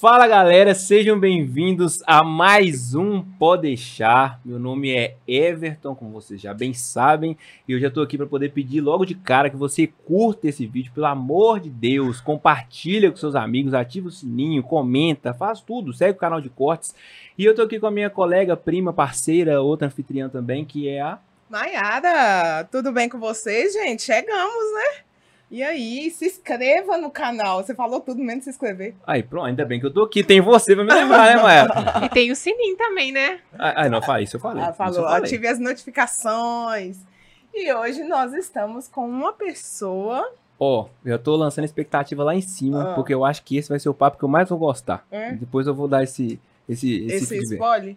Fala galera, sejam bem-vindos a mais um Pode Deixar. Meu nome é Everton, como vocês já bem sabem, e eu já tô aqui para poder pedir logo de cara que você curta esse vídeo, pelo amor de Deus, compartilha com seus amigos, ativa o sininho, comenta, faz tudo, segue o canal de cortes. E eu tô aqui com a minha colega, prima, parceira, outra anfitriã também, que é a Maiara, tudo bem com vocês, gente? Chegamos, né? E aí, se inscreva no canal. Você falou tudo menos se inscrever. Aí, pronto, ainda bem que eu tô aqui. Tem você pra me lembrar, né, Maia? E tem o sininho também, né? Ah, não, fala isso, eu falei. Ah, falou, falei. ative as notificações. E hoje nós estamos com uma pessoa. Ó, oh, eu tô lançando expectativa lá em cima, Ah. porque eu acho que esse vai ser o papo que eu mais vou gostar. É? Depois eu vou dar esse, esse, esse, esse feedback. spoiler,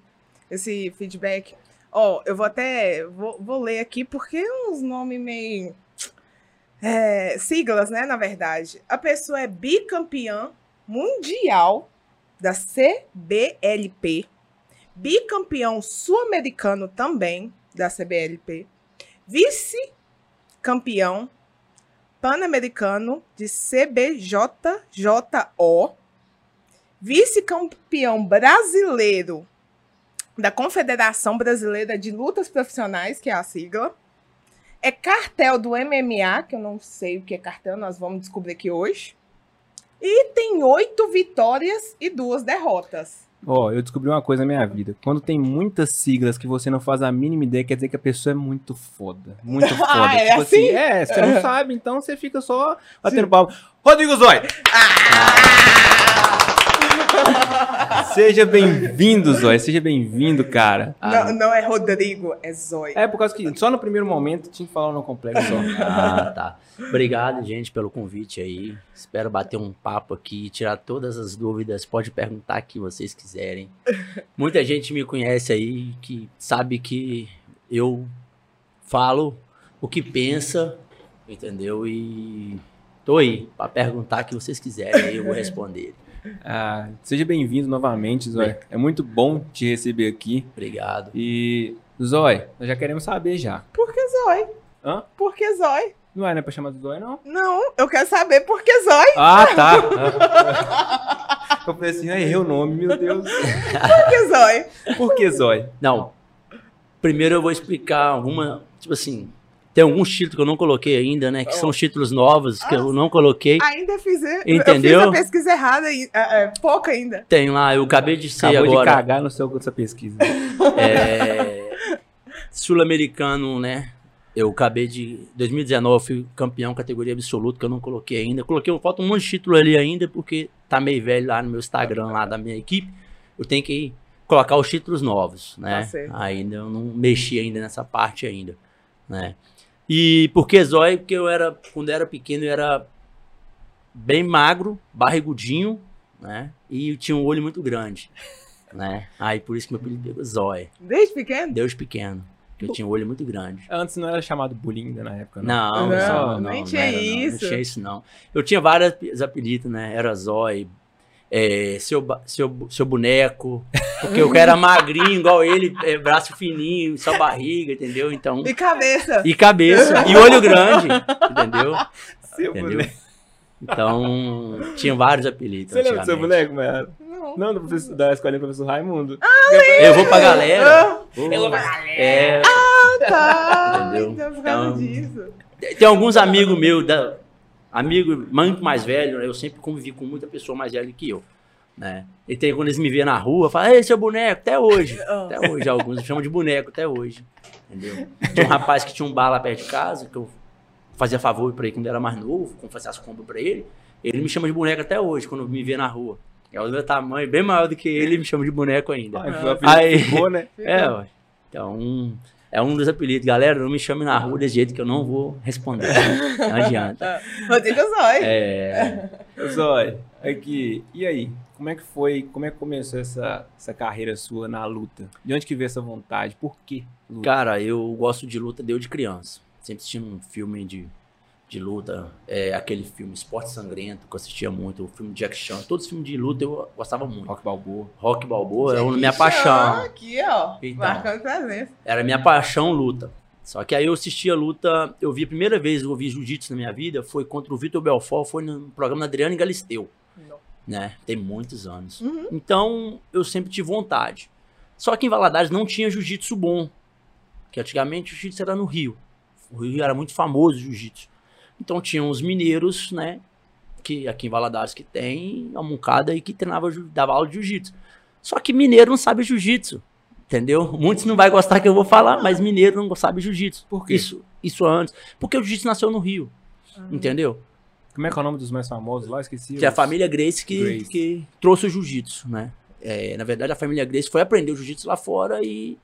esse feedback. Ó, eu vou até. Vou, vou ler aqui porque é uns nomes meio. É, siglas, né? Na verdade. A pessoa é bicampeã mundial da CBLP, bicampeão sul-americano também da CBLP, vice-campeão pan-americano de CBJJO, vice-campeão brasileiro da Confederação Brasileira de Lutas Profissionais, que é a sigla. É cartel do MMA, que eu não sei o que é cartel, nós vamos descobrir aqui hoje. E tem oito vitórias e duas derrotas. Ó, eu descobri uma coisa na minha vida. Quando tem muitas siglas que você não faz a mínima ideia, quer dizer que a pessoa é muito foda. Muito foda. Ah, é tipo assim? É, você não sabe, então você fica só batendo palma. Rodrigo Zói! Seja bem-vindo, Zói. Seja bem-vindo, cara. Não, não é Rodrigo, é Zói. É por causa que só no primeiro momento tinha que falar o nome completo só. Ah, tá. Obrigado, gente, pelo convite aí. Espero bater um papo aqui, tirar todas as dúvidas. Pode perguntar o que vocês quiserem. Muita gente me conhece aí que sabe que eu falo o que pensa, entendeu? E tô aí para perguntar o que vocês quiserem, aí eu vou responder. Ah, seja bem-vindo novamente, Zói. É muito bom te receber aqui. Obrigado. E, Zói, nós já queremos saber já. Por que Zói? Hã? Por que Zói? Não é, né, pra chamar de Zói, não? Não, eu quero saber por que Zói. Ah, tá. Eu falei assim, ah, errei o nome, meu Deus. Por que Zói? Por que Zói? Não. Primeiro eu vou explicar alguma, tipo assim, tem alguns títulos que eu não coloquei ainda, né? Que são os títulos novos que eu não coloquei. Ainda fiz, eu Entendeu? fiz a pesquisa errada, é, é, pouca ainda. Tem lá, eu acabei de ser Acabou de agora. cagar no seu com essa pesquisa. É, Sul-americano, né? Eu acabei de. 2019 eu fui campeão categoria absoluta, que eu não coloquei ainda. Coloquei, falta um monte de título ali ainda, porque tá meio velho lá no meu Instagram, lá da minha equipe. Eu tenho que colocar os títulos novos, né? Tá certo. ainda eu não mexi ainda nessa parte ainda, né? E por que zóio? Porque eu era, quando eu era pequeno, eu era bem magro, barrigudinho, né? E eu tinha um olho muito grande, né? Aí por isso que meu apelido pegou zóio. Desde pequeno? Deus pequeno. que Eu tinha um olho muito grande. Antes não era chamado bullying ainda na época, não. Não, Não, só, não, nem não tinha era, não, isso. Não tinha isso, não. Eu tinha vários apelidos, né? Era Zói, é, seu, seu, seu boneco, porque eu era magrinho, igual ele, é, braço fininho, só barriga, entendeu? Então. E cabeça? E cabeça, e olho grande, entendeu? Seu Entendeu? boneco. Então, tinha vários apelidos. Você lembra do seu boneco, Mayara? Não. Não, do professor, da escolinha do professor Raimundo. Eu vou pra galera. vou- Eu vou pra É, Tá, Entendeu? então por causa Então- disso. Tem alguns amigos meus, da, amigo muito mais velho, né? eu sempre convivi com muita pessoa mais velha que eu, né? E tem quando eles me vêem na rua, falam, ei, seu boneco, até hoje. Ah. Até hoje, alguns me chamam de boneco até hoje, entendeu? Tinha um rapaz que tinha um bar lá perto de casa, que eu fazia favor pra ele quando era mais novo, quando fazia as compras pra ele, ele me chama de boneco até hoje, quando me vê na rua. É o meu tamanho, bem maior do que ele, me chama de boneco ainda. Apelido Aí- ficou, né? É, ué. Então, é um dos apelidos. Galera, não me chame na rua desse jeito que eu não vou responder. Não adianta. Rodrigo Zói. É, Zói, aqui, e aí? Como é que foi, como é que começou essa, essa carreira sua na luta? De onde que veio essa vontade? Por que luta? cara, eu gosto de luta desde criança. Sempre assisti um filme de, de luta, é, aquele filme Esporte Sangrento, que eu assistia muito, o filme Jack Chan. Todos os filmes de luta eu gostava muito. Rock Balboa. Rock Balboa era Jackie minha paixão. Aqui, ó. Então. Marcando presença. Era minha paixão luta. Só que aí eu assisti a luta, eu vi a primeira vez que eu vi jiu-jitsu na minha vida, foi contra o Vitor Belfort, foi no programa da Adriane Galisteu. Não. né? Tem muitos anos. Uhum. Então, eu sempre tive vontade. Só que em Valadares não tinha jiu-jitsu bom. Que antigamente o jiu-jitsu era no Rio. O Rio era muito famoso o jiu-jitsu. Então tinham os mineiros, né? Que aqui em Valadares que tem a moncada aí que treinava, dava aula de jiu-jitsu. Só que mineiro não sabe jiu-jitsu. Entendeu? Muitos não vai gostar que eu vou falar, mas mineiro não sabe jiu-jitsu. Por quê? Isso, isso antes. Porque o jiu-jitsu nasceu no Rio. Entendeu? Como é que é o nome dos mais famosos lá? Esqueci. Que é a família Grace que, Grace. que trouxe o jiu-jitsu, né? É, na verdade, a família Grace foi aprender o jiu-jitsu lá fora e,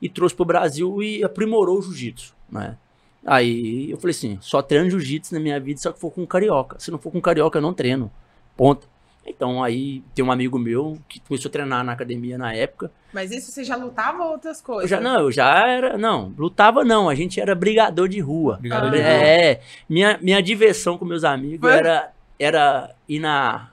e trouxe pro Brasil e aprimorou o jiu-jitsu, né? Aí eu falei assim, só treino jiu-jitsu na minha vida se eu for com carioca. Se não for com carioca, eu não treino. Ponto. Então aí tem um amigo meu que começou a treinar na academia na época. Mas isso você já lutava ou outras Eu coisas? já, não, eu já era. Não, lutava não. A gente era brigador de rua. Brigador Ah. de rua. É, minha, minha diversão com meus amigos Foi? era, era ir na.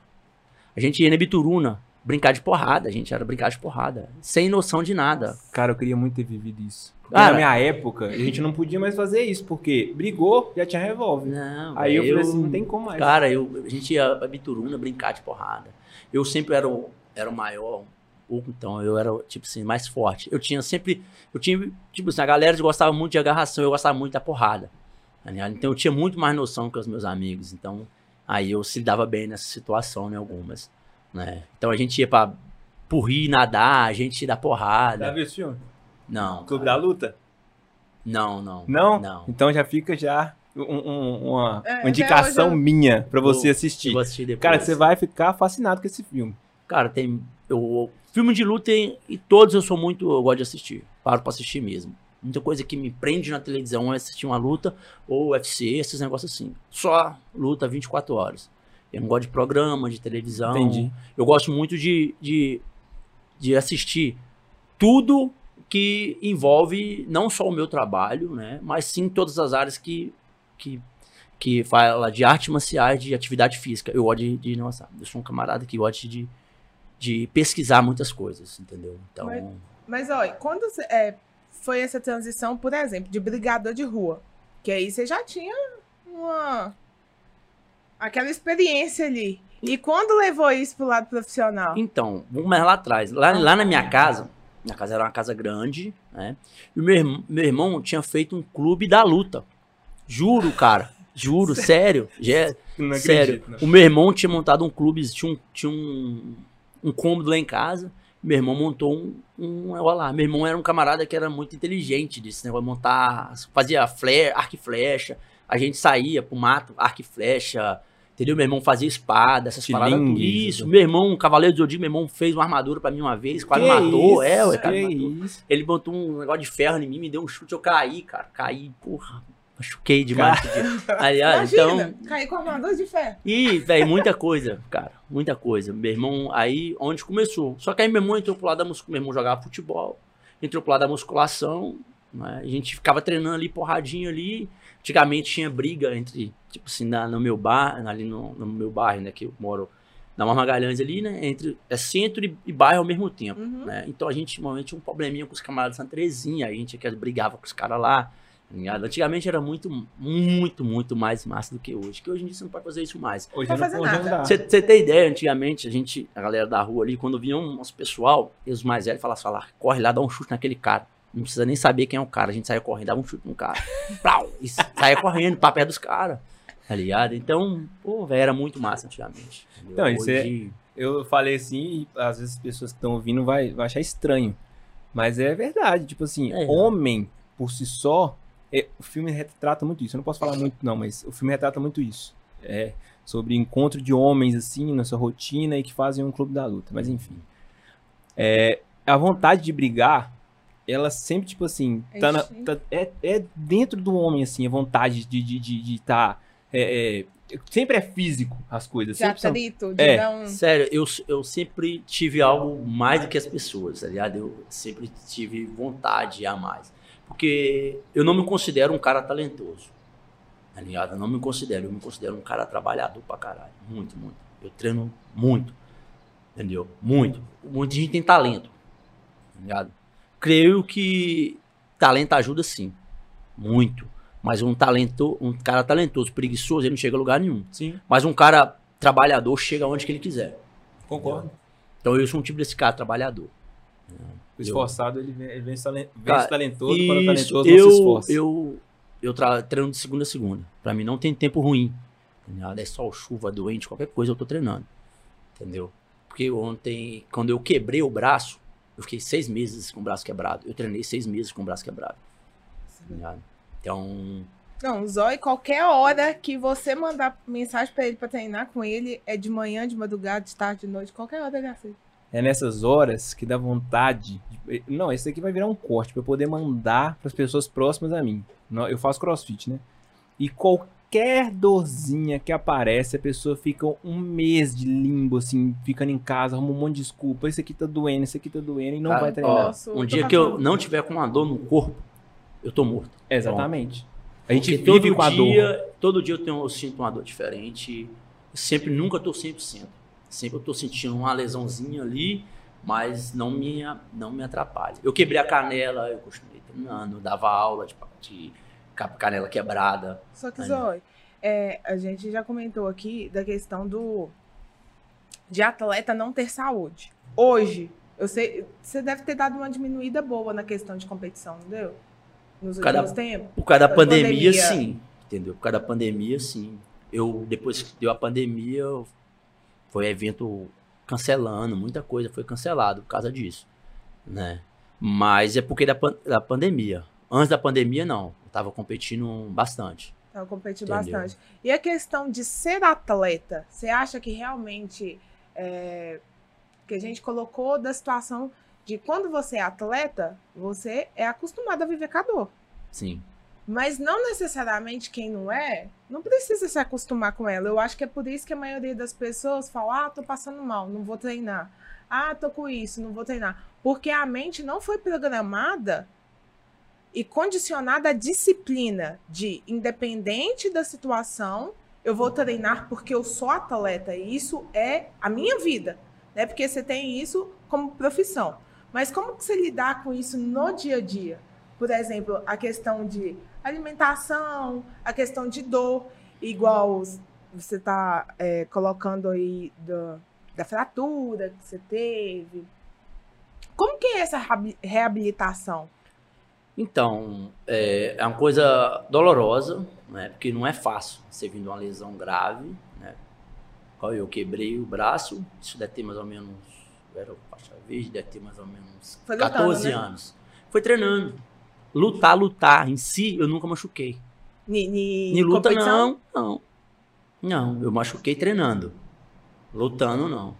A gente ia na Bituruna, brincar de porrada. A gente era brincar de porrada. Sem noção de nada. Cara, eu queria muito ter vivido isso. Cara- na minha época, a gente não podia mais fazer isso, porque brigou, já tinha revólver. Não, Aí eu velho, falei assim, não tem como mais. Cara, eu, a gente ia pra Bituruna brincar de porrada. Eu sempre era o, era o maior, ou então eu era, tipo assim, mais forte. Eu tinha sempre. Eu tinha, tipo assim, a galera gostava muito de agarração, eu gostava muito da porrada. tá? Então eu tinha muito mais noção que os meus amigos. Então, aí eu se dava bem nessa situação, né? Algumas. Né? Então a gente ia pra pro rio nadar, a gente ia dar Já porrada. viu esse filme? Não. Clube cara. da Luta? Não, não. Não? Não. Então já fica já um- um- uma, É, uma indicação eu- minha pra você assistir. Vou assistir depois. Cara, você vai ficar fascinado com esse filme. Cara, tem. Eu, filme de luta e, e todos eu sou muito. Eu gosto de assistir. Paro pra assistir mesmo. Muita coisa que me prende na televisão é assistir uma luta ou UFC, esses negócios assim. Só luta 24 horas. Eu não gosto de programa, de televisão. Entendi. Eu gosto muito de, de, de assistir tudo que envolve não só o meu trabalho, né? Mas sim todas as áreas que, que, que fala de artes marciais, de atividade física. Eu gosto de, de nossa, eu sou um camarada que gosta de, de pesquisar muitas coisas, entendeu? Então, Mas- Mas olha, quando você- é, foi essa transição, por exemplo, de brigador de rua? Que aí você já tinha uma. aquela experiência ali. E quando levou isso pro lado profissional? Então, vamos mais lá atrás. Lá, lá na minha casa, minha casa era uma casa grande, né? E o meu, meu irmão tinha feito um clube da luta. Juro, cara. Juro, sério. Já- Não sério. acredito, não. O meu irmão tinha montado um clube, tinha um, tinha um, um cômodo lá em casa. Meu irmão montou um, um. Olha lá, meu irmão era um camarada que era muito inteligente desse negócio de montar. Fazia fle, arco e flecha. A gente saía pro mato, arco e flecha. Entendeu? Meu irmão fazia espada, essas paradas. tudo. Isso. Meu irmão, um cavaleiro de Zodíaco, meu irmão fez uma armadura pra mim uma vez, quase Que matou. isso, é, ué, cara, matou. isso. Ele botou um negócio de ferro em mim, me deu um chute, eu caí, cara. Caí, porra. Machuquei demais. Aliás, Imagina, então. cair com armador de ferro. E, velho, muita coisa, cara. Muita coisa. Meu irmão, aí, onde começou. Só que aí meu irmão entrou pro lado da musculação. Meu irmão jogava futebol, entrou pro lado da musculação. Né? A gente ficava treinando ali, porradinho ali. Antigamente tinha briga entre, tipo assim, na, no meu bar, ali no, no meu bairro, né? Que eu moro na Magalhães ali, né? Entre é centro e, e bairro ao mesmo tempo. Uhum. Né? Então a gente normalmente tinha um probleminha com os camaradas de Santa Terezinha, a gente que brigava com os caras lá. tá ligado? Antigamente era muito, muito, muito mais massa do que hoje. Que hoje em dia você não pode fazer isso mais. Hoje Não fazer nada. dá. Você você tem ideia, antigamente, a gente, a galera da rua ali, quando vinha uns pessoal, e os mais velhos falavam, falavam, corre lá, dá um chute naquele cara. Não precisa nem saber quem é o cara. A gente saia correndo, dava um chute no cara. Plau, e saia correndo pra dos caras. Tá ligado? Então, pô, velho, era muito massa antigamente. entendeu? Não, isso é- Hoje- Eu falei assim, e às vezes as pessoas que estão ouvindo vai, vai achar estranho. Mas é verdade. Tipo assim, É. homem por si só, é- o filme retrata muito isso. Eu não posso falar muito, não, mas o filme retrata muito isso. É sobre encontro de homens, assim, na sua rotina e que fazem um clube da luta. Mas enfim. É, a vontade de brigar, ela sempre, tipo assim, É tá na- tá- é, é dentro do homem, assim, a vontade de estar. De, de, tá, é, é, sempre é físico as coisas. De Sempre são- atrito, de É. não. Sério, eu, eu sempre tive algo mais do que as pessoas, tá ligado? Eu sempre tive vontade a mais. Porque eu não me considero um cara talentoso, tá ligado? Eu não me considero, eu me considero um cara trabalhador pra caralho. Muito, muito. Eu treino muito, entendeu? Muito. Muita gente tem talento, tá ligado? Creio que talento ajuda sim, muito. Mas um talento, um cara talentoso, preguiçoso, ele não chega a lugar nenhum. Sim. Mas um cara trabalhador chega onde que ele quiser. Concordo. Então eu sou um tipo desse cara trabalhador. O esforçado, ele vem, ele vem, Cara, talentoso, quando o Isso, talentoso eu, não se esforça. eu, eu treino de segunda a segunda. Pra mim não tem tempo ruim. É sol, chuva, doente, qualquer coisa eu tô treinando. Entendeu? Porque ontem, quando eu quebrei o braço, eu fiquei seis meses com o braço quebrado. Eu treinei seis meses com o braço quebrado. tá? Então, Não, o Zói, qualquer hora que você mandar mensagem pra ele pra treinar com ele, é de manhã, de madrugada, de tarde, de noite, qualquer hora ele aceita. É nessas horas que dá vontade. de- Não, esse aqui vai virar um corte pra eu poder mandar pras pessoas próximas a mim. Não, Eu faço crossfit, né? E qualquer dorzinha que aparece, a pessoa fica um mês de limbo, assim, ficando em casa, arruma um monte de desculpa. Esse aqui tá doendo, esse aqui tá doendo e não Cara, vai treinar. ó, um dia que eu não tiver com uma dor no corpo, eu tô morto. Exatamente. A gente Porque vive todo com a dor. dia, Todo dia eu, tenho, eu sinto uma dor diferente. Eu sempre, nunca tô 100%. Sempre eu tô sentindo uma lesãozinha ali, mas não me, não me atrapalha. Eu quebrei a canela, eu continuei treinando, dava aula de, de canela quebrada. Só que, Aí. Zói, é, a gente já comentou aqui da questão do de atleta não ter saúde. Hoje, eu sei, você deve ter dado uma diminuída boa na questão de competição, não deu? Nos Cada- últimos tempos. Por causa da pandemia, pandemia. sim. Entendeu? Por causa da pandemia, sim. Eu, depois que deu a pandemia, foi evento cancelando, muita coisa foi cancelado por causa disso, né? Mas é porque da, da pandemia. Antes da pandemia, não. Tava competindo bastante. Então, competi Entendeu. bastante. E a questão de ser atleta, você acha que realmente é, que a gente colocou da situação de quando você é atleta, você é acostumado a viver com a dor. Sim. Mas não necessariamente quem não é, não precisa se acostumar com ela. Eu acho que é por isso que a maioria das pessoas fala: ah, tô passando mal, não vou treinar. Ah, tô com isso, não vou treinar. Porque a mente não foi programada e condicionada à disciplina de, independente da situação, eu vou treinar porque eu sou atleta e isso é a minha vida. Né? Porque você tem isso como profissão. Mas como que você lidar com isso no dia a dia? Por exemplo, a questão de alimentação, a questão de dor, igual você está colocando aí do- da fratura que você teve. Como que é essa reabi- reabilitação? Então, é, é uma coisa dolorosa, né? Porque não é fácil você vir de uma lesão grave, né? Eu quebrei o braço, isso deve ter mais ou menos, era faixa verde, deve ter mais ou menos Foi lutando, 14 né? anos. Foi treinando. Lutar, lutar. Em si, eu nunca machuquei. Ni, ni Em luta, competição? não, não. Não, eu machuquei treinando. Lutando, não.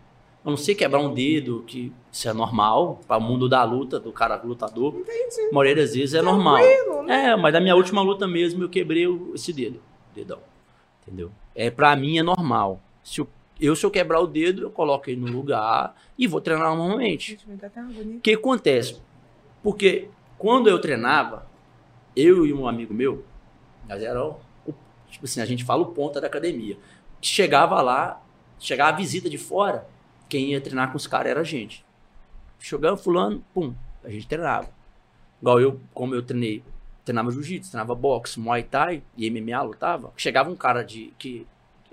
A não ser quebrar um dedo, que isso é normal, para o mundo da luta, do cara lutador. Entendi. A maioria das vezes é normal. Né? É, mas da minha última luta mesmo eu quebrei esse dedo. Dedão. Entendeu? É, pra mim é normal. Se eu, eu, se eu quebrar o dedo, eu coloco ele no lugar e vou treinar normalmente. Agonia. O que acontece? Porque quando eu treinava, eu e um amigo meu, nós era tipo assim, a gente fala o ponta da academia. Chegava lá, chegava a visita de fora, quem ia treinar com os caras era a gente. Chegava fulano, pum, a gente treinava. Igual eu, como eu treinei, treinava jiu-jitsu, treinava boxe, muay thai e MMA, lutava. Chegava um cara de que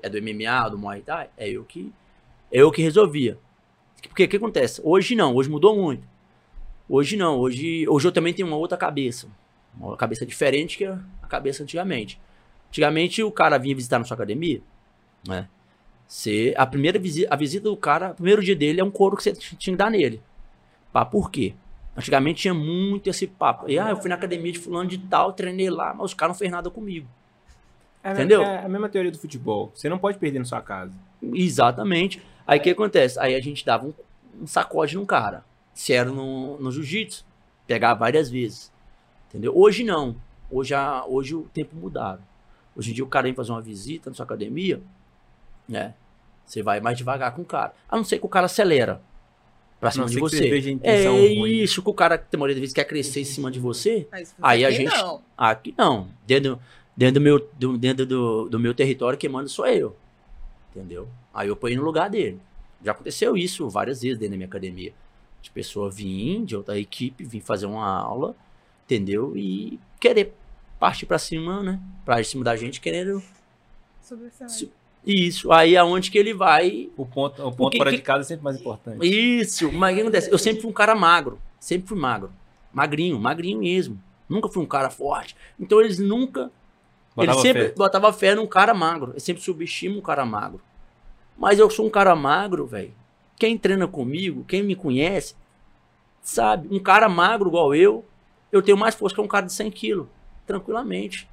é do MMA, do muay thai, é eu que é eu que resolvia. Porque o que acontece? Hoje não, hoje mudou muito. Hoje não, hoje, hoje eu também tenho uma outra cabeça. Uma cabeça diferente que a cabeça antigamente. Antigamente o cara vinha visitar na sua academia, né? Você, a primeira visita, a visita do cara, o primeiro dia dele é um couro que você tinha que dar nele. Pá, por quê? Antigamente tinha muito esse papo. E, ah, eu fui na academia de fulano de tal, treinei lá, mas os caras não fez nada comigo. É Entendeu? É a mesma teoria do futebol. Você não pode perder na sua casa. Exatamente. Aí o que acontece? Aí a gente dava um, um sacode num cara. Se era no, no jiu-jitsu, pegava várias vezes. Entendeu? Hoje não. Hoje, a, hoje o tempo mudaram. Hoje em dia o cara vem fazer uma visita na sua academia, né? Você vai mais devagar com o cara. A não ser que o cara acelera pra cima de você você. É ruim. isso que o cara, tem maioria das vezes, quer crescer em cima de você. Mas Aí a aqui gente- Não. Aqui não. Dentro, dentro, do, meu, do- dentro do, do meu território, quem manda sou eu. Entendeu? Aí eu ponho no lugar dele. Já aconteceu isso várias vezes dentro da minha academia. De pessoa vir, de outra equipe, vir fazer uma aula, entendeu? E querer partir pra cima, né? Pra cima da gente, querendo Sobre essa- Se- Isso, aí aonde que ele vai. O ponto, o ponto fora que- de casa é sempre mais importante. Isso, mas o que acontece? Eu sempre fui um cara magro. Sempre fui magro. Magrinho, magrinho mesmo. Nunca fui um cara forte. Então eles nunca. Botava eles sempre fé. botavam fé num cara magro. Eles sempre subestimam um cara magro. Mas eu sou um cara magro, velho. Quem treina comigo, quem me conhece, sabe? Um cara magro igual eu, eu tenho mais força que um cara de 100 quilos. Tranquilamente.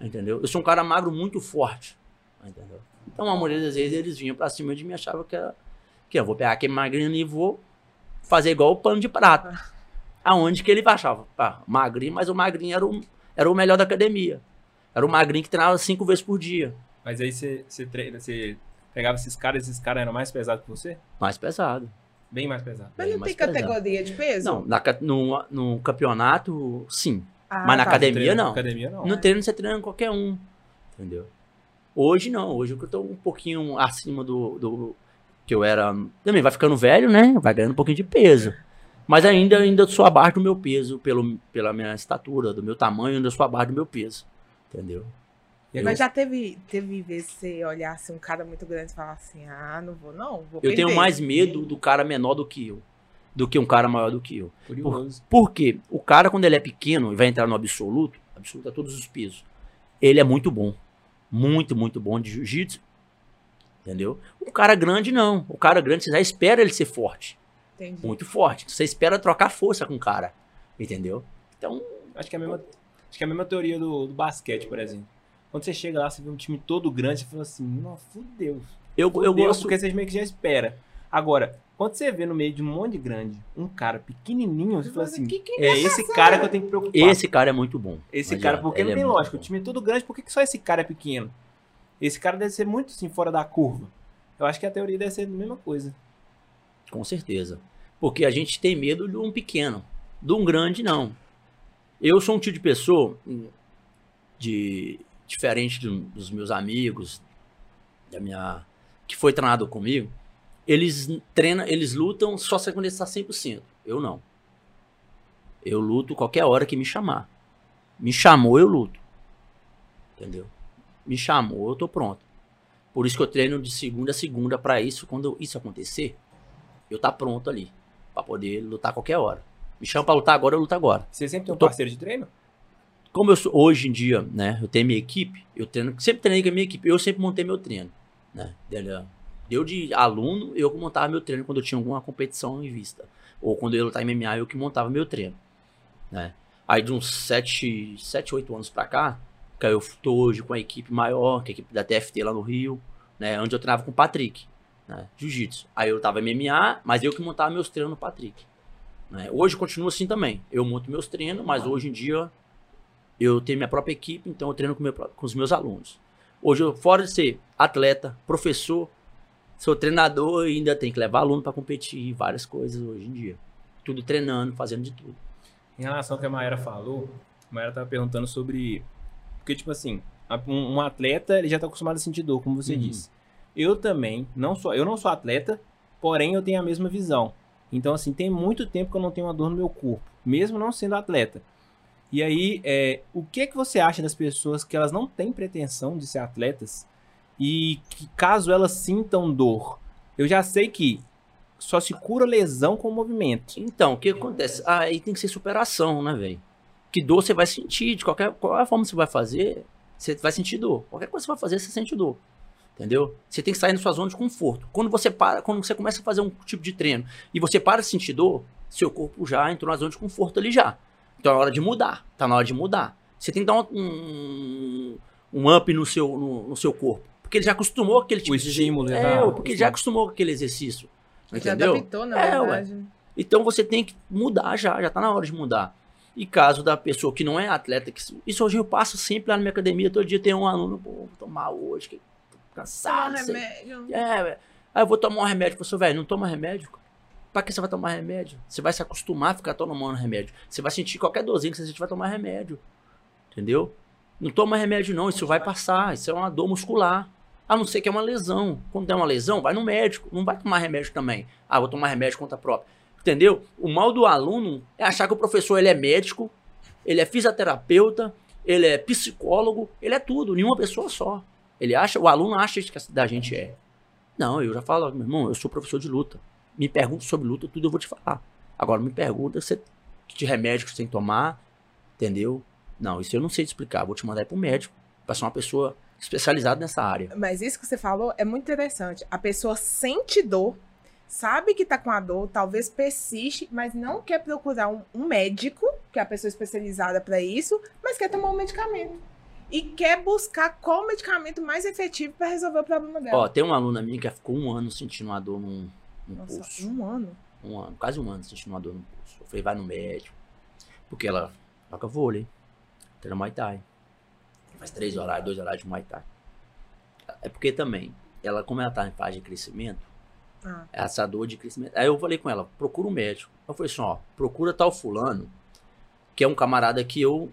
Entendeu? Eu sou um cara magro muito forte. Entendeu? Então, a maioria das vezes eles vinham pra cima de mim e achavam que, era, que eu vou pegar aquele magrinho e vou fazer igual o pano de prata. Aonde que ele achava? Pá, magrinho, mas o magrinho era o, era o melhor da academia. Era o magrinho que treinava cinco vezes por dia. Mas aí você, treina, você pegava esses caras, esses caras eram mais pesados que você? Mais pesado. Bem mais pesado. Mas não tem pesado. categoria de peso? Não, na no, no campeonato, sim. Ah, mas na tá. academia, Treino- não. Academia não. No treino você treina qualquer um. Entendeu? Hoje não. Hoje eu tô um pouquinho acima do, do que eu era. Também vai ficando velho, né? Vai ganhando um pouquinho de peso. Mas ainda, ainda sou abaixo do meu peso, pelo, pela minha estatura, do meu tamanho, ainda sou abaixo do meu peso. Entendeu? E aí Mas já teve, teve vezes que você olhasse um cara muito grande e falar assim, ah, não vou não, vou Eu tenho mais medo do cara menor do que eu. Do que um cara maior do que eu. Curioso. Porque o cara, quando ele é pequeno e vai entrar no absoluto, absoluto a todos os pesos, ele é muito bom. Muito, muito bom de jiu-jitsu. Entendeu? O cara grande, não. O cara grande, você já espera ele ser forte. Entendi. Muito forte. Você espera trocar força com o cara. Entendeu? Então, Acho que é a mesma, acho que é a mesma teoria do, do basquete, por exemplo. Quando você chega lá, você vê um time todo grande, você fala assim, não, fudeu. eu, eu gosto. Porque você meio que já espera. Agora, quando você vê no meio de um monte de grande, um cara pequenininho, você fala assim, Que que é esse cara que eu tenho que preocupar. Esse cara é muito bom. Esse cara, adianta, porque ele não é tem muito lógica, o time é todo grande, por que que só esse cara é pequeno? Esse cara deve ser muito assim, fora da curva. Eu acho que a teoria deve ser a mesma coisa. Com certeza. Porque a gente tem medo de um pequeno. De um grande, não. Eu sou um tipo de pessoa hum, de diferente do- dos meus amigos, da minha que foi treinado comigo. Eles treinam, eles lutam só se quando estão 100%. Eu não. Eu luto qualquer hora que me chamar. Me chamou, eu luto. Entendeu? Me chamou, eu tô pronto. Por isso que eu treino de segunda a segunda pra isso, quando isso acontecer, eu tá pronto ali Pra poder lutar qualquer hora. Me chama pra lutar agora, eu luto agora. Você sempre tem um Tô- parceiro de treino? Como eu sou hoje em dia, né, eu tenho minha equipe, eu treino, sempre treinei com a minha equipe, eu sempre montei meu treino, né? Dele- Deu de aluno, eu que montava meu treino quando eu tinha alguma competição em vista, ou quando eu ia lutar MMA, eu que montava meu treino, né? Aí de uns 7, 7 8 anos pra cá, que eu tô hoje com a equipe maior, que é a equipe da TFT lá no Rio, né, onde eu treinava com o Patrick, né, jiu-jitsu. Aí eu tava MMA, mas eu que montava meus treinos no Patrick. né? Hoje continua assim também. Eu monto meus treinos, mas hoje em dia eu tenho minha própria equipe, então eu treino com, meu com os meus alunos. Hoje, eu, fora de ser atleta, professor, sou treinador e ainda tenho que levar aluno para competir, várias coisas hoje em dia. Tudo treinando, fazendo de tudo. Em relação ao que a Maera falou, a Maera tava perguntando sobre. Porque, tipo assim, um, um atleta ele já tá acostumado a sentir dor, como você Uhum. disse. Eu também, não sou, eu não sou atleta, porém eu tenho a mesma visão. Então, assim, tem muito tempo que eu não tenho uma dor no meu corpo, mesmo não sendo atleta. E aí, é, o que é que você acha das pessoas que elas não têm pretensão de ser atletas e que caso elas sintam dor, eu já sei que só se cura lesão com movimento. Então, o que acontece? Ah, Aí tem que ser superação, né, velho? Que dor você vai sentir, de qualquer, qualquer forma que você vai fazer, você vai sentir dor. Qualquer coisa que você vai fazer, você sente dor. Entendeu? Você tem que sair da sua zona de conforto. Quando você para, quando você começa a fazer um tipo de treino e você para de sentir dor, seu corpo já entrou na zona de conforto ali já. Então é hora de mudar. Tá na hora de mudar. Você tem que dar um, um, um up no seu, no, no seu corpo. Porque ele já acostumou com aquele tipo O de estímulo, já É, porque ele já acostumou com aquele exercício. Já Entendeu? adaptou, na É, ué. verdade. Então você tem que mudar já, já tá na hora de mudar. E caso da pessoa que não é atleta, que isso hoje eu passo sempre lá na minha academia, todo dia tem um aluno, pô, vou tomar hoje, que tô cansado. sei- remédio. É. Aí eu vou tomar um remédio. Professor, velho, não toma remédio. cara. Pra que você vai tomar remédio? Você vai se acostumar a ficar tomando remédio. Você vai sentir qualquer dorzinha que você sentir, vai tomar remédio. Entendeu? Não toma remédio não, isso vai passar. Isso é uma dor muscular. A não ser que é uma lesão. Quando tem uma lesão, vai no médico. Não vai tomar remédio também. Ah, vou tomar remédio conta própria. Entendeu? O mal do aluno é achar que o professor ele é médico, ele é fisioterapeuta, ele é psicólogo, ele é tudo, nenhuma pessoa só. Ele acha, o aluno acha que da gente é. Não, eu já falo, meu irmão, eu sou professor de luta. Me pergunta sobre luta, tudo eu vou te falar. Agora me pergunta se de remédio que você tem que tomar, entendeu? Não, isso eu não sei te explicar. Vou te mandar para o médico, para ser uma pessoa especializada nessa área. Mas isso que você falou é muito interessante. A pessoa sente dor, sabe que tá com a dor, talvez persiste, mas não quer procurar um, um médico, que é a pessoa especializada para isso, mas quer tomar um medicamento. E quer buscar qual medicamento mais efetivo para resolver o problema dela. Ó, tem uma aluna minha que ficou um ano sentindo uma dor no, no Nossa, pulso. um ano. Um ano, quase um ano sentindo uma dor no pulso. Eu falei, vai no médico. Porque ela joga vôlei, treina Muay Thai. Faz três horários, dois horários de Muay Thai. É porque também, ela, como ela tá em fase de crescimento, Ah. essa dor de crescimento. Aí eu falei com ela, procura um médico. Eu falei assim, ó, procura tal fulano, que é um camarada que eu,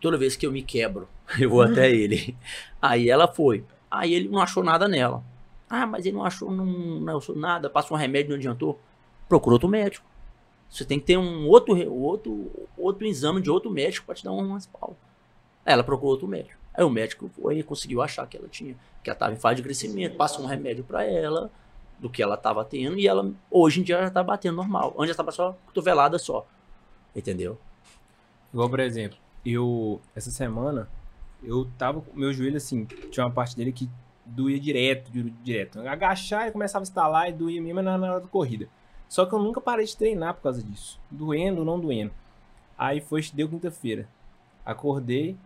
toda vez que eu me quebro, eu vou até ele. Aí ela foi. Aí ele não achou nada nela. Ah, mas ele não achou, não, não achou nada, passou um remédio, não adiantou. Procura outro médico. Você tem que ter um outro, outro, outro exame de outro médico para te dar um respaldo. Aí ela procurou outro médico. Aí o médico foi conseguiu achar que ela tinha, que ela estava em fase de crescimento, passou um remédio para ela, do que ela estava tendo, e ela, hoje em dia, já tá batendo normal. Antes ela estava só cotovelada só. Entendeu? Igual, por exemplo, eu, essa semana, eu tava com meu joelho assim, tinha uma parte dele que doía direto, di- direto. Agachar e começava a estalar e doía mesmo na, na hora da corrida. Só que eu nunca parei de treinar por causa disso. Doendo, não doendo. Aí foi, deu quinta-feira. Acordei,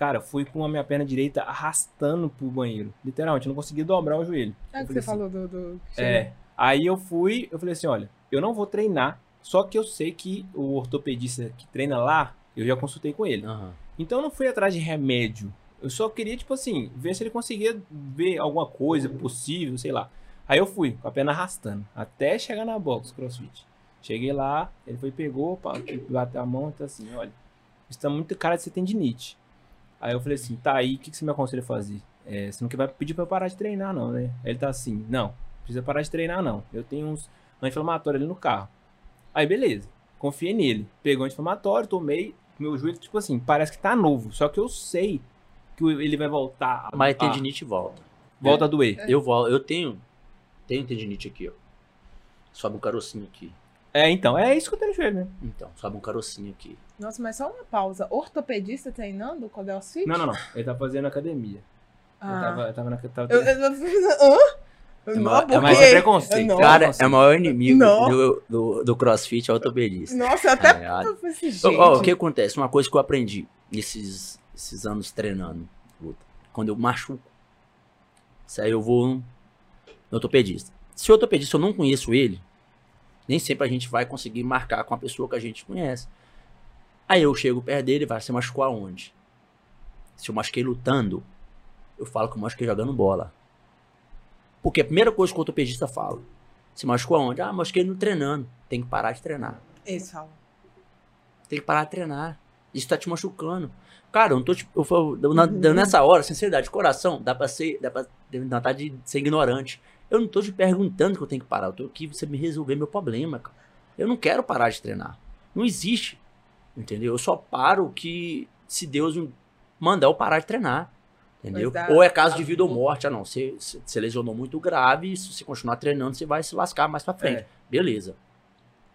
cara, fui com a minha perna direita arrastando pro banheiro. Literalmente, eu não conseguia dobrar o joelho. É Eu o que você assim, falou do. do... É. Aí eu fui, eu falei assim, olha, eu não vou treinar, só que eu sei que o ortopedista que treina lá, eu já consultei com ele. Aham. Então eu não fui atrás de remédio. Eu só queria, tipo assim, ver se ele conseguia ver alguma coisa possível, sei lá. Aí eu fui, com a perna arrastando, até chegar na box crossfit. Cheguei lá, ele foi, pegou, bateu a mão e tá assim, olha, isso tá muito cara de ser tendinite. Aí eu falei assim, tá aí, o que, que você me aconselha a fazer? É, você não que vai pedir pra eu parar de treinar, não, né? Aí ele tá assim, não, precisa parar de treinar, não. Eu tenho uns anti-inflamatórios ali no carro. Aí beleza, confiei nele. Pegou anti-inflamatório, tomei, meu joelho, tipo assim, parece que tá novo. Só que eu sei que ele vai voltar. a- Mas a- tendinite volta. volta a doer. Eu, vol- eu tenho, tenho tendinite aqui, ó. Sobe um carocinho aqui. É, então, é isso que eu tenho no joelho, né? Então, sobe um carocinho aqui. Nossa, mas só uma pausa. Ortopedista treinando com CrossFit? Não, não, não. Ele tá fazendo academia. Ah. tava, eu tava na. Tava... Eu, eu, eu, hã? Não, mas- porque... é mais é preconceito. Não. Cara, preconceito. é o maior inimigo Não. do, do, do crossfit é o ortopedista. Nossa, eu até... Tá ligado? Eu gente... ó, o que acontece? Uma coisa que eu aprendi nesses, esses anos treinando luta. Quando eu machuco, isso aí eu vou no ortopedista. Se o ortopedista eu não conheço ele, nem sempre a gente vai conseguir marcar com a pessoa que a gente conhece. Aí eu chego perto dele e vai, você machucou aonde? Se eu machuquei lutando, eu falo que eu machuquei jogando bola. Porque a primeira coisa que o ortopedista fala, você machucou aonde? Ah, machuquei no treinando. Tem que parar de treinar. Eles falam. Tem que parar de treinar. Isso tá te machucando. Cara, eu não tô te. Eu, na- nessa hora, sinceridade, de coração, dá pra ser. Dá pra ter vontade de ser ignorante. Eu não tô te perguntando que eu tenho que parar. Eu tô aqui pra você me resolver meu problema, cara. Eu não quero parar de treinar. Não existe. Entendeu? Eu só paro que se Deus me mandar eu parar de treinar. Entendeu? Dá- Ou é caso de vida ou morte. Ah, não. Você, você você lesionou muito grave. Se você continuar treinando, você vai se lascar mais pra frente. É. Beleza.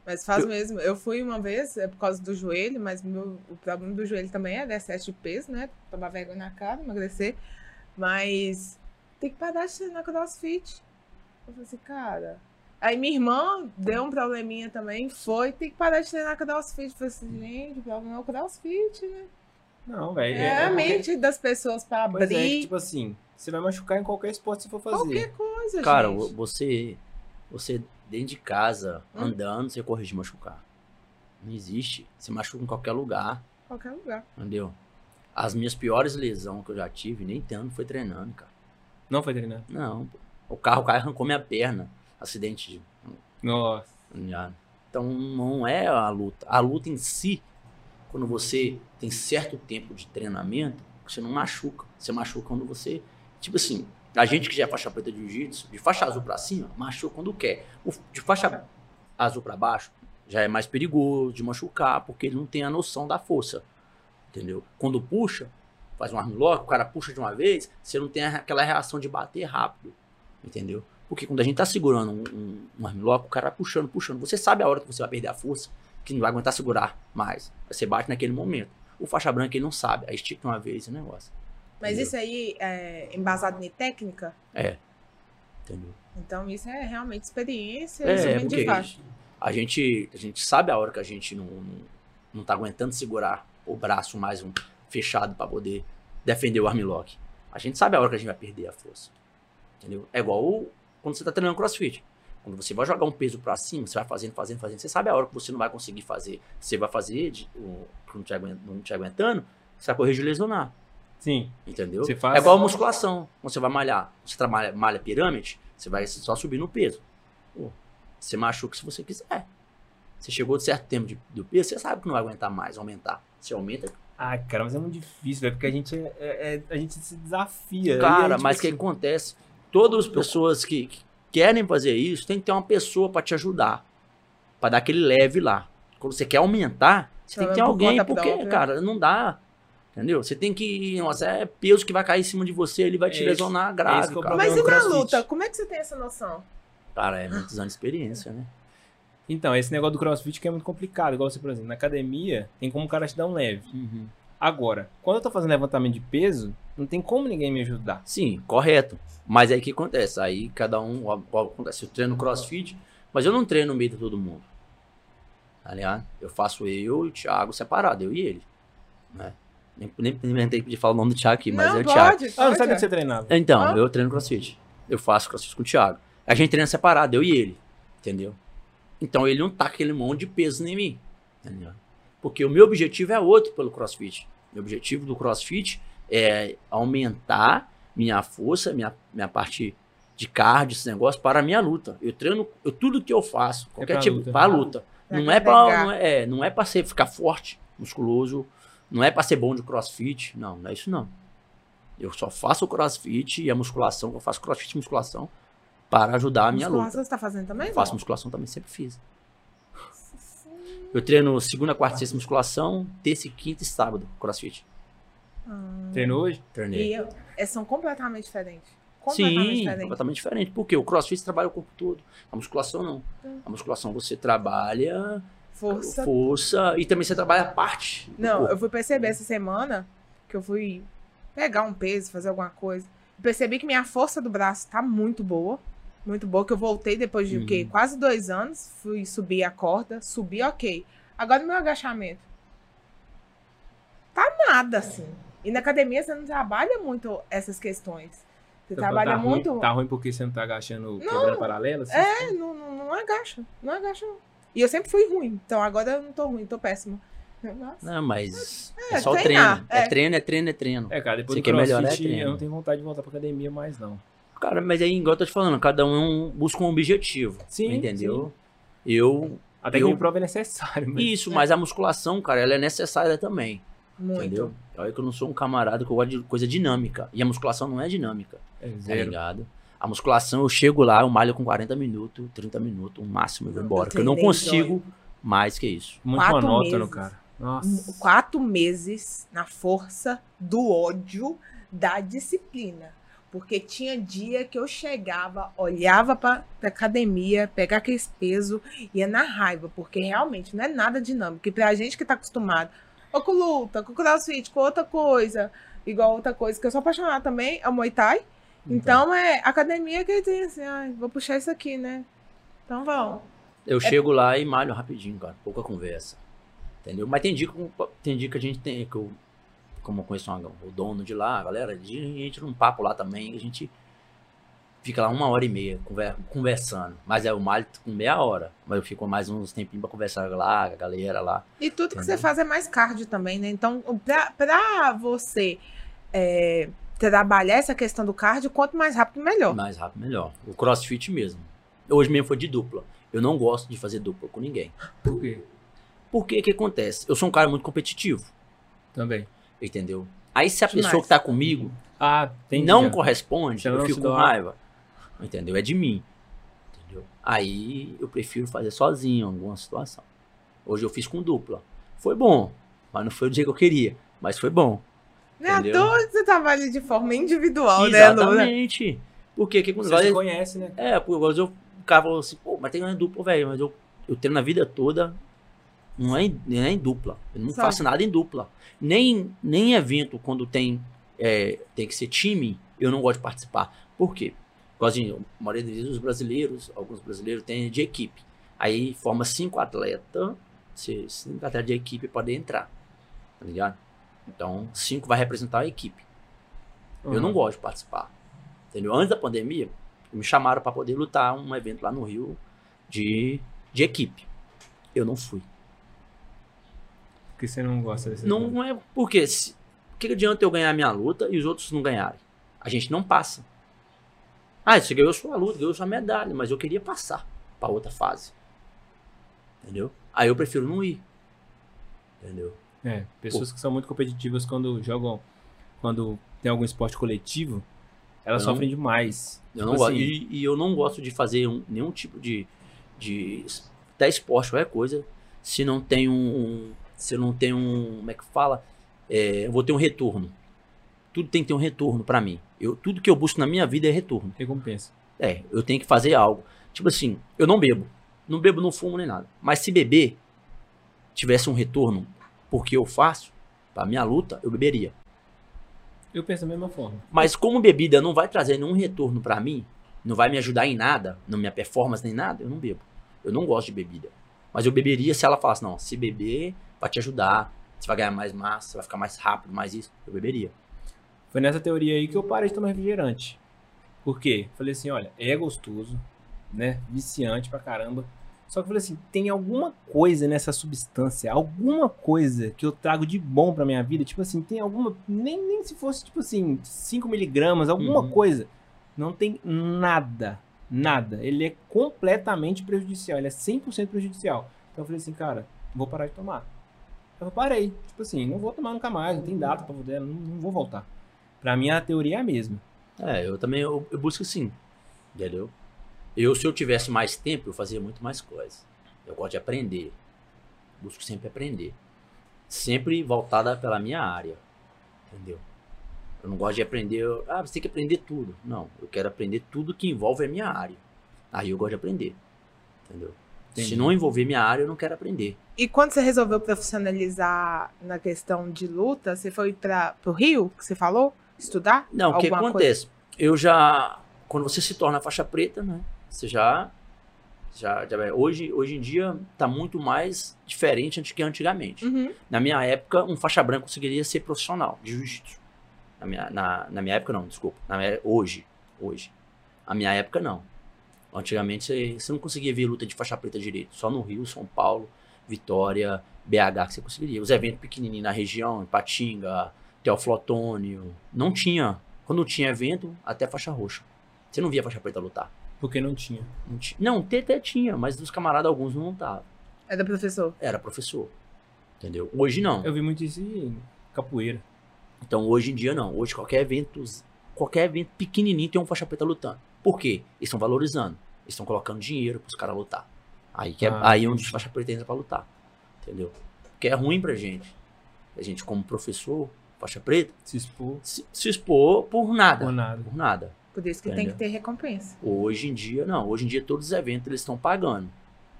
Mas faz Eu- mesmo. Eu fui uma vez, é por causa do joelho, mas meu, o problema do joelho também é excesso de peso, né? Tomar vergonha na cara, emagrecer. Mas tem que parar de treinar crossfit. Eu falei assim, cara. Aí minha irmã deu um probleminha também, foi, tem que parar de treinar crossfit. Falei assim, gente, o problema é o crossfit, né? Não, velho. É, a porque- mente das pessoas pra Pois é, que, abrir tipo assim, você vai machucar em qualquer esporte que você for fazer. qualquer coisa, Cara, gente. você você dentro de casa, Hum? andando, você corrige machucar. Não existe. Você machuca em qualquer lugar, Qualquer lugar. entendeu? As minhas piores lesões que eu já tive, nem tanto, foi treinando, cara. Não foi treinando. Não. O carro, o carro arrancou minha perna. Acidente de. Nossa. Então não é a luta. A luta em si, quando você tem certo tempo de treinamento, você não machuca. Você machuca quando você. Tipo assim, a gente que já é faixa preta de jiu-jitsu, de faixa azul pra cima, machuca quando quer. O de faixa azul pra baixo, já é mais perigoso de machucar, porque ele não tem a noção da força. Entendeu? Quando puxa, faz um armlock, o cara puxa de uma vez, você não tem aquela reação de bater rápido. Entendeu? Porque quando a gente tá segurando um, um, um armlock, o cara vai puxando, puxando. Você sabe a hora que você vai perder a força, que não vai aguentar segurar mais. Você bate naquele momento. O faixa branca ele não sabe, aí estica uma vez o negócio. Mas Entendeu? isso aí é embasado em técnica? É. Entendeu? Então isso é realmente experiência É, isso vem de a gente, a gente sabe a hora que a gente não, não, não tá aguentando segurar o braço mais um fechado para poder defender o armlock. A gente sabe a hora que a gente vai perder a força. Entendeu? É igual o- quando você tá treinando crossfit. Quando você vai jogar um peso para cima, você vai fazendo, fazendo, fazendo. Você sabe a hora que você não vai conseguir fazer. Você vai fazer, de, o, não te, aguent- não te aguentando, você vai correr de lesionar. Sim. Entendeu? Faz- É igual a musculação. Quando você vai malhar, você trabalha malha pirâmide, você vai só subir no peso. Pô, você machuca se você quiser. Você chegou de certo tempo de- do peso, você sabe que não vai aguentar mais, aumentar. Você aumenta. Ah, cara, mas é muito difícil, é porque a gente, é, é- a gente se desafia. Cara, E aí, mas o que acontece? Todas as pessoas que, que querem fazer isso, tem que ter uma pessoa pra te ajudar. Pra dar aquele leve lá. Quando você quer aumentar, você tem que ter Por alguém, porque, própria. cara, não dá. Entendeu? Você tem que. Nossa, é peso que vai cair em cima de você, ele vai te esse- lesionar grave, é cara. Mas e na luta? Como é que você tem essa noção? Cara, é muitos anos de experiência, né? Então, esse negócio do crossfit que é muito complicado. Igual você, por exemplo, na academia, tem como o cara te dar um leve. Agora, quando eu tô fazendo levantamento de peso, não tem como ninguém me ajudar. Sim, correto. Mas aí o que acontece? Aí cada um. Acontece, eu treino crossfit, mas eu não treino no meio de todo mundo. Tá ligado? Eu faço eu e o Thiago separado, eu e ele. Né? Nem, nem, nem de falar o nome do Thiago aqui, mas não, é o Thiago. pode, Ah, não sabia que você treinava. Então, Ah. eu treino crossfit. Eu faço crossfit com o Thiago. A gente treina separado, eu e ele. Entendeu? Então ele não tá aquele monte de peso em mim. Entendeu? Porque o meu objetivo é outro pelo crossfit. Meu objetivo do crossfit é aumentar minha força, minha, minha parte de cardio, esse negócio, para a minha luta. Eu treino, eu, tudo que eu faço, qualquer pra tipo, luta. para luta. Pra Não é para não é, não é para ser ficar forte, musculoso, não é para ser bom de crossfit, não, não é isso não. Eu só faço o crossfit e a musculação, eu faço crossfit e musculação para ajudar a minha Musculação luta. você tá fazendo também? Faço não? musculação também, sempre fiz. Eu treino segunda, quarta e sexta musculação, terça e quinta e sábado crossfit. Treinou hoje? Treinei. e eu- é, são completamente diferentes. Completamente Sim, diferentes. completamente diferente. Porque o crossfit trabalha o corpo todo. A musculação não. A musculação você trabalha Força. força e também você trabalha a parte. Não, eu fui perceber essa semana que eu fui pegar um peso, fazer alguma coisa. Percebi que minha força do braço tá muito boa. Muito boa, que eu voltei depois de o quê? Uhum. Quase dois anos. Fui subir a corda, subi, ok. Agora o meu agachamento. Tá nada, assim. E na academia você não trabalha muito essas questões. Você trabalha tá muito. Ruim, tá ruim porque você não tá agachando, quebrando paralelo? Assim? É, não, não, não agacha. Não agacha. não. E eu sempre fui ruim. Então agora eu não tô ruim, tô péssimo. Nossa. Não, mas É, é, só treinar, treino. É. é. treino, é treino, é treino. É, cara, depois Você do quer melhorar, é eu não tenho vontade de voltar pra academia mais, não. Cara, mas aí, igual eu tô te falando, cada um busca um objetivo. Sim, Entendeu? Eu. Até que Eu- a prova é necessário, mas... Isso, mas a musculação, cara, ela é necessária também. Muito. Entendeu? Olha que eu não sou um camarada que eu gosto de coisa dinâmica. E a musculação não é dinâmica, É tá zero. ligado? A musculação, eu chego lá, eu malho com 40 minutos, 30 minutos, o máximo eu vou embora. Porque eu não consigo mais que isso. Muito Quatro monótono, meses. cara. Nossa. quatro meses na força do ódio da disciplina. Porque tinha dia que eu chegava, olhava pra, pra academia, pegar aqueles pesos, ia na raiva, porque realmente não é nada dinâmico. E pra gente que tá acostumado, ou com luta, com crossfit, com outra coisa, igual outra coisa que eu sou apaixonada também, é o Muay Thai. Então é academia que tem assim, ai, vou puxar isso aqui, né? Então vamos. Eu chego lá e malho rapidinho, cara. Pouca conversa. Entendeu? Mas tem dia que, tem dia que a gente tem, que eu, como eu conheço uma- o dono de lá, a galera, a gente entra num papo lá também, a gente fica lá uma hora e meia conver- conversando. Mas é o malho com meia hora. Mas eu fico mais uns tempinhos pra conversar lá, com a galera lá. E tudo que você Entendeu? faz é mais cardio também, né? Então, pra, pra você é, trabalhar essa questão do cardio, quanto mais rápido, melhor. Mais rápido, melhor. O crossfit mesmo. Hoje mesmo foi de dupla. Eu não gosto de fazer dupla com ninguém. Por quê? Porque que acontece? Eu sou um cara muito competitivo, Também. Entendeu? Aí se a Demais. pessoa que tá comigo Ah, não corresponde, Você eu não fico com raiva. Entendeu? É de mim. Entendeu? Aí eu prefiro fazer sozinho em alguma situação. Hoje eu fiz com dupla. Foi bom, mas não foi o dia que eu queria, mas foi bom. Não é à Entendeu? toa você trabalha de forma individual, né, Lula? Exatamente. Porque que quando Você se conhece, né? É, por igual eu, o cara falou assim, pô, mas tem em dupla, velho, mas eu, eu treino na vida toda, não é, em- não é em dupla. Eu não Só. faço nada em dupla. Nem, nem em evento, quando tem, é, tem que ser time, eu não gosto de participar. Por quê? Porque a maioria das vezes os brasileiros, alguns brasileiros têm de equipe. Aí forma cinco atletas, se- cinco atletas de equipe podem entrar. Tá ligado? Então, cinco vai representar a equipe. Eu não Uhum. gosto de participar. Entendeu? Antes da pandemia, me chamaram para poder lutar um evento lá no Rio de, de equipe. Eu não fui. Porque você não gosta desse Não, não é porque se, que adianta eu ganhar minha luta e os outros não ganharem? A gente não passa. Ah, você ganhou sua luta, ganhou sua medalha, mas eu queria passar para outra fase. Entendeu? Aí eu prefiro não ir. Entendeu? É, pessoas que são muito competitivas quando jogam, quando tem algum esporte coletivo, elas não- sofrem demais. Eu não Tipo gosto, assim, e, e eu não gosto de fazer um- nenhum tipo de, de até esporte, qualquer coisa, se não tem um, um- se eu não tem um, como é que fala, É, eu vou ter um retorno. Tudo tem que ter um retorno pra mim. Eu, tudo que eu busco na minha vida é retorno. recompensa. É, eu tenho que fazer algo. Tipo assim, eu não bebo. Não bebo, não fumo nem nada. Mas se beber tivesse um retorno porque eu faço, pra minha luta, eu beberia. Eu penso da mesma forma. Mas como bebida não vai trazer nenhum retorno pra mim, não vai me ajudar em nada, na minha performance nem nada, eu não bebo. Eu não gosto de bebida. Mas eu beberia se ela falasse, não, se beber, vai te ajudar, você vai ganhar mais massa, você vai ficar mais rápido, mais isso, eu beberia. Foi nessa teoria aí que eu parei de tomar refrigerante. Por quê? Falei assim, olha, é gostoso, né? Viciante pra caramba. Só que eu falei assim, tem alguma coisa nessa substância, alguma coisa que eu trago de bom pra minha vida, tipo assim, tem alguma, nem, nem se fosse tipo assim, 5 miligramas, alguma Uhum. coisa. Não tem nada, nada. Ele é completamente prejudicial, ele é 100% prejudicial. Então eu falei assim, cara, vou parar de tomar. Eu parei, tipo assim, não vou tomar nunca mais, não tem data pra poder, não, não vou voltar. Pra mim a teoria é a mesma. É, eu também eu, eu busco sim. Entendeu? Eu, se eu tivesse mais tempo, eu fazia muito mais coisas. Eu gosto de aprender. Busco sempre aprender. Sempre voltada pela minha área. Entendeu? Eu não gosto de aprender. Ah, você tem que aprender tudo. Não, eu quero aprender tudo que envolve a minha área. Aí eu gosto de aprender. Entendeu? Entendi. Se não envolver minha área, eu não quero aprender. E quando você resolveu profissionalizar na questão de luta, você foi para o Rio, que você falou? Estudar? Não, o que acontece? Eu já. Quando você se torna faixa preta, né? Você já. já, já hoje, hoje em dia tá muito mais diferente do que antigamente. Uhum. Na minha época, um faixa branca conseguiria ser profissional de jiu-jitsu. Na minha, na, na minha época, não, desculpa. Na minha- hoje. Hoje. A minha época, não. Antigamente, você, você não conseguia ver luta de faixa preta direito. Só no Rio, São Vitória, BH que você conseguiria. Os eventos pequenininhos na região, em Patinga, Teófilo Otônio. Não tinha. Quando tinha evento, até faixa roxa. Você não via faixa preta lutar. Porque não tinha. Não, ti- não até, até tinha, mas dos camaradas alguns não estavam. É do professor. Era professor. Entendeu? Hoje não. Eu vi muito isso em capoeira. Então hoje em dia não. Hoje qualquer evento, qualquer evento pequenininho tem um faixa preta lutando. Por quê? Eles estão valorizando. Eles estão colocando dinheiro pros caras lutar. Aí, que é, Ah, aí é onde os faixa preta entra pra lutar. Entendeu? Porque é ruim pra gente. A gente como professor, faixa preta, Se expor se, se expor por nada. por nada. Por nada. Por isso que tem que ter recompensa. Hoje em dia, não. Hoje em dia, todos os eventos eles estão pagando.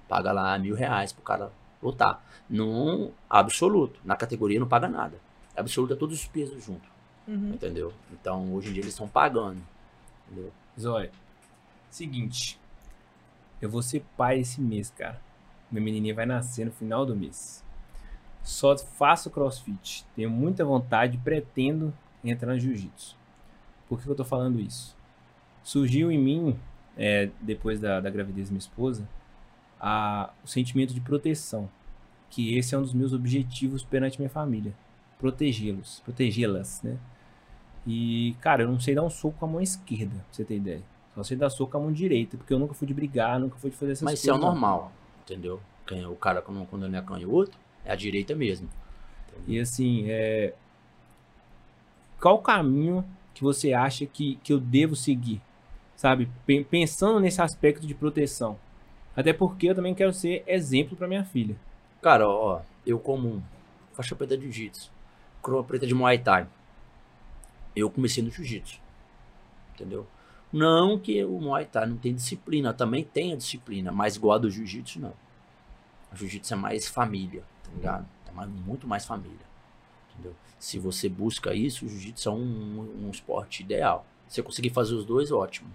Paga lá mil reais pro cara lutar. Num absoluto. Na categoria não paga nada. Absoluto é todos os pesos junto. Uhum. Entendeu? Então, hoje em dia, eles estão pagando. Entendeu? Zóia, seguinte. Eu vou ser pai esse mês, cara. Minha menininha vai nascer no final do mês. Só faço crossfit. Tenho muita vontade, pretendo entrar no jiu-jitsu. Por que eu tô falando isso? Surgiu em mim, é, depois da, da gravidez da minha esposa, a- o sentimento de proteção. Que esse é um dos meus objetivos perante minha família. Protegê-los, protegê-las, né? E, cara, eu não sei dar um soco com a mão esquerda, pra você ter ideia. Só sei dar soco com a mão direita, porque eu nunca fui de brigar, nunca fui de fazer essas Mas isso é coisas. o não. normal. Entendeu? Quem- O cara, quando, não é canhoto, é a direita mesmo. E assim, é... qual o caminho que você acha que, que eu devo seguir? Sabe? Pen- Pensando nesse aspecto de proteção. Até porque eu também quero ser exemplo pra minha filha. Cara, ó, eu como faixa preta de jiu-jitsu, coroa preta de Muay Thai, eu comecei no jiu-jitsu. Entendeu? Não que o Muay Thai não tem disciplina, também tem a disciplina, mas igual a do jiu-jitsu, não. O jiu-jitsu é mais família, tá ligado? É mais, muito mais família. Entendeu? Se você busca isso, o jiu-jitsu é um, um esporte ideal. Se você conseguir fazer os dois, ótimo.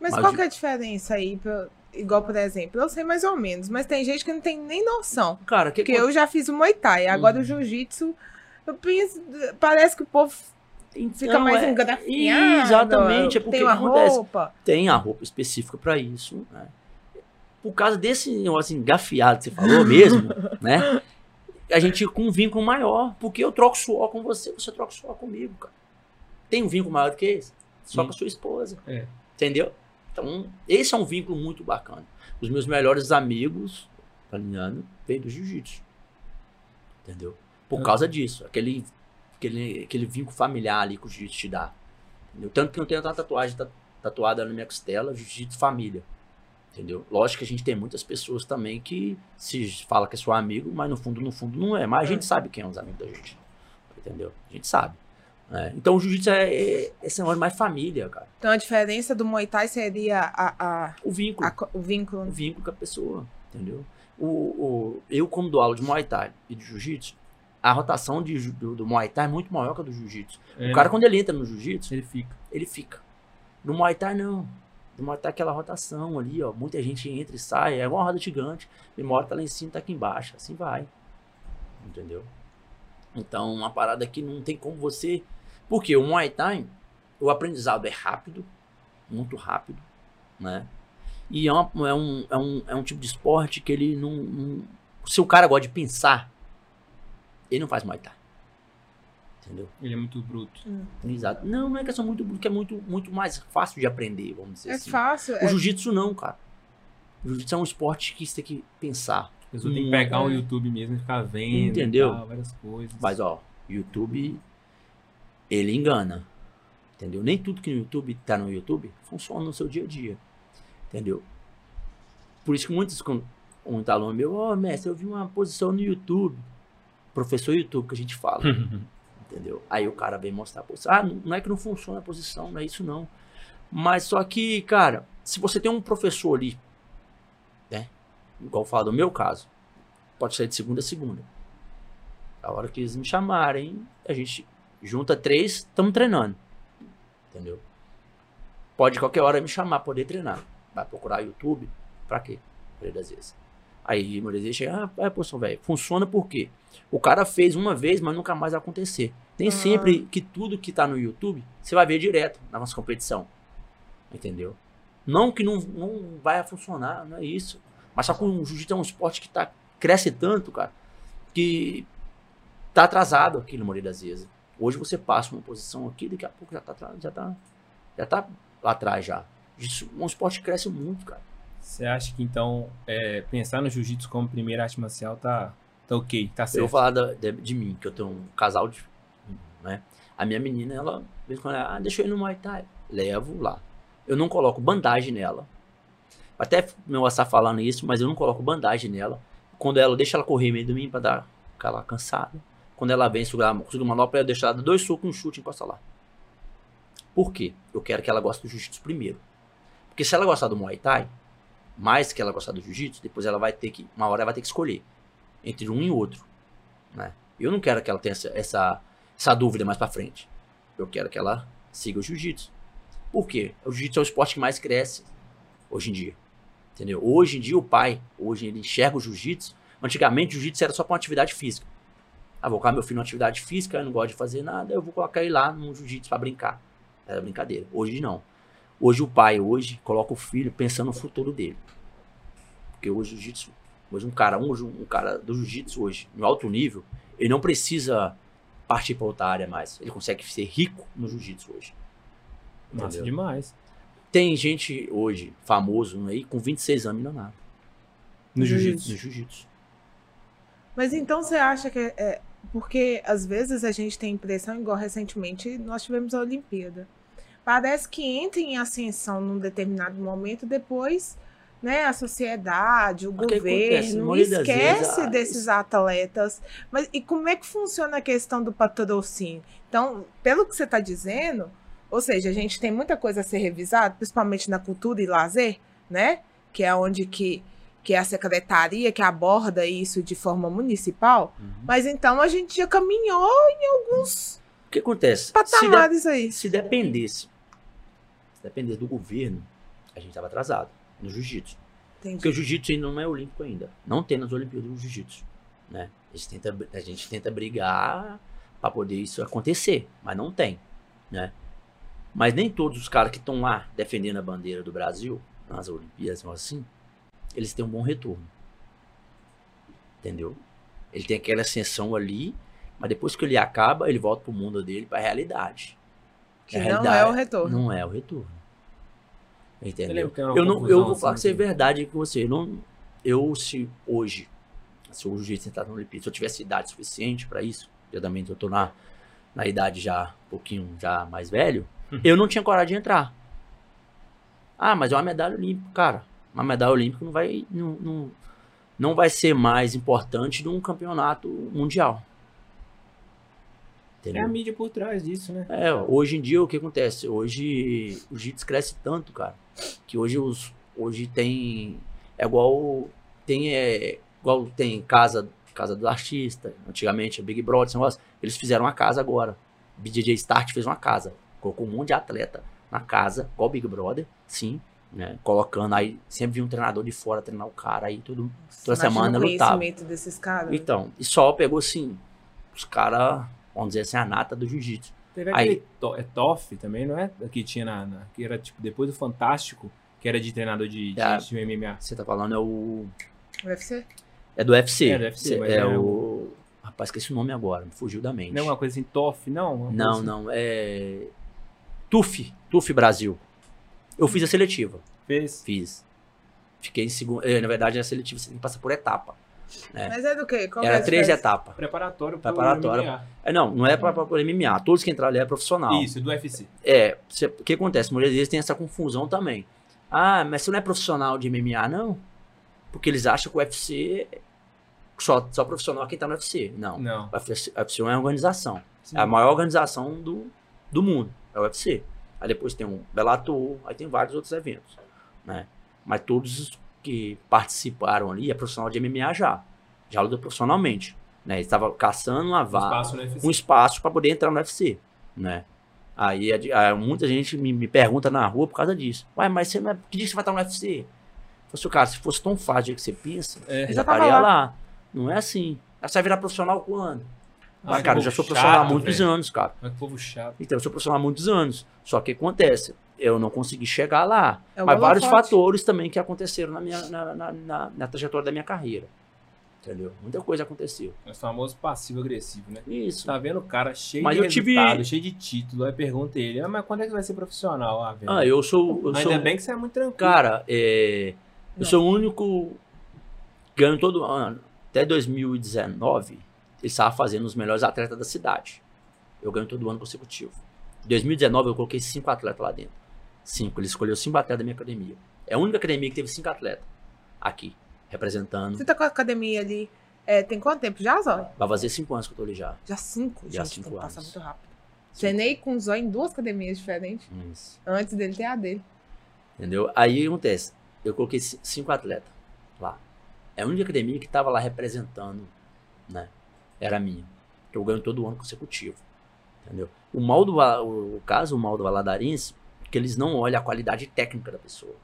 Mas, Mas qual que é a diferença aí? pra- igual, por exemplo, eu sei mais ou menos, mas tem gente que não tem nem noção. Cara, que Porque eu já fiz o Muay Thai, agora Uhum. o Jiu-Jitsu, eu penso, parece que o povo fica mais é- engrafiado. Exatamente, é porque tem uma o que acontece? roupa. tem a roupa específica para isso, né? Por causa desse negócio engafiado que você falou mesmo, né? A gente com um vínculo maior, porque eu troco suor com você, você troca suor comigo, cara. Tem um vínculo maior do que esse? Só Sim. com a sua esposa. É. Entendeu? Então, esse é um vínculo muito bacana. Os meus melhores amigos, tá ligado? Vêm do jiu-jitsu. Entendeu? Por Ah. causa disso. Aquele, aquele, aquele vínculo familiar ali que o jiu-jitsu te dá. Entendeu? Tanto que eu tenho uma tatuagem ta- tatuada na minha costela, jiu-jitsu família. Entendeu? Lógico que a gente tem muitas pessoas também que se fala que é seu amigo, mas no fundo, no fundo não é. Mas a gente sabe quem é os amigos da gente. Entendeu? A gente sabe. né? Então o jiu-jitsu é, é esse negócio mais família, cara. Então a diferença do Muay Thai seria a, a, O vínculo. a o vínculo. o vínculo com a pessoa, entendeu? O, o- eu, como dou aula de Muay Thai e de Jiu-Jitsu, a rotação de do, do Muay Thai é muito maior que a do Jiu-Jitsu. É, O cara, quando ele entra no Jiu-Jitsu, ele fica. ele fica. No Muay Thai, não. No Muay Thai, é aquela rotação ali, ó. Muita gente entra e sai. É igual uma roda gigante. Uma hora tá lá em cima, tá aqui embaixo. Assim vai. Entendeu? Então, uma parada que não tem como você... Porque o Muay Thai, o aprendizado é rápido. Muito rápido, né? E é, uma- é um, é, um, é um tipo de esporte que ele não, não... Se o cara gosta de pensar, ele não faz Muay Thai. Entendeu? Ele é muito bruto. Exato. Não, não é questão muito porque é muito, muito mais fácil de aprender, vamos dizer É assim. fácil. O é- jiu-jitsu não, cara. O jiu-jitsu é um esporte que você tem que pensar. A pessoa tem que Hum, pegar o é. YouTube mesmo e ficar vendo. Entendeu? e tal, várias coisas. Mas, ó, YouTube, ele engana. Entendeu? Nem tudo que no YouTube tá no YouTube funciona no seu dia a dia. Entendeu? Por isso que muitos, quando um aluno meu, ó, mestre, eu vi uma posição no YouTube. Professor YouTube que a gente fala. Entendeu? Aí o cara vem mostrar a posição. Ah, não é que não funciona a posição, não é isso não. Mas só que, cara, se você tem um professor ali, né? Igual eu falo do meu caso, pode ser de segunda a segunda. A hora que eles me chamarem, a gente junta três, estamos treinando. Entendeu? Pode qualquer hora me chamar, poder treinar. Vai procurar YouTube, pra quê? Das vezes. Aí, das vezes chega, ah, é, posição, velho, funciona por quê? O cara fez uma vez, mas nunca mais vai acontecer. Nem Ah. sempre que tudo que tá no YouTube, você vai ver direto na nossa competição. Entendeu? Não que não, não vai funcionar, não é isso. Mas só que o jiu-jitsu é um esporte que tá, cresce tanto, cara, que tá atrasado aqui na maioria das vezes. Hoje você passa uma posição aqui, daqui a pouco já tá, já tá, já tá lá atrás já. É um esporte que cresce muito, cara. Você acha que então é, pensar no jiu-jitsu como primeira arte marcial tá, tá ok, tá Eu vou certo? falar da- de, de mim, que eu tenho um casal de. Né? A minha menina, ela, de vez quando, ela, ah, deixa eu ir no Muay Thai. Levo lá. Eu não coloco bandagem nela. Até meu tá falando isso, mas eu não coloco bandagem nela. Quando ela deixa ela correr meio do mim pra dar aquela cansada. Quando ela vem sugar, sugar manopla, eu deixo ela dois socos, um chute e encosta lá. Por quê? Eu quero que ela goste do jiu-jitsu primeiro. Porque se ela gostar do Muay Thai, mais que ela gostar do jiu-jitsu, depois ela vai ter que, uma hora ela vai ter que escolher entre um e outro, né? Eu não quero que ela tenha essa, essa, essa dúvida mais pra frente. Eu quero que ela siga o jiu-jitsu. Por quê? O jiu-jitsu é o esporte que mais cresce hoje em dia. Entendeu? Hoje em dia o pai, hoje ele enxerga o jiu-jitsu. Antigamente o jiu-jitsu era só pra uma atividade física. Ah, vou colocar meu filho numa atividade física, eu não gosto de fazer nada, eu vou colocar ele lá no jiu-jitsu pra brincar. Era brincadeira. Hoje não. Hoje o pai hoje coloca o filho pensando no futuro dele. Porque hoje o jiu-jitsu, hoje um cara, hoje um cara do jiu-jitsu hoje, no alto nível, ele não precisa partir para outra área mais. Ele consegue ser rico no jiu-jitsu hoje. Massa Entendeu? demais. Tem gente hoje, famoso aí, com 26 anos milionário. No jiu-jitsu. No jiu-jitsu. Mas então você acha que é. Porque às vezes a gente tem a impressão, igual recentemente nós tivemos a Olimpíada. Parece que entra em ascensão num determinado momento, depois né, a sociedade, o o governo esquece vezes, desses atletas. Mas e como é que funciona a questão do patrocínio? Então, pelo que você está dizendo, ou seja, a gente tem muita coisa a ser revisada, principalmente na cultura e lazer, né? Que é onde que, que é a secretaria que aborda isso de forma municipal. Uhum. Mas então a gente já caminhou em alguns O que acontece? Se, de- patamares aí. se dependesse, se dependesse do governo, a gente estava atrasado no jiu-jitsu. Porque o jiu-jitsu ainda não é olímpico ainda. Não tem nas Olimpíadas o jiu-jitsu. Né? A, gente tenta, a gente tenta brigar para poder isso acontecer, mas não tem. Né? Mas nem todos os caras que estão lá defendendo a bandeira do Brasil, nas Olimpíadas, assim, eles têm um bom retorno. Entendeu? Ele tem aquela ascensão ali, mas depois que ele acaba, ele volta pro mundo dele, pra realidade. Que A não é o retorno. Não é o retorno. Eu Entendeu? Eu, não, eu vou falar assim, que isso é verdade com você. Eu, não, eu se hoje, se jiu-jitsu entrar no Olimpíada, se eu tivesse idade suficiente pra isso, eu também eu tô na, na idade já um pouquinho já mais velho, eu não tinha coragem de entrar. Ah, mas é uma medalha olímpica, cara. Uma medalha olímpica não vai, não, não, não vai ser mais importante de um campeonato mundial. É a Entendeu? mídia por trás disso, né? É, hoje em dia o que acontece? Hoje o jiu-jitsu cresce tanto, cara, que hoje os hoje tem é igual tem é, igual tem casa casa do artista, antigamente a Big Brother, esse negócio, eles fizeram uma casa agora. BJJ Start fez uma casa, colocou um monte de atleta na casa, igual o Big Brother, sim, né? Colocando aí sempre vinha um treinador de fora treinar o cara aí tudo. Toda Imagina semana o lutava. conhecimento desses caras. Então, e só pegou assim os caras, vamos dizer assim, a nata do jiu-jitsu. Teve Aí- aquele to, é TOF também, não é? Que tinha na, na- Que era tipo depois do Fantástico, que era de treinador de, de, Ah. de MMA. Você tá falando é o UFC? É do UFC. É do UFC, mas é é o. Rapaz, esqueci o nome agora, me fugiu da mente. Não é uma coisa assim, TOF, não? Coisa não, assim. não, é. TUF, TUF Brasil. Eu fiz a seletiva, Fez. fiz. Fiquei em segundo. é, Na verdade, a seletiva você tem que passar por etapa. É. Mas é do quê? Qual que é Era a três etapas. Preparatório Preparatório. MMA. É, não, não é pra, pra MMA. Todos que entraram ali é profissional. Isso, do UFC. É, o que acontece? Muitas vezes tem essa confusão também. Ah, mas você não é profissional de MMA, não? Porque eles acham que o UFC só, só profissional é quem tá no UFC. Não. Não. O UFC, o UFC é uma organização. Sim. É a maior organização do, do mundo, é o UFC. Aí depois tem um Bellator, aí tem vários outros eventos, né? Mas todos os que participaram ali é profissional de MMA já. Já luta profissionalmente, né? Eles estavam caçando uma vaga, um espaço para poder entrar no UFC, né? Aí a- a- muita gente me, me pergunta na rua por causa disso. Ué, mas você não é, que dia você vai estar no UFC? Eu falei assim, cara, se fosse tão fácil que você pensa, É. eu já tava estaria lá. lá. Não é assim. Você vai virar profissional quando? Ah, Ah, cara, eu já sou profissional há muitos velho. anos, cara. Mas que povo chato. Então, eu sou profissional há muitos anos. Só que acontece, eu não consegui chegar lá. É Mas vários holofote. fatores também que aconteceram na, minha, na, na, na- na trajetória da minha carreira. Entendeu? Muita coisa aconteceu. É o famoso passivo-agressivo, né? Isso. Tá vendo o cara cheio Mas de eu tive- cheio de título. Aí pergunta ele, ah, mas quando é que vai ser profissional? Ah, velho. Ah, eu sou. Eu mas sou ainda bem que você é muito tranquilo. Cara, é, eu sou o único. Ganho todo ano. Até 2019, ele estava fazendo os melhores atletas da cidade. Eu ganho todo ano consecutivo. Em 2019, eu coloquei cinco atletas lá dentro. Cinco. Ele escolheu cinco atletas da minha academia. É a única academia que teve cinco atletas aqui, representando. Você tá com a academia ali. é, tem quanto tempo já, Zói? Vai fazer cinco anos que eu tô ali já. Já cinco, Já gente. cinco anos. muito rápido. Treinei com o Zói em duas academias diferentes. Isso. Antes dele ter a dele. Entendeu? Aí acontece? Eu coloquei ci- cinco atletas lá. É a única academia que estava lá representando, né? Era a minha. Que eu ganho todo ano consecutivo. Entendeu? O mal do o, o caso, o mal do Valadarense, é que eles não olham a qualidade técnica da pessoa.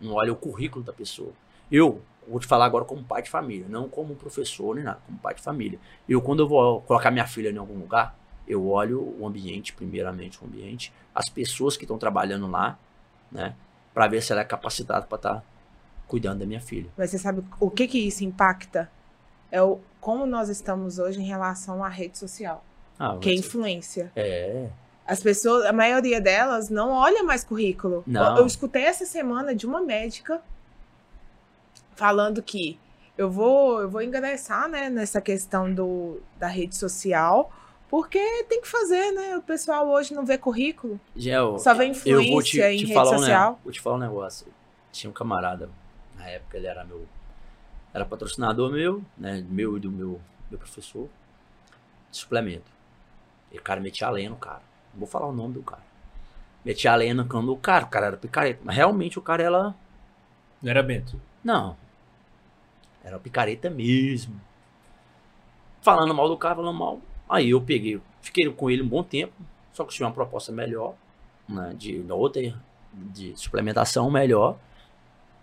Não olham o currículo da pessoa. Eu vou te falar agora como pai de família, não como professor nem nada, como pai de família. Eu, quando eu vou colocar minha filha em algum lugar, eu olho o ambiente, primeiramente o ambiente, as pessoas que estão trabalhando lá, né? Pra ver se ela é capacitada pra estar cuidando da minha filha. Mas você sabe o que que isso impacta? É o como nós estamos hoje em relação à rede social. Ah, Que é influência. é. As pessoas, a maioria delas não olha mais currículo. Não. Eu, eu escutei essa semana de uma médica falando que eu vou, eu vou ingressar, né, nessa questão do, da rede social, porque tem que fazer, né? O pessoal hoje não vê currículo, Gel, só vê eu vou te, influência em te rede falar um, social. ne- vou te falar um negócio. Tinha um camarada Na época ele era meu. Era patrocinador meu, né? Meu e do meu, meu professor. De suplemento. E o cara metia a lenha no cara. Vou falar o nome do cara. Metia a lenha no cano do cara. O cara era picareta. Mas realmente o cara era. Não era Bento. Não. Era picareta mesmo. Falando mal do cara, falando mal. Aí eu peguei, fiquei com ele um bom tempo. Só que tinha uma proposta melhor, né, de da outra de suplementação melhor.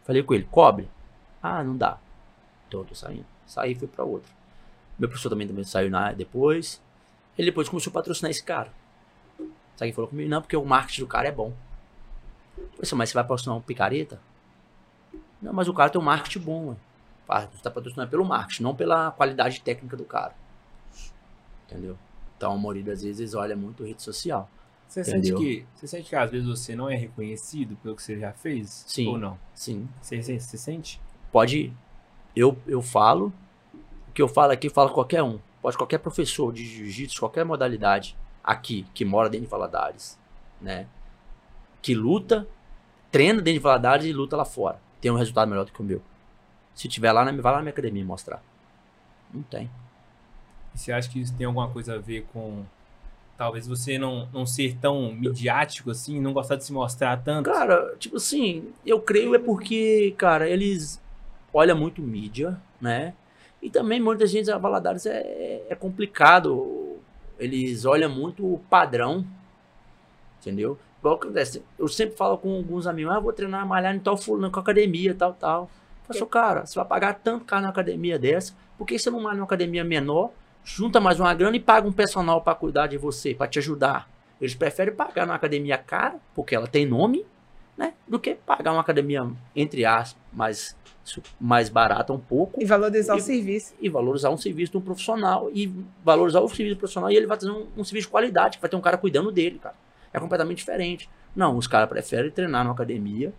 Falei com ele, cobre? Ah, não dá. Então eu tô saindo. Saí e fui pra outra. Meu professor também, também saiu na, depois. Ele depois começou a patrocinar esse cara. Sabe quem falou comigo? Não, porque o marketing do cara é bom. Falei mas você vai patrocinar um picareta? Não, mas o cara tem um marketing bom, ué. Você tá patrocinando pelo marketing, não pela qualidade técnica do cara. Entendeu? Então a maioria das vezes olha muito rede social. Você sente, que, você sente que às vezes você não é reconhecido pelo que você já fez? Sim. Ou não? Sim. Você, você, você sente? Pode. Eu, eu falo. O que eu falo aqui, fala qualquer um. Pode qualquer professor de jiu-jitsu, qualquer modalidade aqui, que mora dentro de Valadares, né? Que luta, treina dentro de Valadares e luta lá fora. Tem um resultado melhor do que o meu. Se tiver lá, vai lá na minha academia mostrar. Não tem. E você acha que isso tem alguma coisa a ver com talvez você não, não ser tão midiático assim, não gostar de se mostrar tanto? Cara, tipo assim, eu creio é porque, cara, eles olham muito mídia, né? E também muita gente a Valadares é, é complicado. Eles olham muito o padrão, entendeu? Igual acontece, eu sempre falo com alguns amigos, ah, vou treinar, malhar em tal fulano, com academia, tal, tal. Eu falo, cara, você vai pagar tanto caro na academia dessa, por que você não malha numa academia menor junta mais uma grana e paga um personal para cuidar de você, para te ajudar. Eles preferem pagar numa academia cara, porque ela tem nome, né? Do que pagar uma academia, entre aspas, mais, mais barata um pouco. E valorizar e, o serviço. E valorizar um serviço de um profissional. E valorizar o serviço do profissional e ele vai ter um, um serviço de qualidade, que vai ter um cara cuidando dele, cara. É completamente diferente. Não, os caras preferem treinar numa academia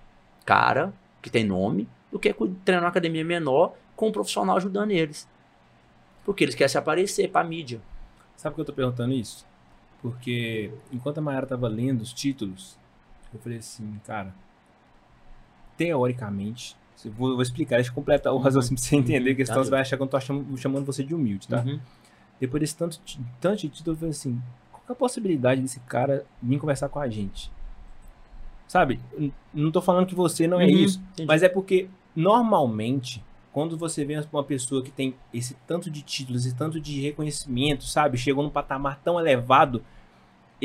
cara, que tem nome, do que treinar numa academia menor com um profissional ajudando eles. Porque eles querem se aparecer pra mídia. Sabe por que eu tô perguntando isso? Porque enquanto a Mayara tava lendo os títulos, eu falei assim, cara, teoricamente, vou, vou explicar, deixa eu completar o raciocínio pra você entender, porque senão você vai achar que eu tô chamando, chamando você de humilde, tá? Uhum. Depois desse tanto, tanto de título, eu falei assim, qual é a possibilidade desse cara vir conversar com a gente? Sabe? Não tô falando que você não é uhum, isso, entendi. mas é porque normalmente quando você vê uma pessoa que tem esse tanto de títulos, esse tanto de reconhecimento, sabe? Chegou num patamar tão elevado,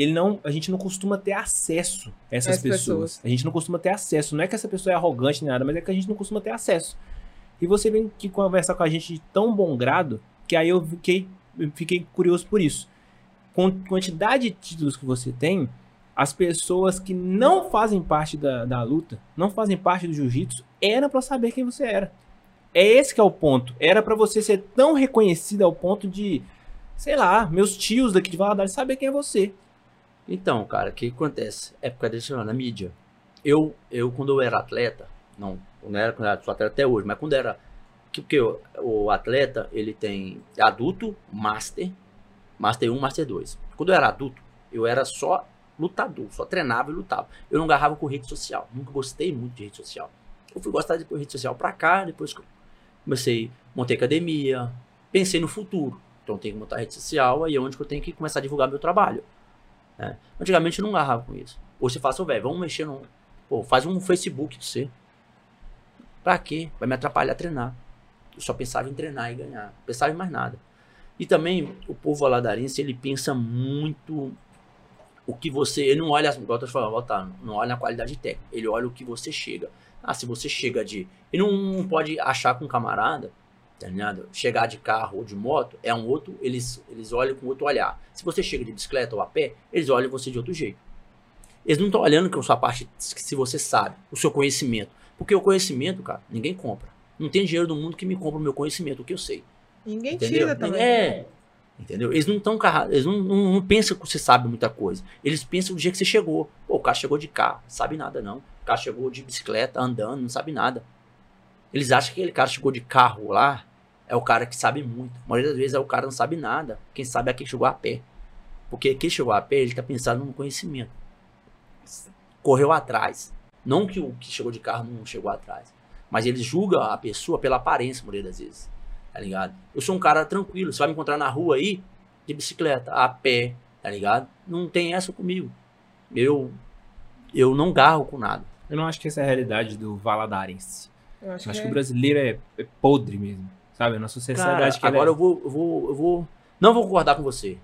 ele não, a gente não costuma ter acesso a essas pessoas. pessoas. A gente não costuma ter acesso. Não é que essa pessoa é arrogante nem nada, mas é que a gente não costuma ter acesso. E você vem que conversar com a gente de tão bom grado, que aí eu fiquei, eu fiquei curioso por isso. Com quantidade de títulos que você tem, as pessoas que não fazem parte da, da luta, não fazem parte do jiu-jitsu, era para saber quem você era. É esse que é o ponto. Era para você ser tão reconhecido ao ponto de, sei lá, meus tios daqui de Valadares saber quem é você. Então, cara, o que acontece? Época desse na mídia. Eu, eu, quando eu era atleta, não, não era quando eu era, atleta até hoje, mas quando era. Porque o, o atleta, ele tem adulto, master, master 1, master 2. Quando eu era adulto, eu era só lutador, só treinava e lutava. Eu não agarrava com rede social, nunca gostei muito de rede social. Eu fui gostar de rede social pra cá, depois que eu comecei, montei academia, pensei no futuro. Então tenho que montar rede social, aí é onde eu tenho que começar a divulgar meu trabalho. Né? Antigamente eu não agarrava com isso. Hoje você fala assim, velho, vamos mexer no. Pô, faz um Facebook de você. Pra quê? Vai me atrapalhar a treinar. Eu só pensava em treinar e ganhar. Não pensava em mais nada. E também o povo aladarense, ele pensa muito o que você. Ele não olha, igual eu falando, não olha a qualidade técnica. Ele olha o que você chega. Ah, se você chega de. E não pode achar com um camarada, tá ligado? Chegar de carro ou de moto é um outro. Eles, eles olham com outro olhar. Se você chega de bicicleta ou a pé, eles olham você de outro jeito. Eles não estão olhando com a sua parte, se você sabe, o seu conhecimento. Porque o conhecimento, cara, ninguém compra. Não tem dinheiro do mundo que me compra o meu conhecimento, o que eu sei. Ninguém Entendeu? tira também. É. Entendeu? Eles não estão eles não, não, não, pensam que você sabe muita coisa. Eles pensam do dia que você chegou. Pô, o cara chegou de carro, sabe nada não cara chegou de bicicleta, andando, não sabe nada. Eles acham que aquele cara chegou de carro lá é o cara que sabe muito. A maioria das vezes é o cara que não sabe nada. Quem sabe é quem chegou a pé. Porque quem chegou a pé, ele tá pensando no conhecimento. Correu atrás. Não que o que chegou de carro não chegou atrás. Mas eles julgam a pessoa pela aparência, a maioria das vezes. Tá ligado? Eu sou um cara tranquilo. Você vai me encontrar na rua aí, de bicicleta, a pé, tá ligado? Não tem essa comigo. Eu, eu não garro com nada. Eu não acho que essa é a realidade do valadarense. Eu acho, Eu acho que, que o brasileiro é, é podre mesmo. Sabe? A nossa Cara, sociedade agora é- eu vou, eu vou, eu vou. Não vou concordar com você.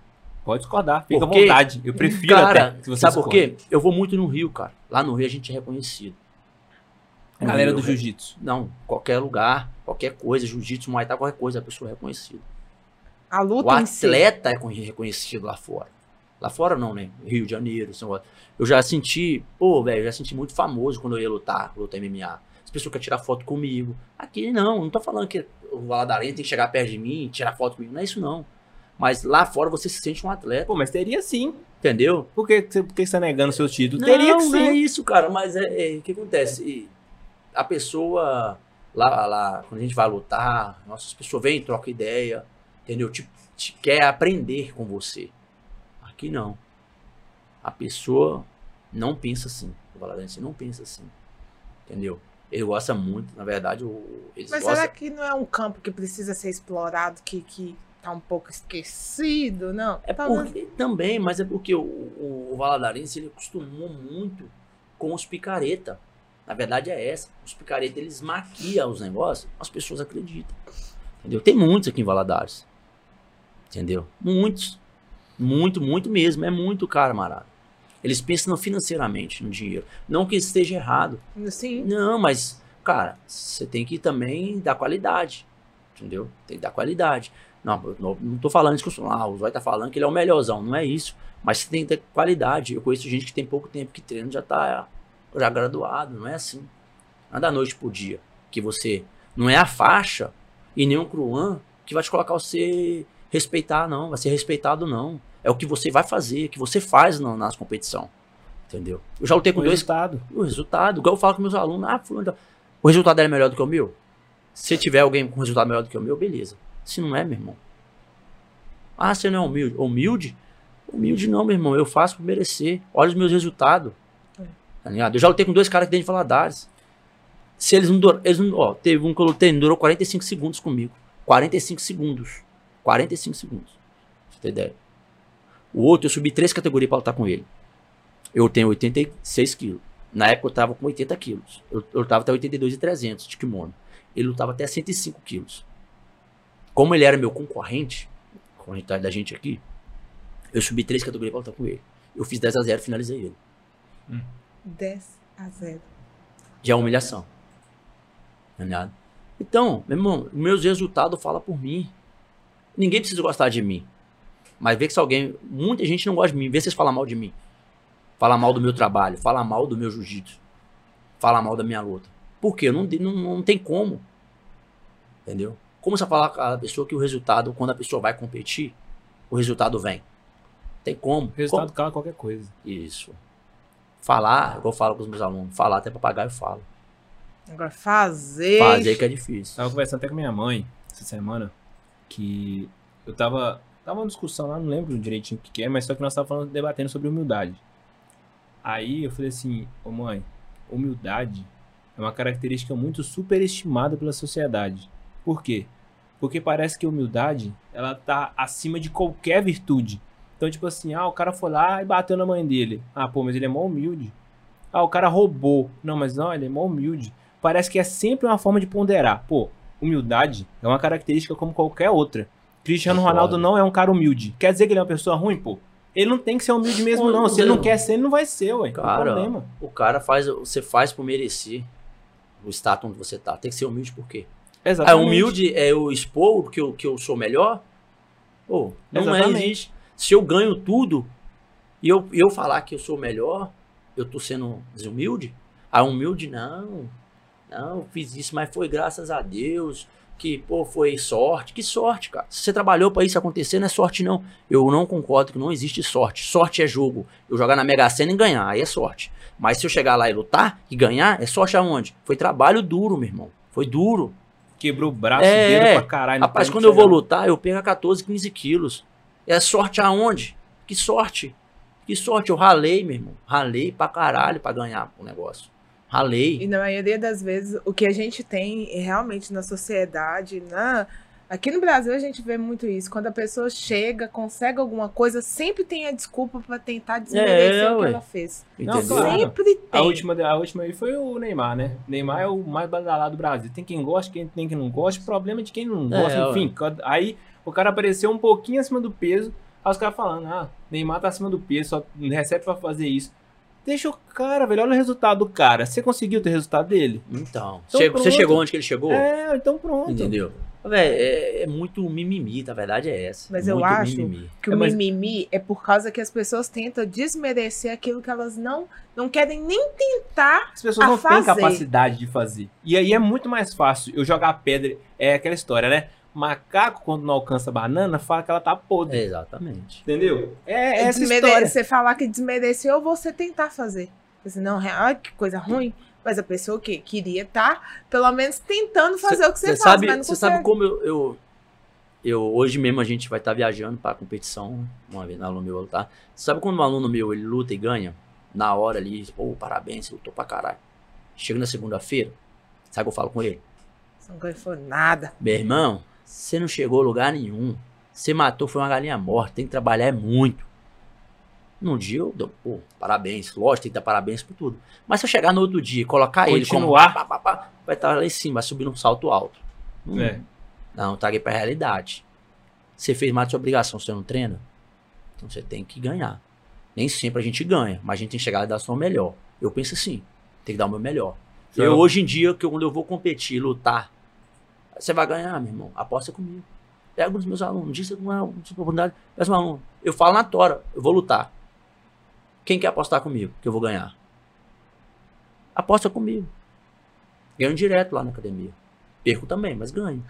Pode discordar, fica Porque- à vontade. Eu prefiro cara, até que você sabe por quê? Eu vou muito no Rio, cara. Lá no Rio a gente é reconhecido. No Galera Rio, do jiu-jitsu. Não, qualquer lugar, qualquer coisa, jiu-jitsu, muay thai, qualquer coisa, a pessoa é reconhecida. A O luta em si. atleta é con- reconhecido lá fora. Lá fora não, né? Rio de Janeiro, São Paulo. Eu já senti, pô, velho, eu já senti muito famoso quando eu ia lutar, lutar MMA. As pessoas querem tirar foto comigo. Aqui não, não tô falando que o Valadarense tem que chegar perto de mim, tirar foto comigo, não é isso não. Mas lá fora você se sente um atleta, Pô, mas teria sim. entendeu? Por que, você- por que você tá negando seu título? Não, teria que não é sim. isso, cara, mas é, é- o que acontece? E a pessoa, lá, lá, quando a gente vai lutar, nossas pessoas vêm, troca ideia, entendeu? Te, te quer aprender com você. Aqui não. A pessoa não pensa assim. O Valarense não pensa assim. Entendeu? Ele gosta muito, na verdade, o, eles Mas gostam. será que não é um campo que precisa ser explorado, que, que tá um pouco esquecido? Não. É porque também, mas é porque o, o, o Valadarense ele acostumou muito com os picareta. Na verdade é essa. Os picareta eles maquiam os negócios, as pessoas acreditam. Entendeu? Tem muitos aqui em Valadares. Entendeu? Muitos. Muito, muito mesmo. É muito caro, marado. Eles pensam financeiramente, no dinheiro. Não que esteja errado. Sim. Não, mas, cara, você tem que também dar qualidade. Entendeu? Tem que dar qualidade. Não, não, não tô falando isso. Ah, o Zói tá falando que ele é o melhorzão. Não é isso. Mas você tem que ter qualidade. Eu conheço gente que tem pouco tempo que treina já tá já graduado. Não é assim. Não é da noite pro dia. Que você. Não é a faixa e nem o Cruan que vai te colocar você respeitar, não. Vai ser respeitado, não. É o que você vai fazer, que você faz na, nas competição. Entendeu? Eu já lutei com O dois resultado. o resultado, igual eu falo com meus alunos, ah, fulano, então, o resultado é melhor do que o meu? Se tiver alguém com resultado melhor do que o meu, beleza. Se não é, meu irmão. Ah, você não é humilde? Humilde? Humilde não, meu irmão. Eu faço por merecer. Olha os meus resultados. É. Tá ligado? Eu já lutei com dois caras que dentro de Valadares. Se eles não duram. Eles não, ó, teve um que eu lutei, durou 45 segundos comigo. 45 segundos. 45 segundos. Pra você ter ideia. O outro, eu subi três categorias pra lutar com ele. Eu tenho 86 quilos. Na época eu tava com 80 quilos. Eu, eu tava até 82,300 de kimono. Ele lutava até 105 quilos. Como ele era meu concorrente, concorrente da gente aqui, eu subi três categorias pra lutar com ele. Eu fiz 10 a 0 finalizei ele. 10 a 0. Já é humilhação. Tá ligado? Então, meu irmão, meus resultados falam por mim. Ninguém precisa gostar de mim. Mas vê que se alguém. Muita gente não gosta de mim. Vê se vocês falam mal de mim. Fala mal do meu trabalho. Fala mal do meu jiu-jitsu. Fala mal da minha luta. Por quê? Não, não, não tem como. Entendeu? Como você falar com a pessoa que o resultado, quando a pessoa vai competir, o resultado vem? Tem como. O resultado cala qualquer coisa. Isso. Falar, igual eu falo com os meus alunos, falar até papagaio eu falo. Agora fazer. Fazer que é difícil. Tava conversando até com minha mãe essa semana que eu tava. Tava uma discussão lá, não lembro direitinho o que, que é, mas só que nós tava falando, debatendo sobre humildade. Aí eu falei assim, ô mãe, humildade é uma característica muito superestimada pela sociedade. Por quê? Porque parece que a humildade, ela tá acima de qualquer virtude. Então, tipo assim, ah, o cara foi lá e bateu na mãe dele. Ah, pô, mas ele é mó humilde. Ah, o cara roubou. Não, mas não, ele é mó humilde. Parece que é sempre uma forma de ponderar. Pô, humildade é uma característica como qualquer outra. Cristiano Concordo. Ronaldo não é um cara humilde. Quer dizer que ele é uma pessoa ruim, pô? Ele não tem que ser humilde mesmo, não. Se ele não quer ser, ele não vai ser, ué. Cara, problema. O cara faz, você faz por merecer o status onde você tá. Tem que ser humilde por quê? Ah, Exatamente. humilde é eu expor que eu, que eu sou melhor? Pô, não é, Exatamente. existe. Se eu ganho tudo e eu, eu falar que eu sou melhor, eu tô sendo desumilde? Ah, humilde não. Não, eu fiz isso, mas foi graças a Deus. Que, pô, foi sorte. Que sorte, cara. Se você trabalhou pra isso acontecer, não é sorte, não. Eu não concordo que não existe sorte. Sorte é jogo. Eu jogar na Mega Sena e ganhar, aí é sorte. Mas se eu chegar lá e lutar e ganhar, é sorte aonde? Foi trabalho duro, meu irmão. Foi duro. Quebrou o braço É, dedo pra caralho. Rapaz, quando eu vou lutar, eu perco a 14, 15 quilos. É sorte aonde? Que sorte? Que sorte? Eu ralei, meu irmão. Ralei pra caralho pra ganhar o negócio. Ralei. E na maioria das vezes, o que a gente tem é realmente na sociedade, na... aqui no Brasil a gente vê muito isso. Quando a pessoa chega, consegue alguma coisa, sempre tem a desculpa pra tentar desmerecer É, o que ué. ela fez. Não, claro. Sempre A tem. última, a última aí foi o Neymar, né? Neymar é o mais badalado do Brasil. Tem quem gosta, quem tem quem não gosta. O problema é de quem não É, gosta. ué. Enfim, aí o cara apareceu um pouquinho acima do peso. Aí os caras falando, ah, Neymar tá acima do peso, só recebe pra fazer isso. Deixa o cara, velho. Olha o resultado do cara. Você conseguiu ter o resultado dele? Então, Então chegou- você chegou onde que ele chegou? É, então pronto. Entendeu? Véi, é, é muito mimimi, a verdade é essa. Mas eu muito acho mimimi. Que É, o mas- mimimi é por causa que as pessoas tentam desmerecer aquilo que elas não, não querem nem tentar. As pessoas a não têm fazer. capacidade de fazer. E aí é muito mais fácil eu jogar pedra. É aquela história, né? Macaco, quando não alcança a banana, fala que ela tá podre. Exatamente. Entendeu? É essa Desmere- história. Você falar que desmereceu ou você tentar fazer. Assim, não, ai, que coisa ruim. Mas a pessoa que queria estar, pelo menos, tentando fazer o que você faz, sabe, mas não Você sabe como eu, eu, eu- Hoje mesmo a gente vai estar viajando para competição, uma vez um aluno meu tá? Sabe quando um aluno meu ele luta e ganha? Na hora ali, pô, parabéns, lutou pra caralho. Chega na segunda-feira, sabe o que eu falo com ele? Você não foi nada. Meu irmão, você não chegou a lugar nenhum. Você matou, foi uma galinha morta, tem que trabalhar muito. Num dia eu dou, pô, parabéns. Lógico, tem que dar parabéns por tudo. Mas se eu chegar no outro dia e colocar ele como Continuar. pá, pá, pá, vai estar lá em cima, vai subir num salto alto. Hum, É. Não, traguei pra realidade. Você fez mais de sua obrigação, você não treina? Então você tem que ganhar. Nem sempre a gente ganha, mas a gente tem que chegar e dar o seu melhor. Eu penso assim, tem que dar o meu melhor. Então- Eu, hoje em dia, que eu- quando eu vou competir, lutar, você vai ganhar, meu irmão. Aposta comigo. Pega um dos meus alunos, diz uma oportunidade, peça um aluno. Eu falo na tora, eu vou lutar. Quem quer apostar comigo que eu vou ganhar? Aposta comigo. Ganho direto lá na academia. Perco também, mas ganho.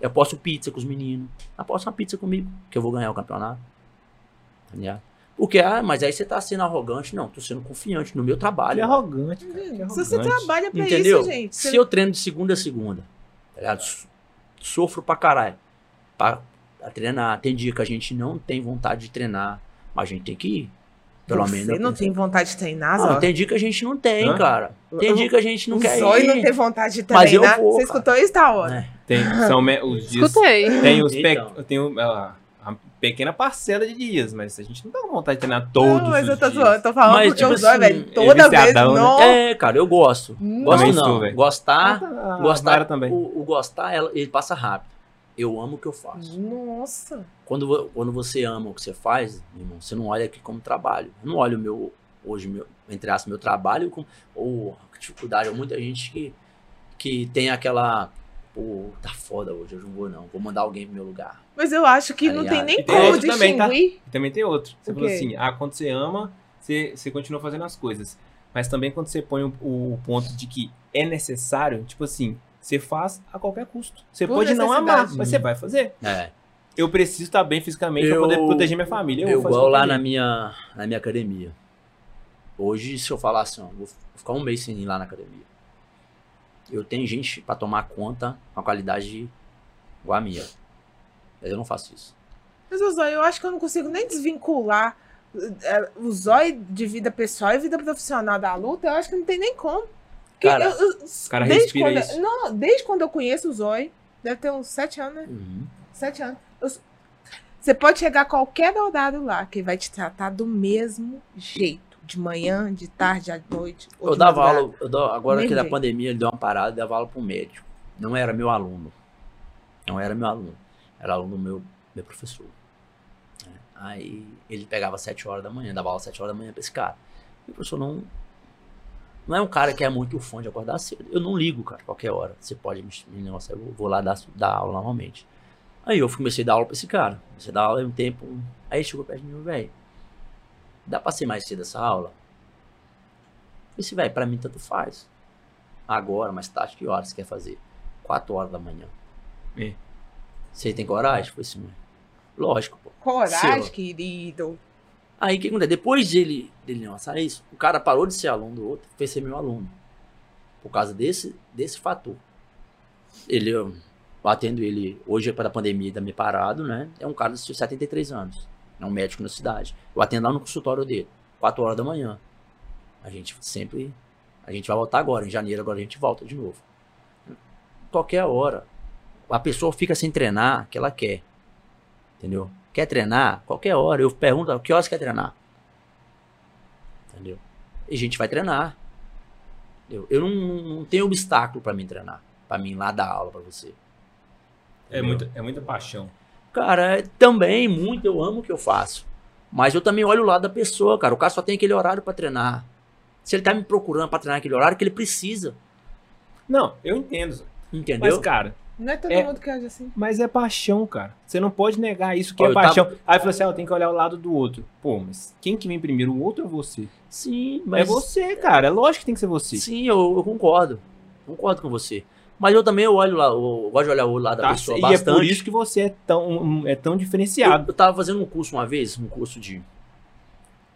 Eu aposto pizza com os meninos. Aposta uma pizza comigo, que eu vou ganhar o campeonato. Ligado? Porque, ah, mas aí você tá sendo arrogante. Não, tô sendo confiante no meu trabalho. É arrogante, cara. é Se você arrogante. trabalha pra Entendeu? isso, gente. Se Você- eu treino de segunda a segunda, tá ligado? So- Sofro pra caralho. Pra, pra treinar. Tem dia que a gente não tem vontade de treinar, mas a gente tem que ir. Pelo você menos. não tem vontade de treinar, Não, Zó? tem dia que a gente não tem, Hã? cara. Tem dia que a gente não o quer Zóio ir. não tem vontade de Mas eu treinar. vou, Você cara. escutou isso, tá hora? É. Tem, são os dias. Escutei. Tem os pe- Então. tem o- a, a pequena parcela de dias, mas a gente não tá com vontade de treinar todos não, mas os eu tô dias. zoando, eu tô falando Mas, porque tipo assim, velho, ele toda é vez, viciadão, né? não. É, cara, eu gosto. Gosto Também não. Gostar, Ah, a gostar também. O, o gostar, ela- ele passa rápido. Eu amo o que eu faço. Nossa. Quando, quando você ama o que você faz, meu irmão, você não olha aqui como trabalho. Eu não olho o meu, hoje, meu, entre aspas, meu trabalho como, ou a dificuldade. Há muita gente que, que tem aquela, pô, tá foda hoje, eu não vou não, vou mandar alguém pro meu lugar. Mas eu acho que Tá não tem nem tem como outro também, tá? distinguir. Também tem outro. Você falou assim, ah, quando você ama, você, você continua fazendo as coisas. Mas também quando você põe o, o ponto de que é necessário, tipo assim, você faz a qualquer custo. Você Por pode não amar, mas você vai fazer. É. Eu preciso estar bem fisicamente Eu- pra poder proteger minha família. Eu, Eu, igual lá na minha, na minha academia. Hoje, se eu falar assim, ó, vou ficar um mês sem ir lá na academia. Eu tenho gente pra tomar conta com a qualidade igual a minha. Mas eu não faço isso. Mas o Zóio, eu acho que eu não consigo nem desvincular é, o Zóio de vida pessoal e vida profissional da luta. Eu acho que não tem nem como. Porque Cara, eu- eu- cara desde respira quando, isso. Não, desde quando eu conheço o Zóio, deve ter uns sete anos, né? Uhum. Sete anos. Eu- você pode chegar a qualquer horário lá, que ele vai te tratar do mesmo jeito. De manhã, de tarde, à noite. Eu dava madrugada. aula, eu agora que da pandemia ele deu uma parada, eu dava aula para um médico. Não era meu aluno. Não era meu aluno. Era aluno meu, meu professor. Aí ele pegava 7 horas da manhã, dava aula 7 horas da manhã pra esse cara. E o professor não. Não é um cara que é muito fã de acordar cedo. Eu não ligo, cara, qualquer hora. Você pode me, negociar, eu vou- lá dar, dar aula normalmente. Aí eu comecei a dar aula pra esse cara. Comecei a dar aula em um tempo. Aí chegou perto de mim, velho. Dá pra ser mais cedo essa aula? Esse velho, pra mim tanto faz. Agora, mais tarde, que horas você quer fazer? 4 horas da manhã. É. Você tem coragem? Foi assim, lógico, pô. Coragem, Seu. querido. Aí o que acontece? Depois dele, dele lançar isso, o cara parou de ser aluno do outro, fez ser meu aluno. Por causa desse, desse fator. Ele, eu atendo ele, hoje para a pandemia tá meio parado, né? É um cara de 73 anos. É um médico na cidade. Eu atendo lá no consultório dele, 4 horas da manhã. A gente sempre A gente vai voltar agora, em janeiro agora a gente volta de novo. Qualquer hora. A pessoa fica sem treinar que ela quer. Entendeu? Quer treinar? Qualquer hora. Eu pergunto, que horas quer treinar? Entendeu? E a gente vai treinar. Eu, eu não, não tenho obstáculo para mim treinar. para mim lá dar aula para você. É, muito, é muita paixão. Cara, é também, muito, eu amo o que eu faço. Mas eu também olho o lado da pessoa, cara. O cara só tem aquele horário para treinar. Se ele tá me procurando para treinar aquele horário, que ele precisa. Não, eu entendo. Entendeu? Mas, cara, Não é todo É. mundo que age assim. mas é paixão, cara. Você não pode negar isso que Ó, é paixão. Aí falou assim: ah, eu tenho que olhar o lado do outro. Pô, mas quem que vem primeiro, o outro ou você? Sim, É mas. você, cara. É lógico que tem que ser você. Sim, eu, eu concordo. Concordo com você. Mas eu também olho lá, eu gosto de olhar o lado da Tá? pessoa E bastante. é por isso que você é tão, é tão Eu, diferenciado. eu tava fazendo um curso uma vez, um curso de,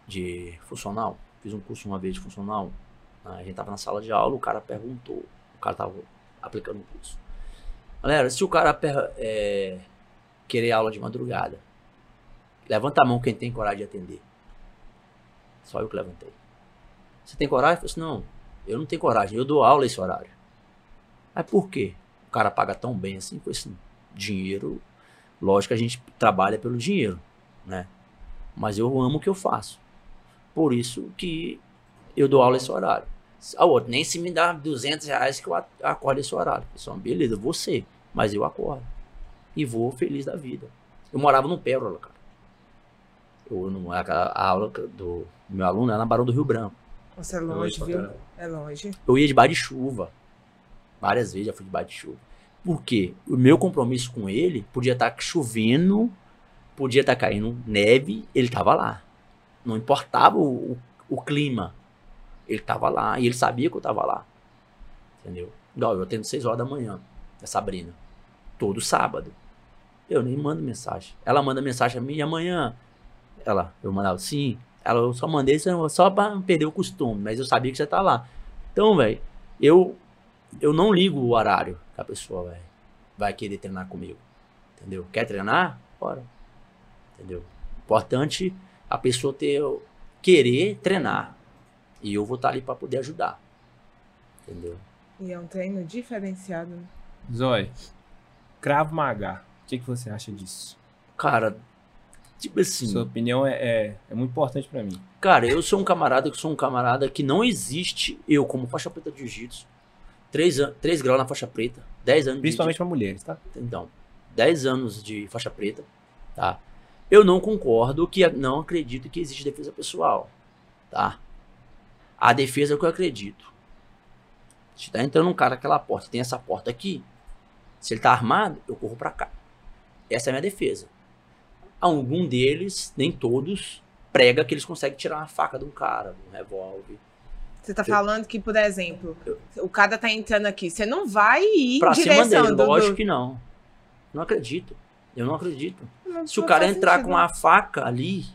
de funcional. Fiz um curso uma vez de funcional. A gente tava na sala de aula, o cara perguntou. O cara tava aplicando o curso. Galera, se o cara é, querer aula de madrugada, levanta a mão quem tem coragem de atender. Só eu que levantei. Você tem coragem? Eu falei assim, não, eu não tenho coragem, eu dou aula esse horário. Mas por quê? O cara paga tão bem assim com esse dinheiro. Lógico que a gente trabalha pelo dinheiro, né? Mas eu amo o que eu faço. Por isso que eu dou aula esse horário. A outra, nem se me dá 200 reais que eu acordo esse horário. Pessoal, beleza, você. Mas eu acordo. E vou feliz da vida. Eu morava no Pérola, cara. Eu, não, a, a aula do meu aluno era na Barão do Rio Branco. Nossa, é longe, viu? É longe. Eu ia de bar de chuva. Várias vezes já fui de bar de chuva. Por quê? O meu compromisso com ele podia estar chovendo, podia estar caindo neve, ele estava lá. Não importava o, o, o clima. Ele estava lá e ele sabia que eu estava lá. Entendeu? Igual eu atendo 6 horas da manhã, a Sabrina. Todo sábado. Eu nem mando mensagem. Ela manda mensagem a mim amanhã. Ela, eu mandava sim. Ela, eu só mandei só pra não perder o costume, mas eu sabia que você tá lá. Então, velho, eu eu não ligo o horário que a pessoa vai, vai querer treinar comigo. Entendeu? Quer treinar? Bora. Entendeu? Importante a pessoa ter querer treinar. E eu vou estar ali para poder ajudar. Entendeu? E é um treino diferenciado. né? Zói, Cravo Maga. O que, que você acha disso? Cara, tipo assim, Sua opinião é, é, é muito importante pra mim. Cara, eu sou um camarada que sou um camarada que não existe eu como faixa preta de jiu-jitsu. 3, an 3 graus na faixa preta, 10 anos Principalmente pra mulheres, tá? então, 10 anos de faixa preta, tá? Eu não concordo que não acredito que existe defesa pessoal, tá? A defesa é o que eu acredito. Se tá entrando um cara naquela porta, tem essa porta aqui, se ele tá armado, eu corro pra cá. Essa é a minha defesa. Algum deles, nem todos, prega que eles conseguem tirar uma faca de um cara, de um revólver. Você tá falando que, por exemplo, o cara tá entrando aqui, você não vai ir Pra em cima direção dele, do, lógico que não. Não acredito. Eu não acredito. Não, Se o não cara faz entrar sentido. com a faca ali,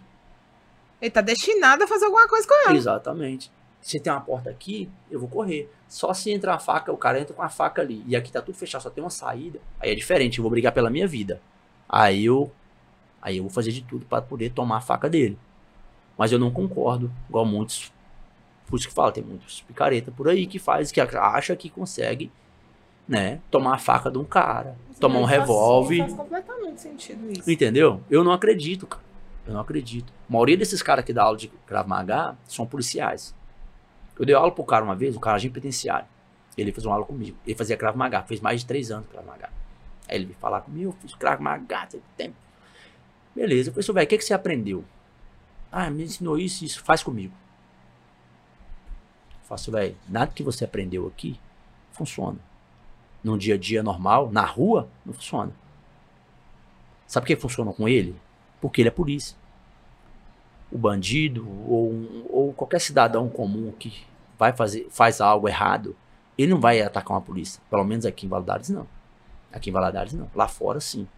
Ele tá destinado a fazer alguma coisa com ela. exatamente. Se tem uma porta aqui, eu vou correr. Só se entrar a faca, o cara entra com a faca ali. E aqui tá tudo fechado, só tem uma saída. Aí é diferente, eu vou brigar pela minha vida. Aí eu. Aí eu vou fazer de tudo pra poder tomar a faca dele. Mas eu não concordo, igual muitos. Por isso que fala, tem muitos picareta por aí que faz, que acha que consegue, né, tomar a faca de um cara, tomar um revólver. Faz completamente sentido isso. Entendeu? Eu não acredito, cara. Eu não acredito. A maioria desses caras que dá aula de Krav Maga são policiais. Eu dei aula pro cara uma vez, o cara agente penitenciário. Ele fez uma aula comigo. Ele fazia Krav Maga, fez mais de três anos Krav Maga. Aí ele veio falar comigo, eu fiz Krav Maga, tem tempo. Beleza, eu falei, "Seu velho, o que, que você aprendeu? Ah, me ensinou isso, isso, faz comigo. Eu faço, velho, nada que você aprendeu aqui funciona. No dia a dia normal, na rua, não funciona. Sabe por que funciona com ele? Porque ele é polícia. O bandido ou, ou qualquer cidadão comum que vai fazer, faz algo errado, ele não vai atacar uma polícia. Pelo menos aqui em Valadares não. Aqui em Valadares não. Lá fora sim.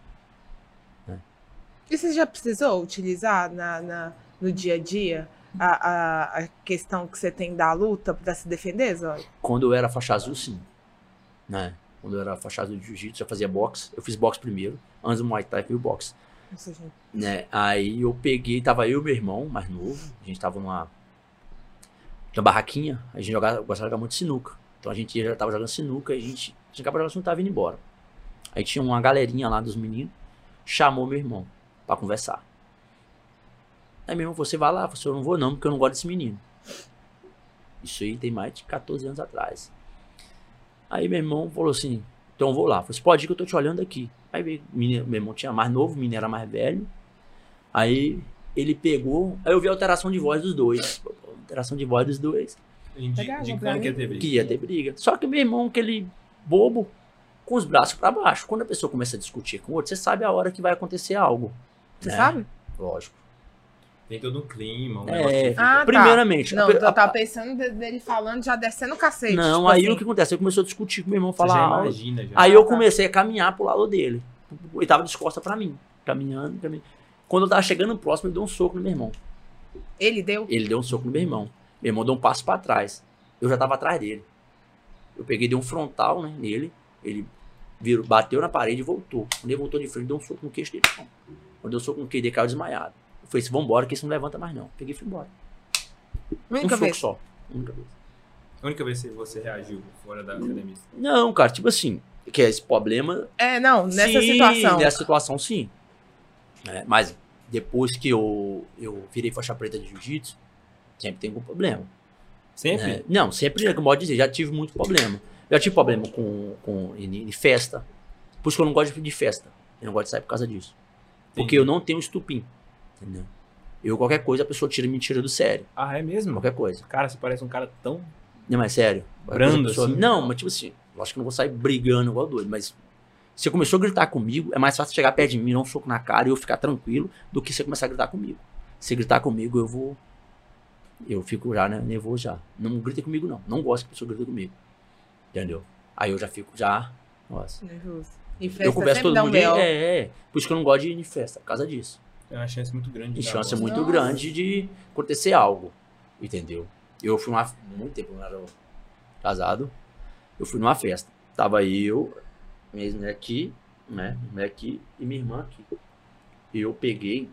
E você já precisou utilizar na, na- no dia a dia a, a, a questão que você tem da luta pra se defender, Zóio? Quando eu era faixa azul, sim. Né? Quando eu era faixa azul de jiu-jitsu, já fazia boxe. Eu fiz boxe primeiro. Antes do Muay Thai, fui o boxe. Nossa, gente. né? Aí eu peguei, tava eu e meu irmão, mais novo, a gente tava numa na barraquinha, a gente jogava, gostava de jogar muito sinuca. Então a gente já tava jogando sinuca e a gente tinha acabado de jogar sinuca tava indo embora. Aí tinha uma galerinha lá dos meninos, chamou meu irmão pra conversar. Aí meu irmão, você vai lá, você eu não vou não, porque eu não gosto desse menino. Isso aí tem mais de 14 anos atrás. Aí meu irmão falou assim, então eu vou lá. Você pode ir que eu tô te olhando aqui. Aí veio, menino- meu irmão tinha mais novo, o menino era mais velho. Aí ele pegou, aí eu vi a alteração de voz dos dois. Alteração de voz dos dois. Indicando que ia ter briga. Que ia ter briga. Só que meu irmão, aquele bobo, com os braços pra baixo. Quando a pessoa começa a discutir com o outro, você sabe a hora que vai acontecer algo. Você É. sabe? Lógico. Tem todo um clima. Um É. fica- Ah, tá. Primeiramente, Não, a- eu tava pensando de- dele falando, já descendo o cacete. Não, tipo aí assim. o que acontece? Ele começou a discutir com meu irmão, falar já imagina, já. Aí eu Ah, tá. comecei a caminhar pro lado dele. Ele tava de costas pra mim. Caminhando, caminhando. Quando eu tava chegando próximo, ele deu um soco no meu irmão. Ele deu. Ele deu um soco no meu irmão. Meu irmão deu um passo pra trás. Eu já tava atrás dele. Eu peguei, dei um frontal né, nele. Ele virou, bateu na parede e voltou. Quando ele voltou de frente, deu um soco no queixo dele. Quando deu um soco no queixo dele, caiu desmaiado. Falei assim, vambora, que esse não levanta mais não. Peguei e fui embora. Um Única soco vez. só. Única vez. A única vez que você reagiu fora da academia. Não, cara, tipo assim, que é esse problema É, não, nessa Sim, situação. Nessa situação, sim. É, mas depois que eu, eu virei faixa preta de jiu-jitsu, sempre tem algum problema. Sempre? né? Não, sempre, como pode dizer, já tive muito problema. Já tive problema com, com em, em festa. Por isso que eu não gosto de festa. Eu não gosto de sair por causa disso. Porque Entendi. eu não tenho estupim. Entendeu? Eu, qualquer coisa, a pessoa tira me tira do sério. Ah, é mesmo? Qualquer coisa. Cara, você parece um cara tão. Não, mas sério. Brando, pessoa- assim? Não, mas tipo assim, lógico que eu não vou sair brigando igual doido, mas se você começou a gritar comigo, é mais fácil chegar perto de mim, dar um soco na cara e eu ficar tranquilo do que você começar a gritar comigo. Se gritar comigo, eu vou. Eu fico já né, nervoso já. Não grita comigo, não. Não gosto que a pessoa grita comigo. Entendeu? Aí eu já fico já. Nossa. Nervoso. E eu festa converso sempre todo um mundo. de- B.O. É, é. Por isso que eu não gosto de ir em festa, por causa disso. É uma chance muito grande. E chance muito Nossa. grande de acontecer algo. Entendeu? Eu fui uma. Muito tempo eu não era casado. Eu fui numa festa. Tava eu, minha mulher aqui, né? Minha mulher aqui e minha irmã aqui. E eu peguei.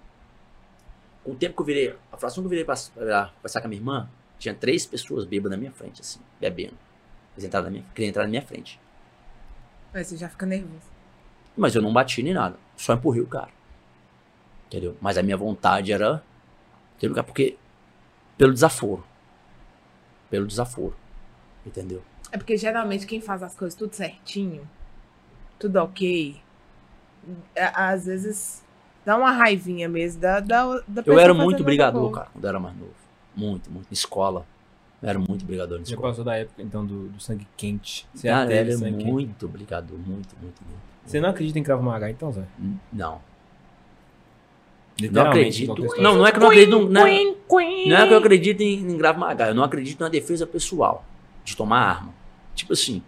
Com o tempo que eu virei. A fração que eu virei pra, pra passar com a minha irmã, tinha três pessoas bêbadas na minha frente, assim, bebendo. Eles entraram na minha, queriam entrar na minha frente. Aí você já fica nervoso. Mas eu não bati nem nada. Só empurrei o cara. Entendeu? Mas a minha vontade era. Entendeu? Porque. Pelo desaforo. Pelo desaforo. Entendeu? É porque geralmente quem faz as coisas tudo certinho, tudo ok, é, às vezes dá uma raivinha mesmo da, da, da Eu era muito brigador, cara, quando eu era mais novo. Muito, muito. Escola. Eu era muito brigador Já escola. passou da época, então, do, do sangue quente. Você teve era quente. muito brigador, muito, muito, muito. Você não acredita em Krav Maga, então, Zé? N- Não. Não acredito. Não, não é que eu não acredito. Não, não é- Não é que eu acredito em, em Krav Maga, eu não acredito na defesa pessoal, de tomar arma. Tipo assim,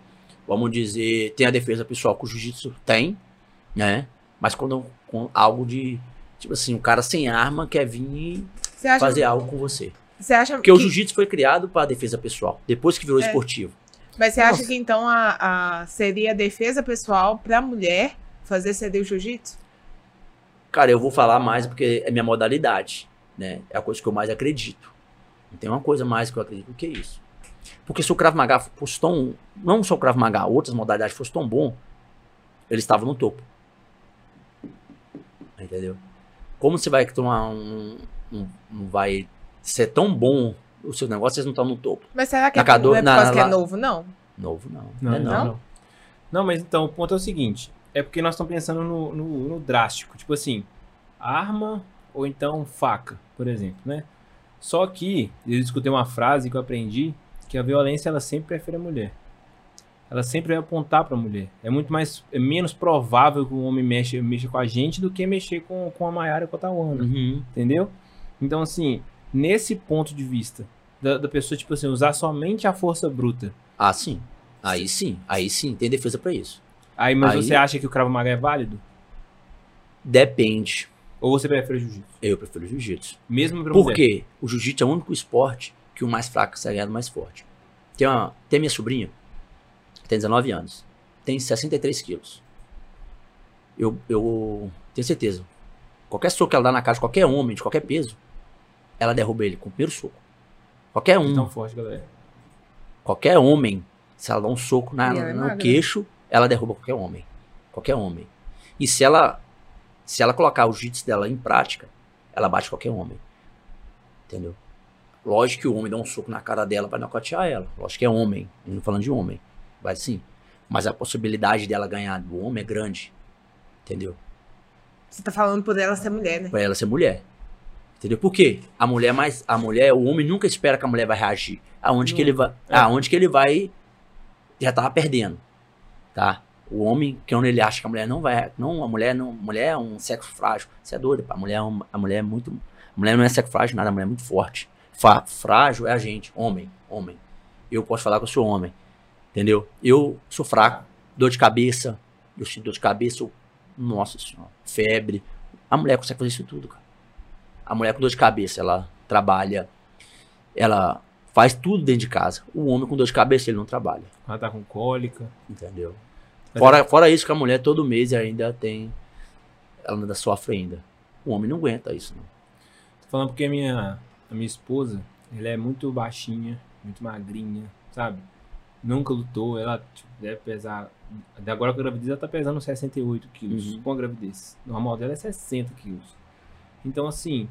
vamos dizer, tem a defesa pessoal que o jiu-jitsu tem, né? Mas quando com algo de, tipo assim, um cara sem arma quer vir acha, fazer algo com você. você acha Porque o que, jiu-jitsu foi criado para defesa pessoal, depois que virou É. esportivo. mas você acha Nossa. que então a, a- seria a defesa pessoal pra mulher fazer ceder o jiu-jitsu? Cara, eu vou falar mais porque é minha modalidade, né? É a coisa que eu mais acredito. Não tem uma coisa mais que eu acredito do que isso. Porque se o Krav Maga fosse tão. Não só o Krav Maga, outras modalidades fossem tão bom, eles estavam no topo. Entendeu? Como você vai tomar um. um- não vai ser tão bom o seu negócio, vocês não estão no topo. Mas será que é, Na Cadu- não é por na- causa que é lá- novo, não? Novo, não. Não, é não, não. não. Não, mas então, o ponto é o seguinte. É porque nós estamos pensando no, no- no drástico. Tipo assim, arma ou então faca, por exemplo, né? Só que eu escutei uma frase que eu aprendi que a violência ela sempre prefere a mulher. Ela sempre vai apontar para a mulher. É muito mais é menos provável que um homem mexa, mexa com a gente do que mexer com, com a Mayara e com a Tawana. Uhum. Entendeu? Então, assim, nesse ponto de vista da, da pessoa, tipo assim, usar somente a força bruta. Ah, sim. Aí sim. Aí sim, tem defesa pra isso. Aí, mas Aí- você acha que o Cravo Maga é válido? Depende. Ou você prefere o jiu-jitsu? Eu prefiro jiu-jitsu. Mesmo pra Por quê? O jiu-jitsu é o único esporte que o mais fraco sai ganhando mais forte. Tem, uma, tem minha sobrinha, tem 19 anos, tem 63 quilos. Eu, eu tenho certeza. Qualquer soco que ela dá na cara de qualquer homem, de qualquer peso, ela derruba ele com o primeiro soco. Qualquer um. Tão forte, galera. Qualquer homem, se ela dá um soco na, é no magra. queixo, ela derruba qualquer homem. Qualquer homem. E se ela se ela colocar o jiu-jitsu dela em prática, ela bate qualquer homem. Entendeu? Lógico que o homem dá um soco na cara dela, vai nocautear ela. Lógico que é homem. Não falando de homem. Vai sim. Mas a possibilidade dela ganhar do homem é grande. Entendeu? Você tá falando por ela ser mulher, né? Pra ela ser mulher. Entendeu? Por quê? A mulher mais. A mulher, o homem nunca espera que a mulher vai reagir. Aonde que ele vai. É. Aonde que ele vai. Já tava perdendo. Tá? O homem, que quando ele acha que a mulher não vai. Não, a mulher não. Mulher é um sexo frágil. Você é doido, pá. A mulher, é a mulher é muito. A mulher não é sexo frágil, nada, a mulher é muito forte. Fa- frágil é a gente, homem, homem. Eu posso falar que eu sou homem. Entendeu? Eu sou fraco, dor de cabeça. Eu sinto dor de cabeça, nossa senhora, febre. A mulher consegue fazer isso tudo, cara. A mulher com dor de cabeça, ela trabalha, ela faz tudo dentro de casa. O homem com dor de cabeça, ele não trabalha, Ela tá com cólica. entendeu? Fora, fora isso que a mulher todo mês ainda tem, ela ainda sofre ainda. O homem não aguenta isso, não. Tô falando porque a minha, a minha esposa, ela é muito baixinha, muito magrinha, sabe? Nunca lutou, ela tipo, deve pesar. até Agora com a gravidez ela tá pesando 68 quilos Uhum. com a gravidez. O normal dela é 60 quilos. Então, assim,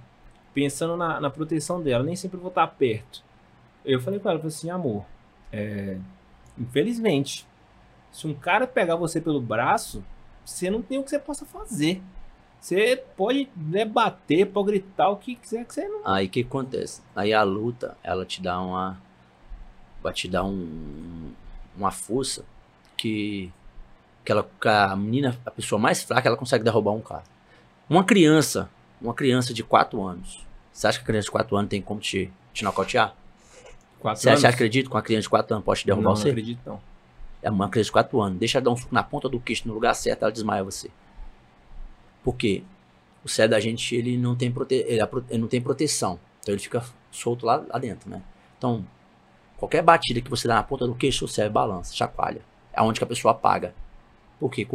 pensando na, na proteção dela, nem sempre vou estar perto. Eu falei com ela, assim, amor, é, infelizmente, se um cara pegar você pelo braço, você não tem o que você possa fazer. Você pode né, bater, pode gritar o que quiser que você não. Aí o que acontece? Aí a luta, ela te dá uma. Vai te dar um, uma força que, que, ela, que a menina, a pessoa mais fraca, ela consegue derrubar um cara. Uma criança, uma criança de 4 anos. Você acha que a criança de 4 anos tem como te, te nocautear? Quatro Você anos? acha, acredita que uma criança de 4 anos pode te derrubar não, você? Não acredito, não. É uma criança de 4 anos. Deixa ela dar um soco na ponta do queixo no lugar certo, ela desmaia você. Por quê? O cérebro da gente, ele não tem, prote... ele, é ele não tem proteção. Então ele fica solto lá, lá dentro, né? Então, qualquer batida que você dá na ponta do queixo, o cérebro balança, chacoalha. É onde que a pessoa apaga. Por que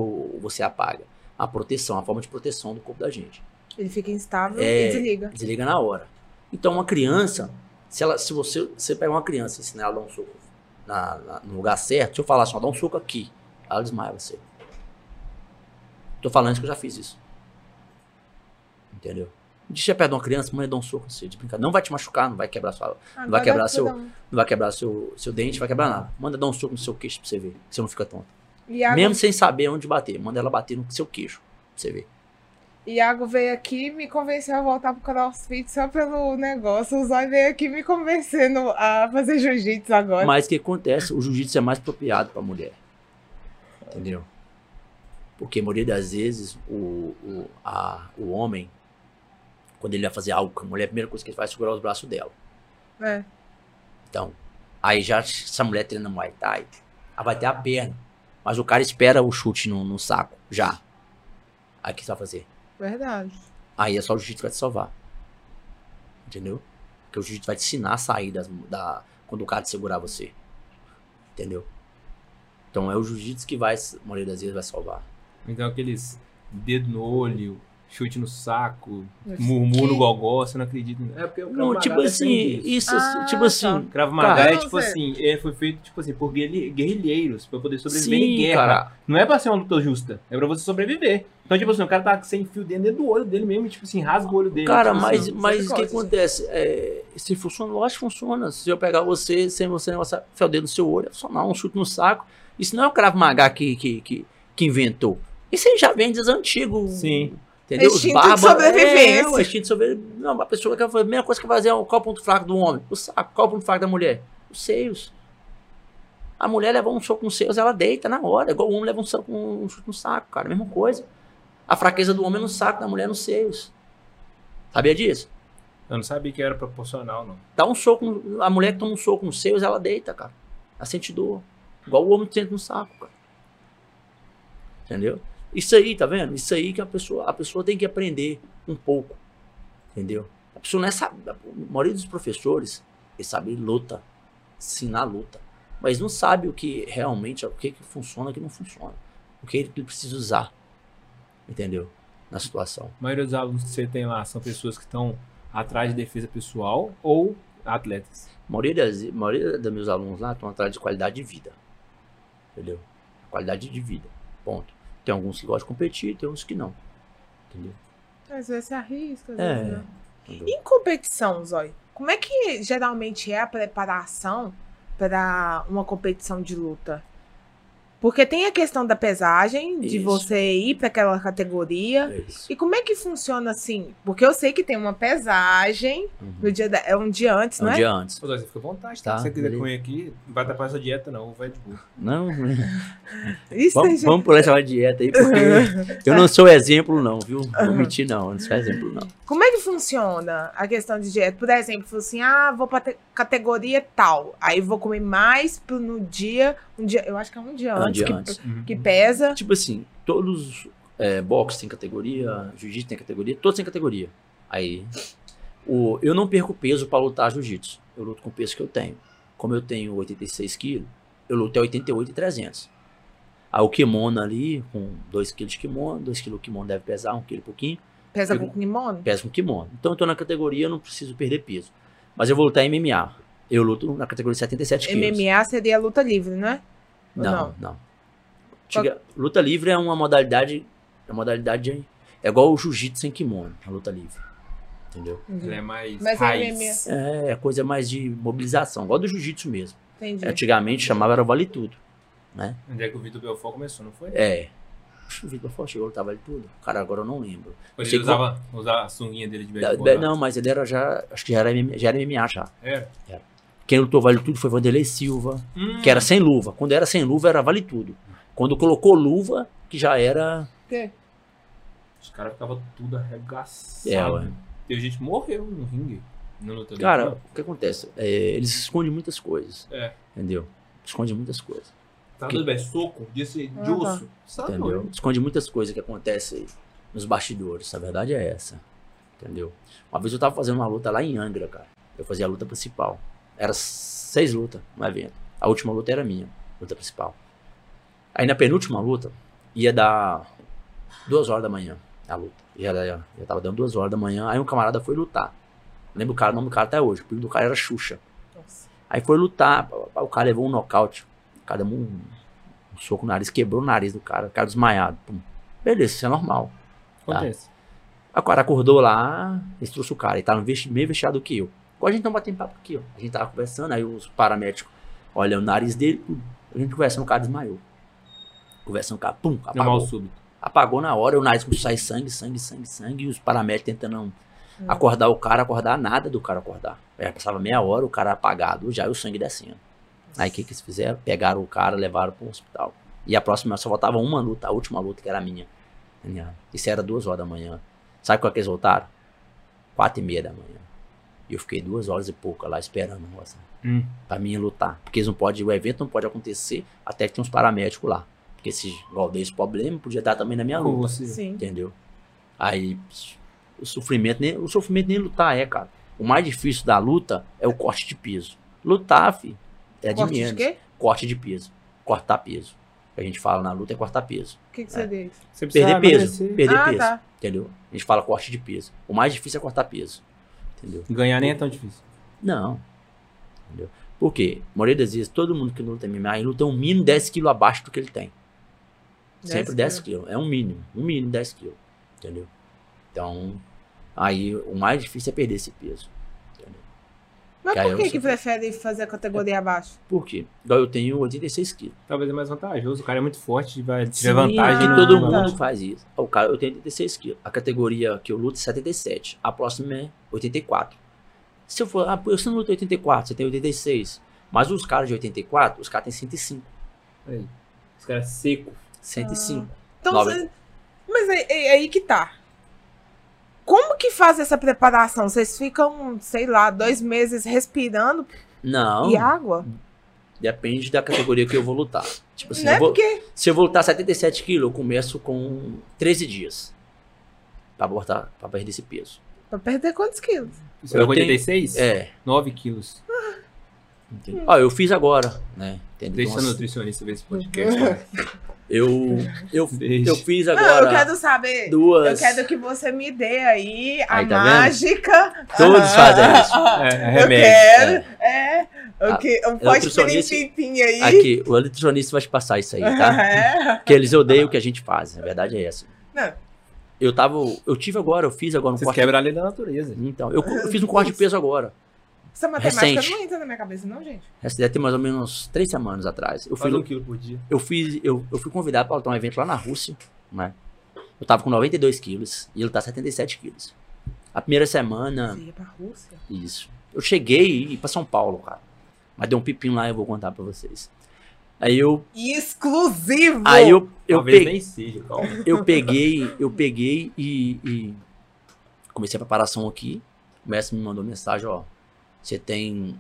você apaga? A proteção, a forma de proteção do corpo da gente Ele fica instável É. e desliga. desliga na hora. Então, uma criança, se, ela, se você, você pegar uma criança e ensinar ela a dar um soco na, na- no lugar certo, se eu falar assim, ó, dá um soco aqui, ela desmaia você. Tô falando isso que eu já fiz isso. Entendeu? Deixa eu pegar uma criança, mãe, dá um soco assim, de brincadeira. Não vai te machucar, não vai quebrar sua, Ah, vai quebrar seu- não vai quebrar seu, seu dente, vai quebrar nada. Manda dar um soco no seu queixo pra você ver, você não fica tonto. Mesmo sem saber onde bater, manda ela bater no seu queixo, pra você ver. Iago veio aqui e me convenceu a voltar pro crossfit só pelo negócio. O Zói veio aqui me convencendo a fazer jiu-jitsu agora. Mas o que acontece? O jiu-jitsu é mais apropriado para mulher. Entendeu? Porque a maioria das vezes o, o, a, o homem, quando ele vai fazer algo com a mulher, a primeira coisa que ele faz é segurar os braços dela. É. Então, aí já se a mulher treina Muay Thai, ela vai ter a perna. Mas o cara espera o chute no, no saco, já. Aí o que você vai fazer? Verdade. Aí é só o jiu-jitsu que vai te salvar. Entendeu? Porque o jiu-jitsu vai te ensinar a sair das, da, quando o cara te segurar você. Entendeu? Então é o jiu-jitsu que vai, a maioria das vezes, vai salvar. Então aqueles dedo no olho, chute no saco, Mas murmúrio no gogó, você não acredita. É porque o Não, tipo defende assim, isso. isso, Ah, tipo assim. tá. Krav Maga é tipo Você- assim, é, foi feito tipo assim por guerri- guerrilheiros, pra poder sobreviver em Sim, guerra. cara. Não é pra ser uma luta justa, é pra você sobreviver. Então, tipo assim, o cara tá sem fio dentro do olho dele mesmo, tipo assim, rasga o olho dele. Cara, tipo mas, assim, mas o que acontece? É, se funciona, lógico que funciona. Se eu pegar você, sem você negócio, enfiar o dedo no seu olho, é só não, um chute no saco. Isso não é o Krav Maga que, que, que, que inventou. Isso aí já vem desde antigo. Sim. Entendeu? Os Instinto de bárbaros- sobrevivência. É, o instinto de sobrevivência. Não, a pessoa quer fazer a mesma coisa que fazer. Qual é o ponto fraco do homem? O saco. Qual é o ponto fraco da mulher? Os seios. A mulher leva um soco nos seios, ela deita na hora. Igual o homem leva um, soco, um chute no saco, cara. Mesma coisa. A fraqueza do homem é no saco, da mulher é nos seios. Sabia disso? Eu não sabia que era proporcional, não. Dá um soco, a mulher que toma um soco nos seios, ela deita, cara. Ela sente dor. Igual o homem sente no saco, cara. Entendeu? Isso aí, tá vendo? Isso aí que a pessoa, a pessoa tem que aprender um pouco. Entendeu? A pessoa não é sabe, a maioria dos professores, eles sabem luta, ensinar luta. Mas não sabe o que realmente, o que, que funciona e o que não funciona. O que ele precisa usar. Entendeu? Na situação. A maioria dos alunos que você tem lá são pessoas que estão atrás de defesa pessoal ou atletas. A maioria, das, a maioria dos meus alunos lá estão atrás de qualidade de vida. Entendeu? Qualidade de vida. Ponto. Tem alguns que gostam de competir, tem uns que não. Entendeu? Às vezes se arrisca, às É. vezes não. Entendeu? Em competição, Zói, como é que geralmente é a preparação para uma competição de luta? Porque tem a questão da pesagem, de Isso. você ir para aquela categoria. É isso. E como é que funciona assim? Porque eu sei que tem uma pesagem Uhum. no dia da- é um dia antes, É não um é? dia antes. Pô, você fica à vontade, Tá, tá? Se você quiser comer aqui, não vai tapar essa dieta, não. Vai de boa. Não, Isso vamos, gente. vamos por essa dieta aí, porque eu não sou exemplo, não, viu? Vou mentir, não. Eu não sou exemplo, não. Como é que funciona a questão de dieta? Por exemplo, assim: ah, vou pra te- categoria tal. Aí vou comer mais pro- no dia. Um dia, eu acho que é um dia É um antes, dia que, antes. que pesa. Tipo assim, todos. É, boxe tem categoria, jiu-jitsu tem categoria, todos têm categoria. Aí. O, eu não perco peso pra lutar jiu-jitsu. Eu luto com o peso que eu tenho. Como eu tenho 86 quilos, eu luto é 88 e 300. Aí o kimono ali, com 2 kg de kimono, 2 kg de kimono deve pesar, 1 kg e pouquinho, Pesa eu- com kimono? pesa com kimono. Então eu tô na categoria, eu não preciso perder peso. Mas eu vou lutar MMA. Eu luto na categoria de 77 quilos. MMA seria luta livre, não é? Ou Não, não? não. Luta livre é uma modalidade. É uma modalidade. É igual o jiu-jitsu sem kimono, a luta livre. Entendeu? Ele é mais Mas é raiz. MMA. É coisa mais de mobilização, igual do jiu-jitsu mesmo. Entendi. Antigamente chamava era vale tudo. Onde é que o Vitor Belfort começou, não foi? É. O Vitor Forte chegou a lutar vale tudo. Cara, agora eu não lembro. Ele Sei que- usava, usava a sunguinha dele de lá. não, mas ele era já. Acho que já era, MMA, já era MMA já. Era? Quem lutou vale tudo foi Vanderlei Silva, Hum. que era sem luva. Quando era sem luva, era vale tudo. Quando colocou luva, que já era. O quê? Os caras ficavam tudo arregaçados. É, ué. Teve gente que morreu no ringue. No Cara, o que acontece? É, eles escondem muitas coisas. É. Entendeu? Esconde muitas coisas. Tá que- tudo bem, soco, disse de Ah, tá. osso. Sabe, Entendeu? Esconde muitas coisas que acontecem aí nos bastidores. A verdade é essa. Entendeu? Uma vez eu tava fazendo uma luta lá em Angra, cara. Eu fazia a luta principal. Era seis lutas no evento. A última luta era minha, luta principal. Aí na penúltima luta, ia dar duas horas da manhã a luta. Já, já, já tava dando duas horas da manhã. Aí um camarada foi lutar. Lembro o cara, o nome do cara até hoje. O nome do cara era Xuxa. Nossa. Aí foi lutar, o cara levou um nocaute. O cara deu um, um soco no nariz, quebrou o nariz do cara, o cara desmaiado. Pum. Beleza, isso é normal. Acontece. Aí o cara acordou lá, eles trouxeram o cara, ele tava vesti- meio vestido que eu. Igual a gente tá batendo papo aqui, ó. A gente tava conversando, aí os paramédicos olham o nariz dele, pum. a gente conversando, o cara desmaiou. Conversando com o cara, pum, Normal apagou. súbito. Apagou na hora, o nariz começou a sair sangue, sangue, sangue, sangue, e os paramédicos tentando acordar o cara, acordar nada do cara acordar. Aí passava meia hora, o cara apagado, já e o sangue descendo. Aí o que, que eles fizeram? Pegaram o cara, levaram pro hospital. E a próxima só faltava uma luta, a última luta, que era a minha. Minha. Isso era duas horas da manhã. Sabe qual que eles voltaram? Quatro e meia da manhã. E eu fiquei duas horas e pouca lá esperando nossa, Hum. pra mim lutar. Porque eles não pode, o evento não pode acontecer até que tem uns paramédicos lá. Porque se igual dei esse problema, podia dar também na minha luta. Sim. Entendeu? Aí o sofrimento, nem, o sofrimento nem lutar é, cara. O mais difícil da luta é o corte de peso. Lutar, fi, é de Corte de menos. quê? Corte de peso. Cortar peso. O que a gente fala na luta é cortar peso. O que, que você diz? Você Perder peso. Perder ah, peso. tá. Entendeu? A gente fala corte de peso. O mais difícil é cortar peso. Entendeu? Ganhar nem é tão difícil. Não. Entendeu? Por quê? A maioria das vezes, todo mundo que luta MMA, ele luta um mínimo 10 quilos abaixo do que ele tem. Sempre 10 quilos. É um mínimo. Um mínimo 10 quilos. Entendeu? Então, aí o mais difícil é perder esse peso. Mas por eu que, que prefere fazer a categoria abaixo? Por quê? Igual eu tenho 86 quilos. Talvez é mais vantajoso. O cara é muito forte, vai tirar vantagem. ah, na- todo mundo faz isso. O cara, eu tenho 86 quilos. A categoria que eu luto é 77. A próxima é 84. Se eu for, ah, você não luta 84, você tem 86. Mas os caras de 84, os caras têm 105. Aí. Esse cara é seco. 105. Então, Nove. você- mas é, é- é aí que tá. Como que faz essa preparação? Vocês ficam, sei lá, dois meses respirando Não, e água? depende da categoria que eu vou lutar. Tipo assim, né? eu vou- Porque se eu vou lutar 77 quilos, eu começo com 13 dias. Pra, botar, pra perder esse peso. pra perder quantos quilos? Você Eu pegou tenho- 86? É. 9 quilos. entendeu? Ó, eu fiz agora, né? Entendeu? Deixa a Umas- nutricionista ver esse podcast. Eu, eu, eu fiz Não, agora eu quero saber. duas. Eu quero que você me dê aí a Aí, tá vendo? mágica. Todos Ah, fazem isso. É, é Eu remédio. quero. É. O que? Um pode nutricionista- pirim aí. Aqui, o nutricionista vai te passar isso aí, tá? É. Que eles odeiam o que a gente faz. A verdade é essa. Não. Eu tava. Eu tive agora, eu fiz agora um Vocês corte. quebram a lei da natureza. Então, eu, eu fiz um corte de peso agora. Essa matemática Recente. não entra na minha cabeça, não, gente. Essa deve ter mais ou menos três semanas atrás. Eu, Faz um quilo por dia. eu, fiz, eu, eu fui convidado para um evento lá na Rússia, né? Eu tava com 92 quilos e ele tá 77 quilos. A primeira semana, Você ia pra Rússia? isso. Eu cheguei e ia pra São Paulo, cara. Mas deu um pepino lá, eu vou contar pra vocês. Aí eu, Exclusivo! aí eu, eu, Talvez pe- nem seja, calma. eu peguei, eu peguei e, e comecei a preparação aqui. O mestre me mandou mensagem, ó. Você tem.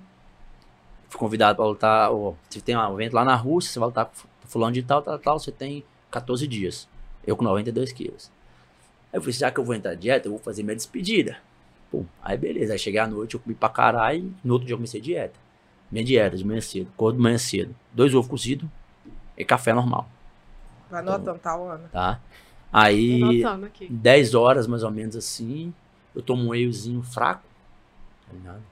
Fui convidado para lutar. Ó, você tem um evento lá na Rússia, você vai lutar com fulano de tal, tal, tal. Você tem 14 dias. Eu com 92 quilos. Aí eu falei, já que eu vou entrar em dieta, eu vou fazer minha despedida. Pum, aí beleza. Aí cheguei à noite, eu comi pra caralho. No outro dia eu comecei a dieta. Minha dieta de manhã cedo, cor de manhã cedo. Dois ovos cozidos e café normal, Vai anotando, tá, Ana? tá? Aí, Anotando aqui. 10 horas mais ou menos assim, eu tomo um wheyzinho fraco, tá ligado?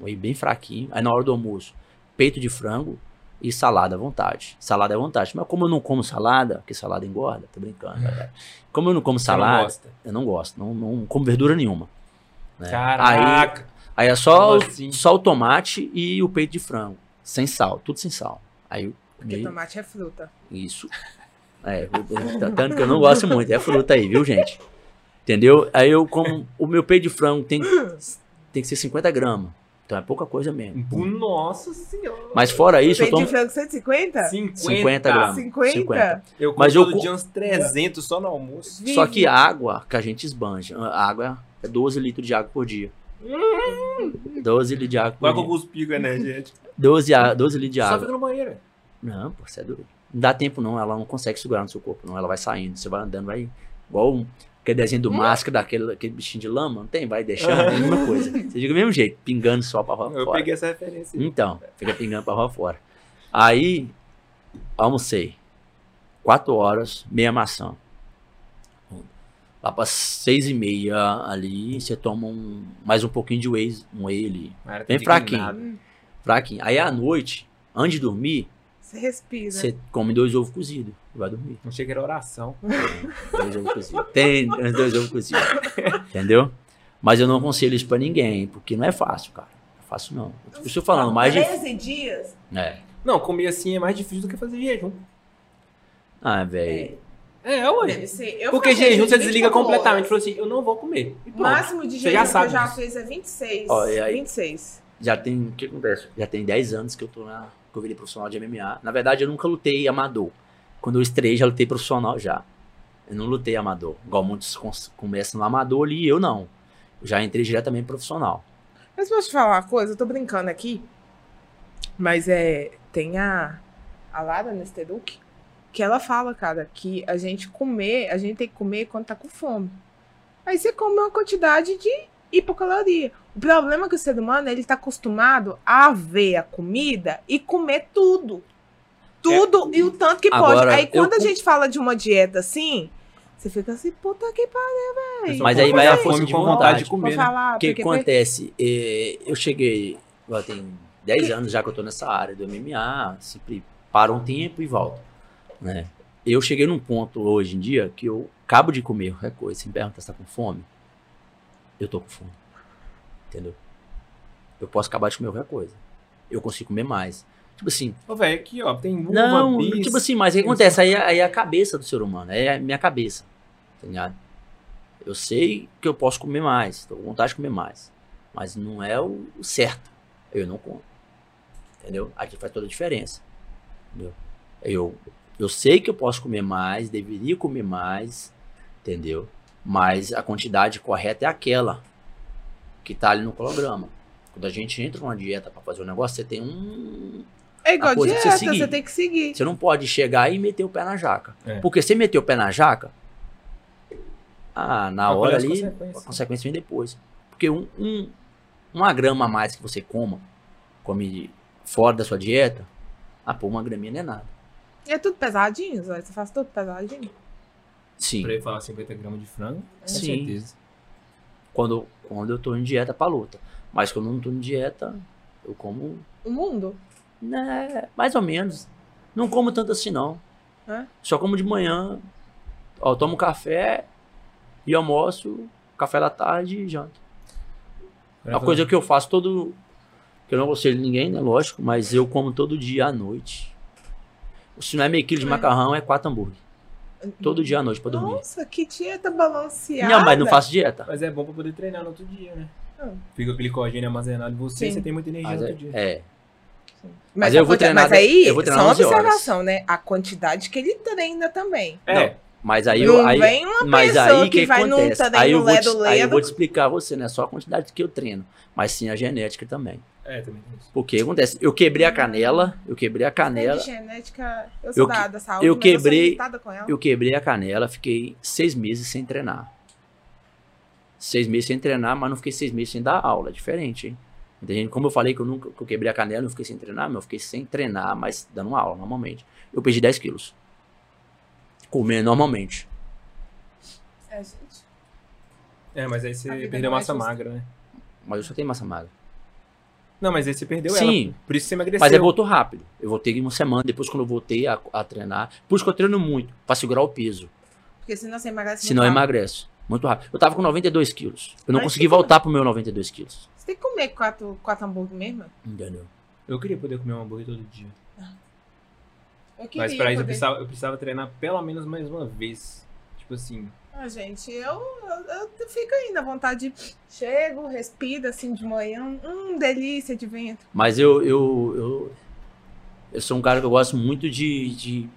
Whey bem fraquinho. Aí na hora do almoço, peito de frango e salada à vontade. Salada à vontade. Mas como eu não como salada, porque salada engorda, tô brincando, galera. Como eu não como não salada, gosta. eu não gosto, não, não como verdura nenhuma. né? Aí, Caraca. aí é só, assim? só o tomate e o peito de frango, sem sal, tudo sem sal. Aí eu Porque tomate é fruta. isso. É, tá- tanto que eu não gosto muito, é fruta aí, viu, gente? Entendeu? Aí eu como. O meu peito de frango tem, tem que ser 50 gramas. Então é pouca coisa mesmo. Nossa senhora. Mas fora isso, eu Peito de tomo frango 150? 50, 50 gramas. 50? 50. Eu como Mas eu todo dia uns 300 só no almoço. Vive. Só que a água que a gente esbanja. A água é 12 litros de água por dia. 12 litros de água Vai por com dia. alguns picos energéticos. 12, a- 12 litros de Só água. fica no banheiro. Não, pô, você é doido. Não dá tempo não, ela não consegue segurar no seu corpo, não. Ela vai saindo, você vai andando, vai. Igual um, aquele desenho do máscara, daquele aquele bichinho de lama, não tem? Vai deixando, é a mesma coisa. Você diga do mesmo jeito, pingando só pra fora. Eu peguei essa referência. aí. Então, fica pingando pra rua fora. Aí, almocei. Quatro horas, meia maçã. Lá pra seis e meia ali, você toma um, mais um pouquinho de whey, um whey ali. Cara, Bem fraquinho. indignado. Fraquinho. Aí à noite, antes de dormir, Você respira. você come dois ovos cozidos e vai dormir. Não chega a oração. Dois ovos cozidos. Tem os dois ovos cozidos. Entendeu? Mas eu não aconselho isso pra ninguém, porque não é fácil, cara. Não é fácil não. Eu estou falando mais de. 13 dias? É. Não, comer assim é mais difícil do que fazer jejum. Ah, velho. É, ué. Deve ser. Eu Porque jejum jejum você desliga 24 completamente. Falou assim, eu não vou comer. O máximo de Você já jejum que eu já disso. fiz é 26. Ó, e aí? 26. Já tem. O que acontece? Já tem 10 anos que eu tô na. Que eu virei profissional de MMA. Na verdade, eu nunca lutei amador. Quando eu estreiei, já lutei profissional já. Eu não lutei amador. Igual muitos começam no amador ali, eu não. Já entrei diretamente profissional. Mas posso te falar uma coisa? Eu tô brincando aqui. Mas é. Tem a. A Lara Nesteduk. Que ela fala, cara, que a gente comer. A gente tem que comer quando tá com fome. Aí você come uma quantidade de hipocaloria. O problema é que o ser humano ele tá acostumado a ver a comida e comer tudo. Tudo e o tanto que pode. Agora, Aí quando eu a gente fala de uma dieta assim, você fica assim, puta que pariu, velho. Mas aí vai a força fome de com vontade. de comer. né? O que porque acontece? É, eu cheguei, já tem 10 anos já que eu tô nessa área do MMA, sempre paro um tempo e volto, né? Eu cheguei num ponto hoje em dia que eu acabo de comer qualquer coisa, você me pergunta se tá com fome, eu tô com fome, entendeu? Eu posso acabar de comer qualquer coisa, eu consigo comer mais. Tipo assim, Ô, velho, aqui, ó, tem uva, não, bis. tipo assim, mas o que acontece? Aí, aí é a cabeça do ser humano, é a minha cabeça, tá ligado? Eu sei que eu posso comer mais, tô com vontade de comer mais, mas não é o certo. Eu não como, entendeu? Aqui faz toda a diferença, entendeu? Eu, eu sei que eu posso comer mais, deveria comer mais, entendeu? Mas a quantidade correta é aquela que tá ali no cronograma. Quando a gente entra numa dieta para fazer um negócio, você tem um, É igual a coisa que você dieta, seguir. você tem que seguir. você não pode chegar e meter o pé na jaca. É. Porque se meter o pé na jaca, ah, na Vai hora ali, consequências. a consequência vem depois. Porque um, um, uma grama a mais que você coma, come fora da sua dieta, ah, pô, uma graminha não é nada. E é tudo pesadinho, Zóia? Você faz tudo pesadinho? Sim. Pra ele falar 50 gramas de frango, com Sim. certeza. Quando, quando eu tô em dieta pra luta. Mas quando eu não tô em dieta, eu como, O mundo? Né, mais ou menos. Não como tanto assim, não. É? Só como de manhã. Ó, eu tomo café e almoço, café da tarde e janto. É uma coisa que eu faço todo. Que eu não aconselho ninguém, né? Lógico, mas eu como todo dia à noite. Se não é meio quilo de É. macarrão, é quatro hambúrguer. Todo dia à noite pra dormir. Nossa, que dieta balanceada. Não, mas não faço dieta. Mas é bom pra poder treinar no outro dia, né? Ah. Fica o glicogênio armazenado em você Sim. e você tem muita energia Mas no é, outro dia. é. Mas, Mas eu vou treinar Mas aí, eu vou treinar só uma 11 horas. observação, né? A quantidade que ele treina também. Não, mas aí, não eu, aí, vem uma mas pessoa aí que, que vai num acontece? treino Aí eu, vou te, ledo aí eu vou te explicar a você, não é só a quantidade que eu treino, mas sim a genética também. É, também tem isso. Porque acontece, eu quebrei a canela, eu quebrei a canela, De genética, eu sou Eu da, saúde, eu mas quebrei- Eu sou irritada com ela. eu quebrei a canela, fiquei seis meses sem treinar. Seis meses sem treinar, mas não fiquei seis meses sem dar aula, é diferente, hein? Entende? Como eu falei que eu nunca que eu quebrei a canela, eu não fiquei sem treinar, mas eu fiquei sem treinar, mas dando aula normalmente. Eu perdi 10 quilos. Comendo normalmente. É, gente. É, mas aí você perdeu é massa justa. magra, né? Mas eu só tenho massa magra. Não, mas aí você perdeu ela. Sim, Por isso você emagreceu. Mas eu voltou rápido. Eu voltei em uma semana, depois quando eu voltei a, a treinar. Por isso que eu treino muito, pra segurar o peso. Porque senão você emagrece Senão eu rápido. Muito rápido. Eu tava com 92 quilos. Eu não Mas consegui voltar pro meu 92 quilos. Você tem que comer quatro, quatro hambúrguer mesmo? Entendeu? Eu queria poder comer um hambúrguer todo dia. Eu queria Mas pra isso eu precisava, eu precisava treinar pelo menos mais uma vez. Tipo assim. Ah, gente, eu, eu, eu fico aí na vontade de... Chego, respiro assim de manhã. Hum, delícia de vento. Mas eu, eu, eu, eu sou um cara que eu gosto muito de. de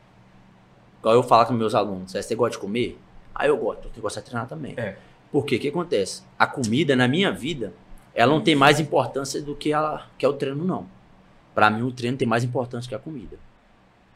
igual eu falo com meus alunos, "É, você gosta de comer? Ah, eu gosto, eu tenho que gostar de treinar também. É. Por quê? O que acontece? A comida, na minha vida, ela não tem mais importância do que, ela, que é o treino, não. Pra mim, o treino tem mais importância que a comida.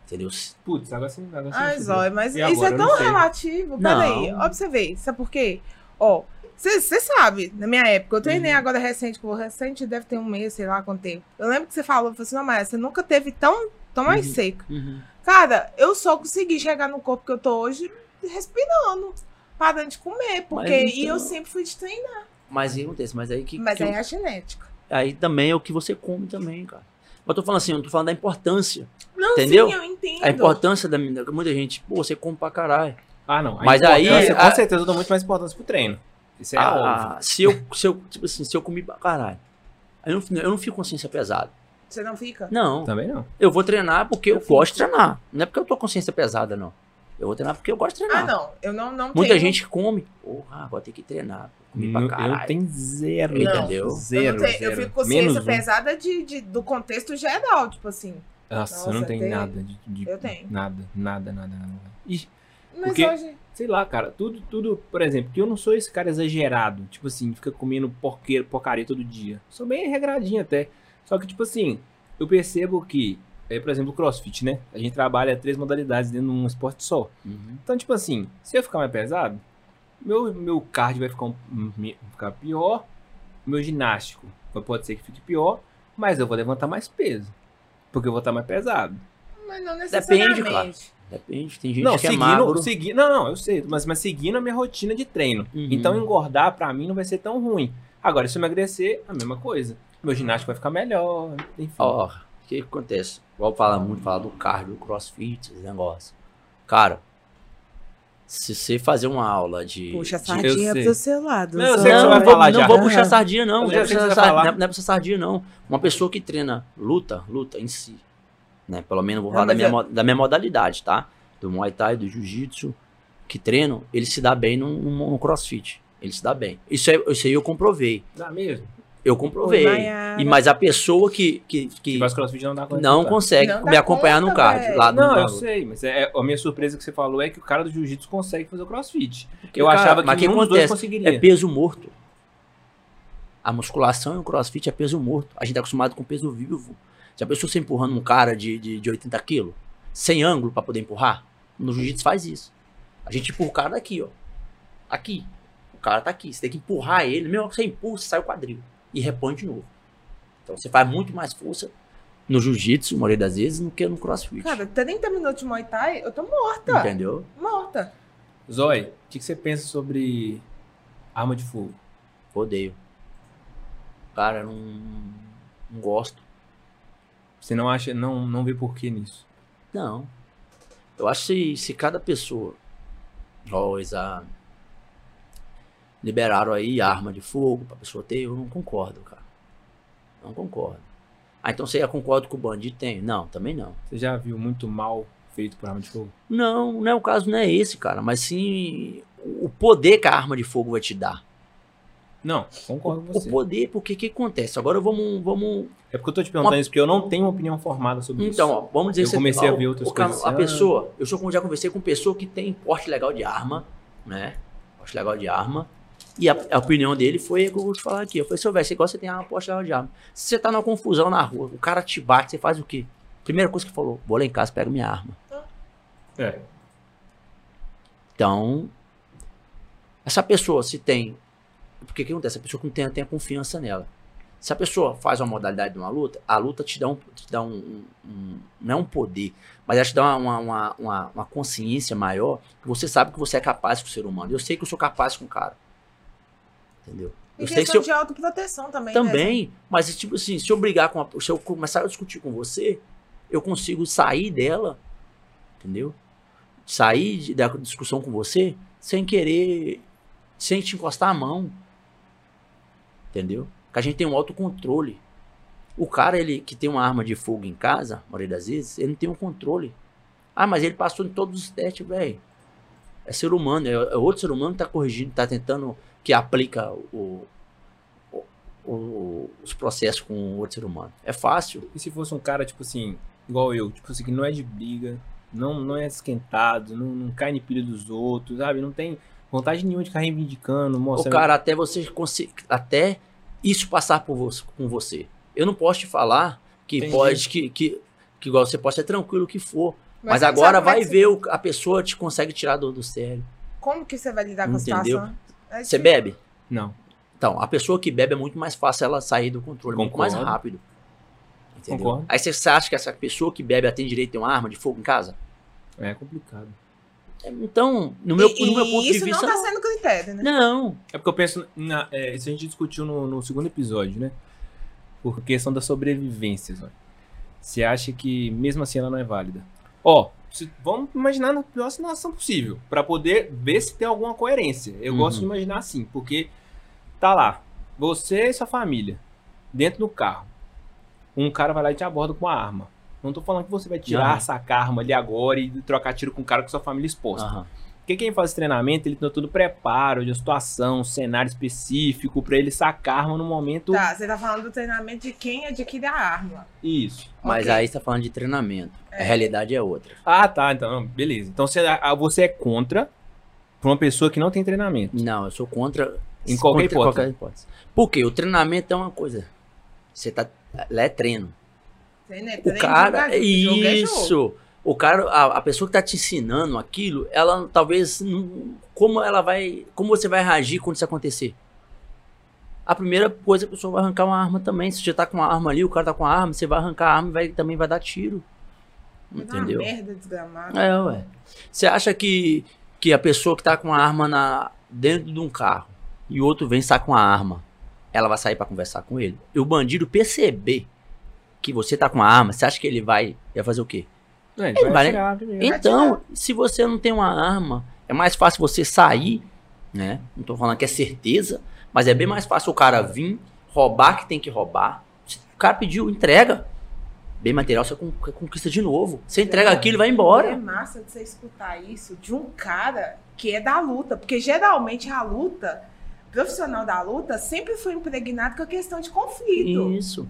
Entendeu? Putz, agora sim. Agora sim Ai. Zóia, mas E isso agora? é tão relativo. Peraí, ver. Sabe por quê? Ó, você sabe, na minha época, eu treinei Uhum. agora recente, que o recente deve ter um mês, sei lá quanto tempo. Eu lembro que você falou, falou assim, não, mas você nunca teve tão, tão mais Uhum. seco. Uhum. Cara, eu só consegui chegar no corpo que eu tô hoje respirando, parando de comer, porque Mas e eu então- sempre fui de treinar. Mas que acontece? Mas aí que. Mas que aí eu- é a genética. aí também é o que você come também, cara. Mas eu tô falando assim, eu não tô falando da importância. Não, Entendeu? sim, eu entendo. A importância da muita gente, pô, você come pra caralho. Ah, não. A Mas aí- importância, a- Com certeza eu dou muito mais importância pro treino. Isso é Ah, óbvio. se eu, se eu, tipo assim, se eu comi pra caralho, aí eu não, eu não fico com consciência pesada. Você não fica? Não, Também não. eu vou treinar porque eu, Eu gosto de treinar. Não é porque eu tô com consciência pesada, não. Eu vou treinar porque eu gosto de Ah, treinar. não. Eu não, não Muita tenho... gente come. Porra, agora tem que treinar. Comi pra Eu- caralho. eu tenho zero. Não. Entendeu? Eu, Zero, não tenho, eu zero. fico com consciência Menos um. pesada de, de- do contexto geral, tipo assim. Nossa, eu Nossa, não tenho tem- nada de, de- Eu tenho. Nada, nada, nada, nada. Ih, Mas Porque- hoje. sei lá, cara, tudo, tudo, por exemplo, que eu não sou esse cara exagerado, tipo assim, fica comendo porqueiro, porcaria todo dia. Sou bem regradinho até. Só que, tipo assim, eu percebo que, é, por exemplo, o crossfit, né? A gente trabalha três modalidades dentro de um esporte só. Uhum. Então, tipo assim, se eu ficar mais pesado, meu, meu cardio vai ficar, um- ficar pior, meu ginástico pode ser que fique pior, mas eu vou levantar mais peso. Porque eu vou estar mais pesado. Mas não Depende, necessariamente. claro. Depende, tem gente não, que é seguindo, magro. segui- não, não, eu sei, mas, mas seguindo a minha rotina de treino. Uhum. Então engordar pra mim não vai ser tão ruim. Agora, se eu emagrecer, a mesma coisa. Meu ginástico vai ficar melhor, enfim. Ó, o que, que acontece? Igual fala muito, fala do cardio, do crossfit, esse negócio. Cara, se você fazer uma aula de. Puxa a de- sardinha sei. pro seu lado. Não, eu que você não, vai não vou, falar não já. vou puxar sardinha, não. Não já é, puxar sardinha, falar. não, é, não é puxar sardinha, não. Uma pessoa que treina luta, luta em si. Né? Pelo menos eu vou Não, falar da minha, é- da minha modalidade, tá? Do Muay Thai, do Jiu-Jitsu, que treinam, ele se dá bem no, no- no crossfit. Ele se dá bem. Isso, é, isso aí eu comprovei. Dá mesmo? Eu comprovei. Maiara. E, mas a pessoa que, que, que Se faz crossfit não dá conta. não tá? consegue Não me acompanhar no conta, cardio. velho. Lá do Não, eu na- sei, mas é, a minha surpresa que você falou é que o cara do jiu-jitsu consegue fazer o crossfit. Porque, eu cara, achava que mas que dos dois acontece? conseguiria. É peso morto. A musculação e o crossfit é peso morto. A gente é acostumado com peso vivo. Já pensou você empurrando um cara de, de, de 80 quilos? Sem ângulo pra poder empurrar? No jiu-jitsu faz isso. A gente empurra o cara daqui, ó. Aqui. O cara tá aqui. Você tem que empurrar ele. Mesmo que você empurra, você sai o quadril. E repõe de novo. Então você faz muito mais força no jiu-jitsu, maioria das vezes, do que no crossfit. Cara, 30 minutos de Muay Thai, eu tô morta. Entendeu? Morta. Zói, o que, que você pensa sobre arma de fogo? Odeio. Cara, não, não gosto. Você não acha, não, não vê porquê nisso? Não. Eu acho que se, se cada pessoa, eles ah, liberaram aí arma de fogo pra pessoa ter, eu não concordo, cara. Não concordo. Ah, então você concorda com o bandido? Tem? Não, também não. Você já viu muito mal feito por arma de fogo? Não, não é o caso, não é esse, cara. Mas sim o poder que a arma de fogo vai te dar. Não, concordo com O você. poder, porque o que acontece? Agora vamos, vamos É porque eu tô te perguntando isso, porque eu não tenho uma opinião formada sobre Então, isso. ó, vamos dizer Eu comecei a ó, ver outras o coisas A assim, pessoa, eu sou, já conversei com pessoa que tem porte legal de arma, né? Porte legal de arma. E a, a opinião dele foi o que eu vou te falar aqui. Eu falei, seu velho, você gosta de ter uma legal de arma. Se você tá numa confusão na rua, o cara te bate, você faz o quê? Primeira coisa que falou, vou lá em casa, pego minha arma. É. Então, essa pessoa se tem. Porque o que acontece? A pessoa que não tem, tem a confiança nela. Se a pessoa faz uma modalidade de uma luta, a luta te dá um. Te dá um, um- um- não é um poder, mas ela te dá uma, uma, uma, uma consciência maior que você sabe que você é capaz com o ser humano. Eu sei que eu sou capaz com o cara. Entendeu? E Eu sei que se questão eu, de autoproteção também. né? também, mas tipo assim, se eu brigar com a, se eu começar a discutir com você, eu consigo sair dela, entendeu? Sair da discussão com você sem querer, sem te encostar a mão, entendeu? Que a gente tem um autocontrole. O cara ele que tem uma arma de fogo em casa, a maioria das vezes, ele não tem um controle. Ah, mas ele passou em todos os testes, velho. É ser humano, é, é outro ser humano que tá corrigindo, tá tentando que aplica o, o- o- os processos com outro ser humano. É fácil. E se fosse um cara, tipo assim, igual eu, tipo assim, que não é de briga, não, não é esquentado, não, não cai em pilha dos outros, sabe? Não tem vontade nenhuma de ficar reivindicando, O mostrando. cara até você consi- até isso passar por você, com você. Eu não posso te falar que Entendi. pode que, que que igual você pode ser tranquilo o que for, mas, você agora é vai ver o, a pessoa te consegue tirar do, do sério. Como que você vai lidar com a Entendeu? situação? É Você bebe? Não. Então, a pessoa que bebe é muito mais fácil ela sair do controle, muito mais Concordo. rápido. Entendeu? Concordo. Aí você acha que essa pessoa que bebe ela tem direito a ter uma arma de fogo em casa? É complicado. Então, no meu, e, no meu ponto isso de vista. não tá sendo critério, né? Não, É porque eu penso. Na, é, isso a gente discutiu no, no segundo episódio, né? Por questão da sobrevivência. Você acha que mesmo assim ela não é válida? Ó, se- vamos imaginar na pior situação possível. Pra poder ver se tem alguma coerência. Eu Uhum. gosto de imaginar assim, porque tá lá, você e sua família, dentro do carro. Um cara vai lá e te aborda com uma arma. Não tô falando que você vai tirar, Aham. sacar a arma ali agora e trocar tiro com o cara com sua família exposta. Aham. Porque quem faz treinamento, ele tem todo preparo de situação, um cenário específico pra ele sacar a arma no momento. Tá, você tá falando do treinamento de quem adquire a arma. Isso. mas Ok. aí você tá falando de treinamento. A realidade é outra. Ah, tá. Então, beleza. Então você, você é contra pra uma pessoa que não tem treinamento. Não, eu sou contra. Em qualquer contra hipótese. qualquer hipótese. Porque o treinamento é uma coisa. Você tá. Lá é treino. Treino é O treino, cara. jogo é- jogo é. Isso! O cara, a, a pessoa que tá te ensinando aquilo, ela talvez. não- Como ela vai. Como você vai reagir quando isso acontecer? A primeira coisa, a pessoa vai arrancar uma arma também. Se você tá com uma arma ali, o cara tá com uma arma, você vai arrancar a arma e vai, também vai dar tiro. Vai Entendeu? Uma merda desgramada. É, ué. Você acha que, que a pessoa que tá com a arma na, dentro de um carro e o outro vem estar com a arma, ela vai sair pra conversar com ele? E o bandido perceber que você tá com a arma, você acha que ele vai, vai fazer o quê? Não, ele Ele vai vai- atirar primeiro. Então, se você não tem uma arma, é mais fácil você sair, né? Não tô falando que é certeza, mas é bem mais fácil o cara vir, roubar que tem que roubar. Se O cara pediu, entrega. Bem material, você con- conquista de novo. Você entrega aquilo e vai É embora. massa de você escutar isso de um cara que é da luta, porque geralmente a luta, profissional da luta, sempre foi impregnado com a questão de conflito. Isso.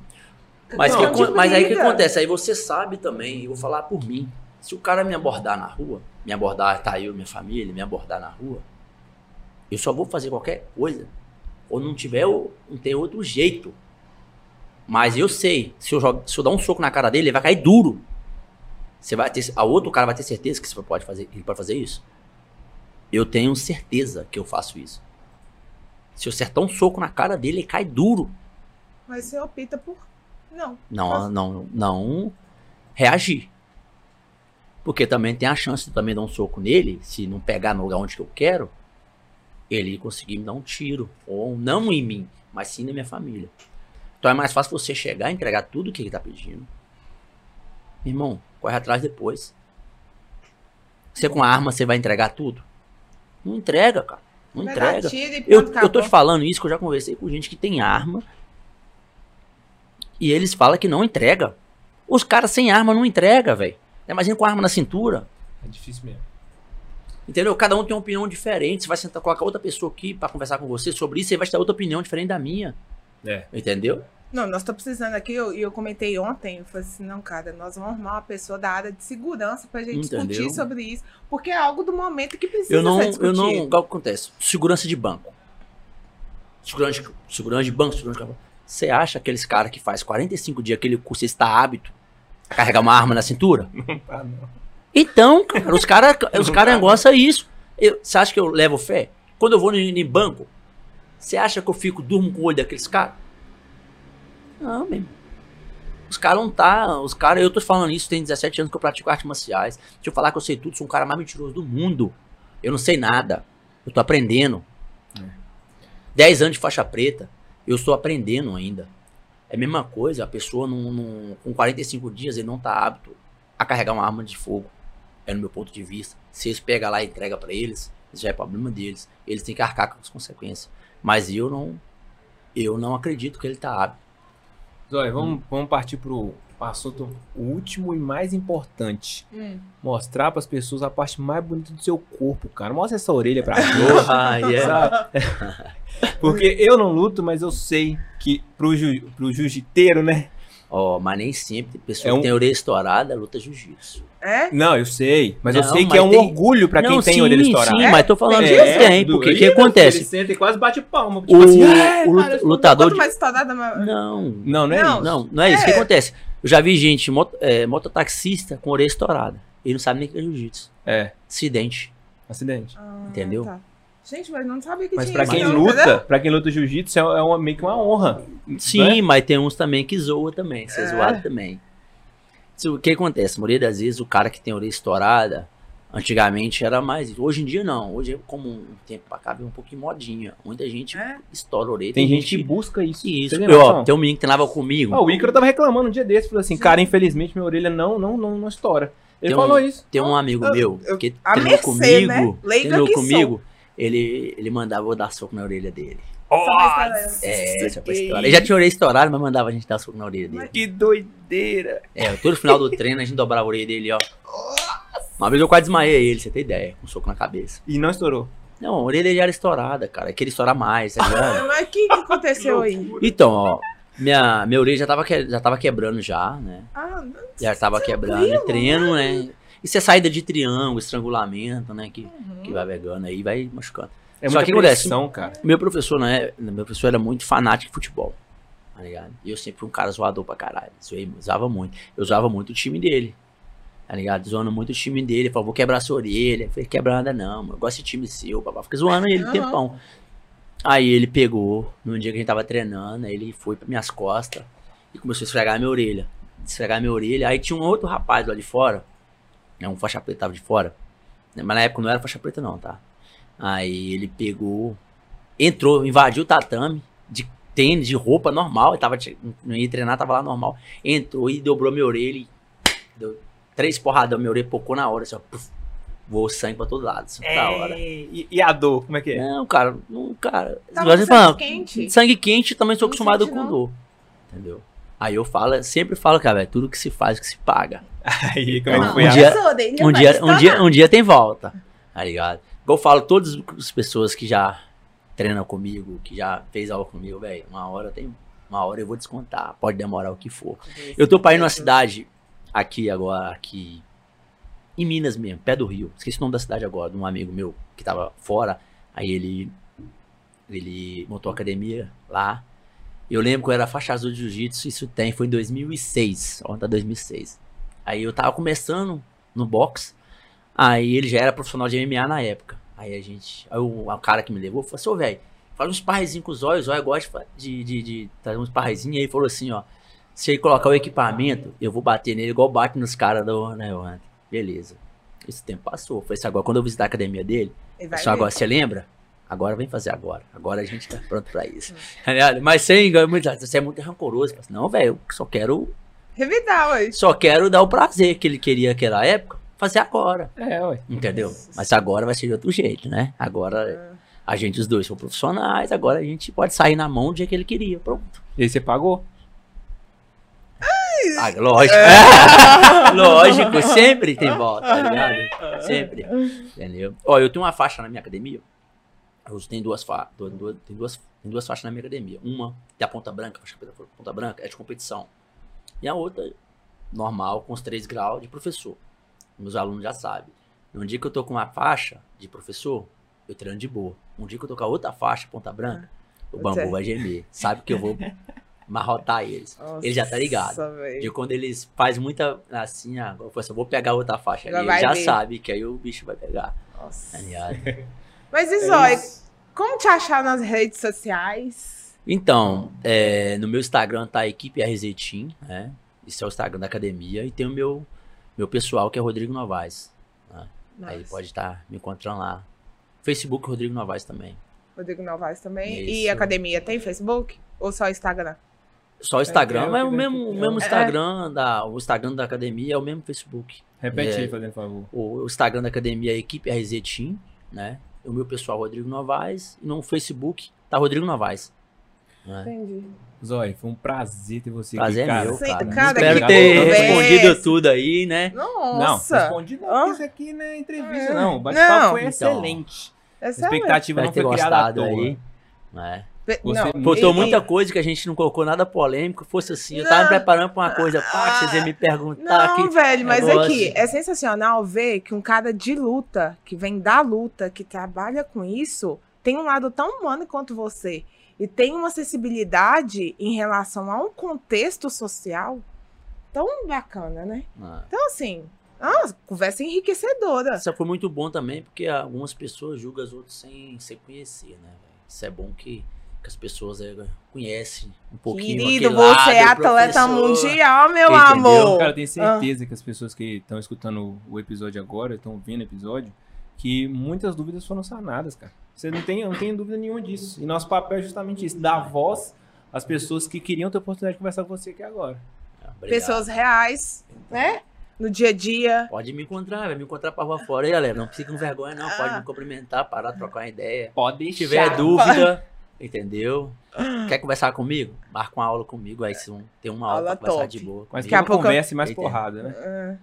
Mas, Não, que mas aí o que acontece? Aí você sabe também, eu vou falar por mim. Se o cara me abordar na rua, me abordar, tá eu, minha família, me abordar na rua, eu só vou fazer qualquer coisa. Ou não tiver, o- não tem outro jeito. Mas eu sei, se eu, jogo, se eu dar um soco na cara dele, ele vai cair duro. Você vai ter, a outro cara vai ter certeza que você pode fazer, ele pode fazer isso? Eu tenho certeza que eu faço isso. Se eu acertar um soco na cara dele, ele cai duro. Mas você opta por Não. Não, não, não reagir. Porque também tem a chance de também dar um soco nele, se não pegar no lugar onde que eu quero, ele conseguir me dar um tiro. Ou não em mim, mas sim na minha família. Então é mais fácil você chegar e entregar tudo que ele tá pedindo. Irmão, corre atrás depois. Você com a arma, você vai entregar tudo? Não entrega, cara. Não Vai entrega. tiro Eu, eu tô te falando isso que eu já conversei com gente que tem arma. E eles falam que não entrega. Os caras sem arma não entrega, velho. Imagina com arma na cintura. É difícil mesmo. Entendeu? Cada um tem uma opinião diferente. Você vai sentar, colocar outra pessoa aqui pra conversar com você sobre isso, e vai te dar outra opinião diferente da minha. É. Entendeu? Não, nós estamos precisando aqui, e eu, eu comentei ontem, eu falei assim, não, cara, nós vamos arrumar uma pessoa da área de segurança pra gente Entendeu? discutir sobre isso, porque é algo do momento que precisa Eu não, ser eu discutido. não. O que acontece? Segurança de banco. Segurança de, segurança de banco, segurança de Você acha aqueles caras que faz 45 dias aquele curso está hábito a carregar uma arma na cintura? Não tá, não. Então, cara, os caras os cara gostam disso. Eu- Você acha que eu levo fé? Quando eu vou em, banco, você acha que eu fico, durmo com o olho daqueles caras? Não, mesmo. Os caras não tá. Os caras, eu tô falando isso, tem 17 anos que eu pratico artes marciais. Deixa eu falar que eu sei tudo, sou um cara mais mentiroso do mundo. Eu não sei nada. Eu tô aprendendo. 10 anos de faixa preta, eu estou aprendendo ainda. É a mesma coisa, a pessoa não, não- com 45 dias ele não tá apto a carregar uma arma de fogo. É no meu ponto de vista. Se eles pegam lá e entregam pra eles, já é problema deles. Eles têm que arcar com as consequências. Mas eu não. Eu não acredito que ele tá apto. Zóia, vamos, vamos partir pro assunto último e mais importante. Hum. Mostrar pras pessoas a parte mais bonita do seu corpo, cara. Mostra essa orelha pra mim. Ah, yeah. Porque eu não luto, mas eu sei que pro, ju, pro jiu-jiteiro, né? Ó, mas nem sempre pessoa É um- que tem orelha estourada luta jiu-jitsu. É? Não, eu sei. Mas eu Não, sei que mas é um tem- orgulho pra quem Não, tem sim, orelha estourada. Sim, É? mas tô falando É, disso tem, do- porque o que acontece? Ele senta e quase bate palma. O, Tipo assim, "Ah, o lutador de. mais estourada, mais... Não, Não, não é Não. isso. não, não é isso. O que É. acontece? Eu já vi gente, moto, é, mototaxista com orelha estourada. Ele não sabe nem que é jiu-jitsu. É, Acidente. acidente. Ah, Entendeu? tá. Gente, mas não sabia que Mas tinha pra isso, quem não, luta, entendeu? pra quem luta jiu-jitsu é é uma, meio que uma honra. Sim, né? mas tem uns também que zoa também, ser É. zoado também. Se- O que acontece? A maioria das vezes o cara que tem a orelha estourada, antigamente era mais. Hoje em dia não. Hoje, como um tempo pra cá, veio um pouquinho modinha. Muita gente É? estoura a orelha. Tem gente que busca isso. Isso. Tem Eu, ó, tem um menino que treinava comigo. Ah, o Ícaro tava reclamando um dia desse, falou assim, cara, infelizmente minha orelha não, não, não, não estoura. Ele Tem um- falou isso. Tem um amigo Eu- meu eu- que a treinou mercê, comigo. né? Treinou que comigo. Ele, ele mandava eu dar soco na orelha dele. Nossa, É, essa foi. Ele já tinha orelha estourada, mas mandava a gente dar soco na orelha dele. Que doideira. É, todo final do treino a gente dobrava a orelha dele, ó. Uma vez eu quase desmaiei ele, você tem ideia, com um soco na cabeça. E não estourou. Não, a orelha dele era estourada, cara. É que ele estoura mais, tá ligado? Mas o que, que aconteceu aí? Então, ó, minha, minha orelha já tava, que- já tava quebrando já, né? Ah, Já tava quebrando em treino, né? Isso é saída de triângulo, estrangulamento, né? Que, que vai pegando aí, vai machucando. É Só muita que acontece- pressão, cara. Meu professor, né? Meu professor era muito fanático de futebol. Tá ligado? E eu sempre fui um cara zoador pra caralho. Zoei, usava muito. Eu usava muito o time dele. Tá ligado? Zoando muito o time dele. Falou, vou quebrar sua orelha. Eu falei, quebrar nada não, mano. Eu gosto de time seu, papá. Fica zoando ele um tempão. Aí ele pegou, num dia que a gente tava treinando, aí ele foi pra minhas costas e começou a esfregar minha orelha. Esfregar minha orelha. Aí tinha um outro rapaz lá de fora. Né, um faixa preta tava de fora. Mas na época não era faixa preta, não, tá? Aí ele pegou, entrou, invadiu o tatame de tênis, de roupa normal. Ele tava, não ia treinar, tava lá normal. Entrou e dobrou minha orelha e deu três porradas. Minha orelha pocou na hora, assim, ó, puf, voou sangue pra todo lado, assim, da hora. E, e a dor, como é que é? Não, cara, não, cara. Com sangue fala, quente? Sangue quente também sou Não acostumado com não. dor. Entendeu? Aí eu falo, sempre falo, cara, é tudo que se faz que se paga. Aí, como é que foi um dia- Um dia, um, dia, um dia tem volta, tá ligado? Igual eu falo, todas as pessoas que já treinam comigo, que já fez aula comigo, velho, uma hora tem. Uma hora eu vou descontar, pode demorar o que for. Eu tô pra ir numa cidade aqui agora, aqui em Minas mesmo, pé do Rio. Esqueci o nome da cidade agora, de um amigo meu que tava fora. Aí ele ele montou a academia lá. Eu lembro que eu era faixa azul de jiu-jitsu, isso tem, foi em 2006, ontem tá 2006. Aí eu tava começando no box, aí ele já era profissional de MMA na época. Aí a gente, aí o, o cara que me levou falou assim, ô velho, faz uns parrezinhos com os olhos, o zóio gosta de, de, de, de trazer uns parrezinhos. Aí falou assim, ó, Se ele colocar o equipamento, eu vou bater nele igual bate nos caras do, né, Hunter? Beleza. Esse tempo passou. Foi isso agora. Quando eu visitar a academia dele, E só agora, você lembra? Agora vem fazer agora. Agora a gente tá pronto pra isso. Ligado? Mas sem muito, você é muito rancoroso. Assim, Não, velho, eu só quero, Revidar hoje. só quero dar o prazer que ele queria naquela época, fazer agora. É, ué. Entendeu? Mas agora vai ser de outro jeito, né? Agora a gente, os dois são profissionais, agora a gente pode sair na mão do dia que ele queria. Pronto. E aí você pagou? Ah, lógico. lógico, sempre tem volta, tá ligado? Sempre. Entendeu? Ó, eu tenho uma faixa na minha academia. Eu tenho duas, fa duas, duas, tem duas, tem duas faixas na minha academia. Uma tem a ponta branca, faixa preta ponta branca, é de competição. E a outra, normal, com os três graus de professor. Meus alunos já sabem. No dia que eu tô com uma faixa de professor, eu treino de boa. Um dia que eu tô com a outra faixa, ponta branca, o bambu vai gemer. Sabe que eu vou marrotar eles. Ele já tá ligado. Nossa, velho. De quando eles fazem muita assim, ah, eu assim, eu vou pegar outra faixa Ele já ver. sabe que aí o bicho vai pegar. Tá Nossa. ligado? Mas e Zói, como te achar nas redes sociais? Então, é, no meu Instagram tá a equipe RZ Team, né? Esse é o Instagram da academia. E tem o meu, meu pessoal, que é Rodrigo Novaes. Aí Nossa. pode estar me encontrando lá. Facebook Rodrigo Novaes também. Rodrigo Novaes também. E Isso. academia tem Facebook? Ou só Instagram? Só o Instagram, é, mas é o que- mesmo, o é mesmo o- Instagram da, o Instagram da academia é o mesmo Facebook. Repete É. aí, fazendo favor. O, o Instagram da academia é a equipe RZ Team, né? O meu pessoal Rodrigo Novaes. E no Facebook tá Rodrigo Novaes. né? Entendi. Zói, foi um prazer ter você Prazer aqui, é cara. meu, cara. cara, Espero que ter conversa. respondido tudo aí, né? Não, Nossa. respondi não, Hã? porque isso aqui não é entrevista, É. não. O bate-papo Não. foi Então. excelente. A Essa é expectativa Espero não ter foi criada à gostado toa. aí. Né? Não. Botou e- muita coisa que a gente não colocou nada polêmico. Fosse assim, eu tava Não. me preparando pra uma coisa, pá, que vocês iam me perguntar Não, aqui. velho, mas aqui é sensacional ver que um cara de luta, que vem da luta, que trabalha com isso, tem um lado tão humano quanto você. E tem uma acessibilidade em relação a um contexto social tão bacana, né? Ah. Então, assim, ah, conversa enriquecedora. Isso foi muito bom também, porque algumas pessoas julgam os outros sem, sem conhecer, né? velho? Isso é bom que, que as pessoas é, conhecem um pouquinho Querido, você é atleta mundial, meu Entendeu? amor. Cara, eu tenho certeza que as pessoas que estão escutando o episódio agora, estão vendo o episódio, que muitas dúvidas foram sanadas, cara. Você não tem, não tem dúvida nenhuma disso. E nosso papel é justamente isso, dar voz às pessoas que queriam ter a oportunidade de conversar com você aqui agora. Ah, obrigado. Pessoas reais, né? No dia a dia. Pode me encontrar, vai me encontrar pra rua fora aí, galera. Não fica com vergonha, não. Pode Ah. me cumprimentar, parar, trocar uma ideia. Pode Se tiver dúvida, entendeu? Quer conversar comigo? Marca uma aula comigo, aí vocês vão ter uma aula, Aula pra conversar top. de boa. Mas que a pouco- conversa mais porrada, né?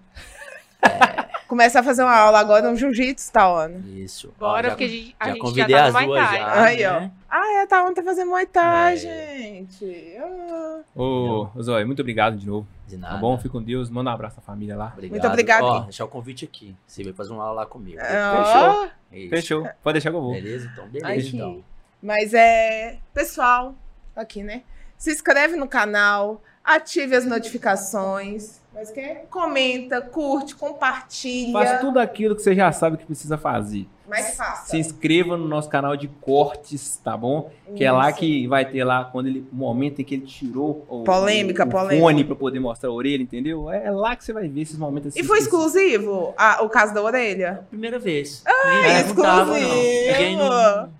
Começa a fazer uma aula agora no jiu-jitsu, tá, Ana? Isso. Ó, Bora, já, porque a gente, a já gente já tá as no Muay duas Thai. já. Aí, ó. né? Ah, é, tá, Ana tá fazendo Muay Thai, É. gente. Ah. Ô, Zóia, muito obrigado de novo. De nada. Tá bom? Fica com Deus. Manda um abraço à família lá. Obrigado. Muito obrigado. Ó, deixar o convite aqui. Você veio fazer uma aula lá comigo. Ah, Isso. Fechou. Pode deixar que eu vou. Beleza? Então, beleza, então. Mas é. Pessoal, aqui, né? Se inscreve no canal, ative as notificações. Mas que? Comenta, curte, compartilha. Faz tudo aquilo que você já sabe que precisa fazer. Mas faça. Se inscreva no nosso canal de cortes, tá bom? Que é lá Isso. que vai ter lá quando ele, o momento em que ele tirou o, Polêmica, o, o polêmica. fone pra poder mostrar a orelha, entendeu? É lá que você vai ver esses momentos assim. E foi exclusivo ah, o caso da orelha? Primeira vez. Ah, não. exclusivo. Ninguém não,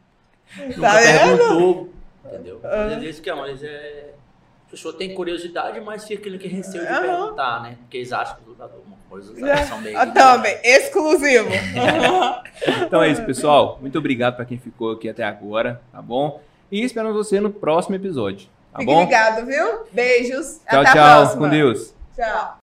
nunca Tá vendo? perguntou. Entendeu? Ah. Às vezes que é, mas é. A pessoa tem curiosidade, mas fica aquele que receio de Aham. perguntar, né? Porque eles acham que os lutadores, os lutadores são meio. Ah, também, exclusivo. Então é isso, pessoal. Muito obrigado pra quem ficou aqui até agora, tá bom? E esperamos você no próximo episódio, tá Fique bom? ligado, viu? Beijos. Tchau, Até a tchau. próxima. Com Deus. Tchau.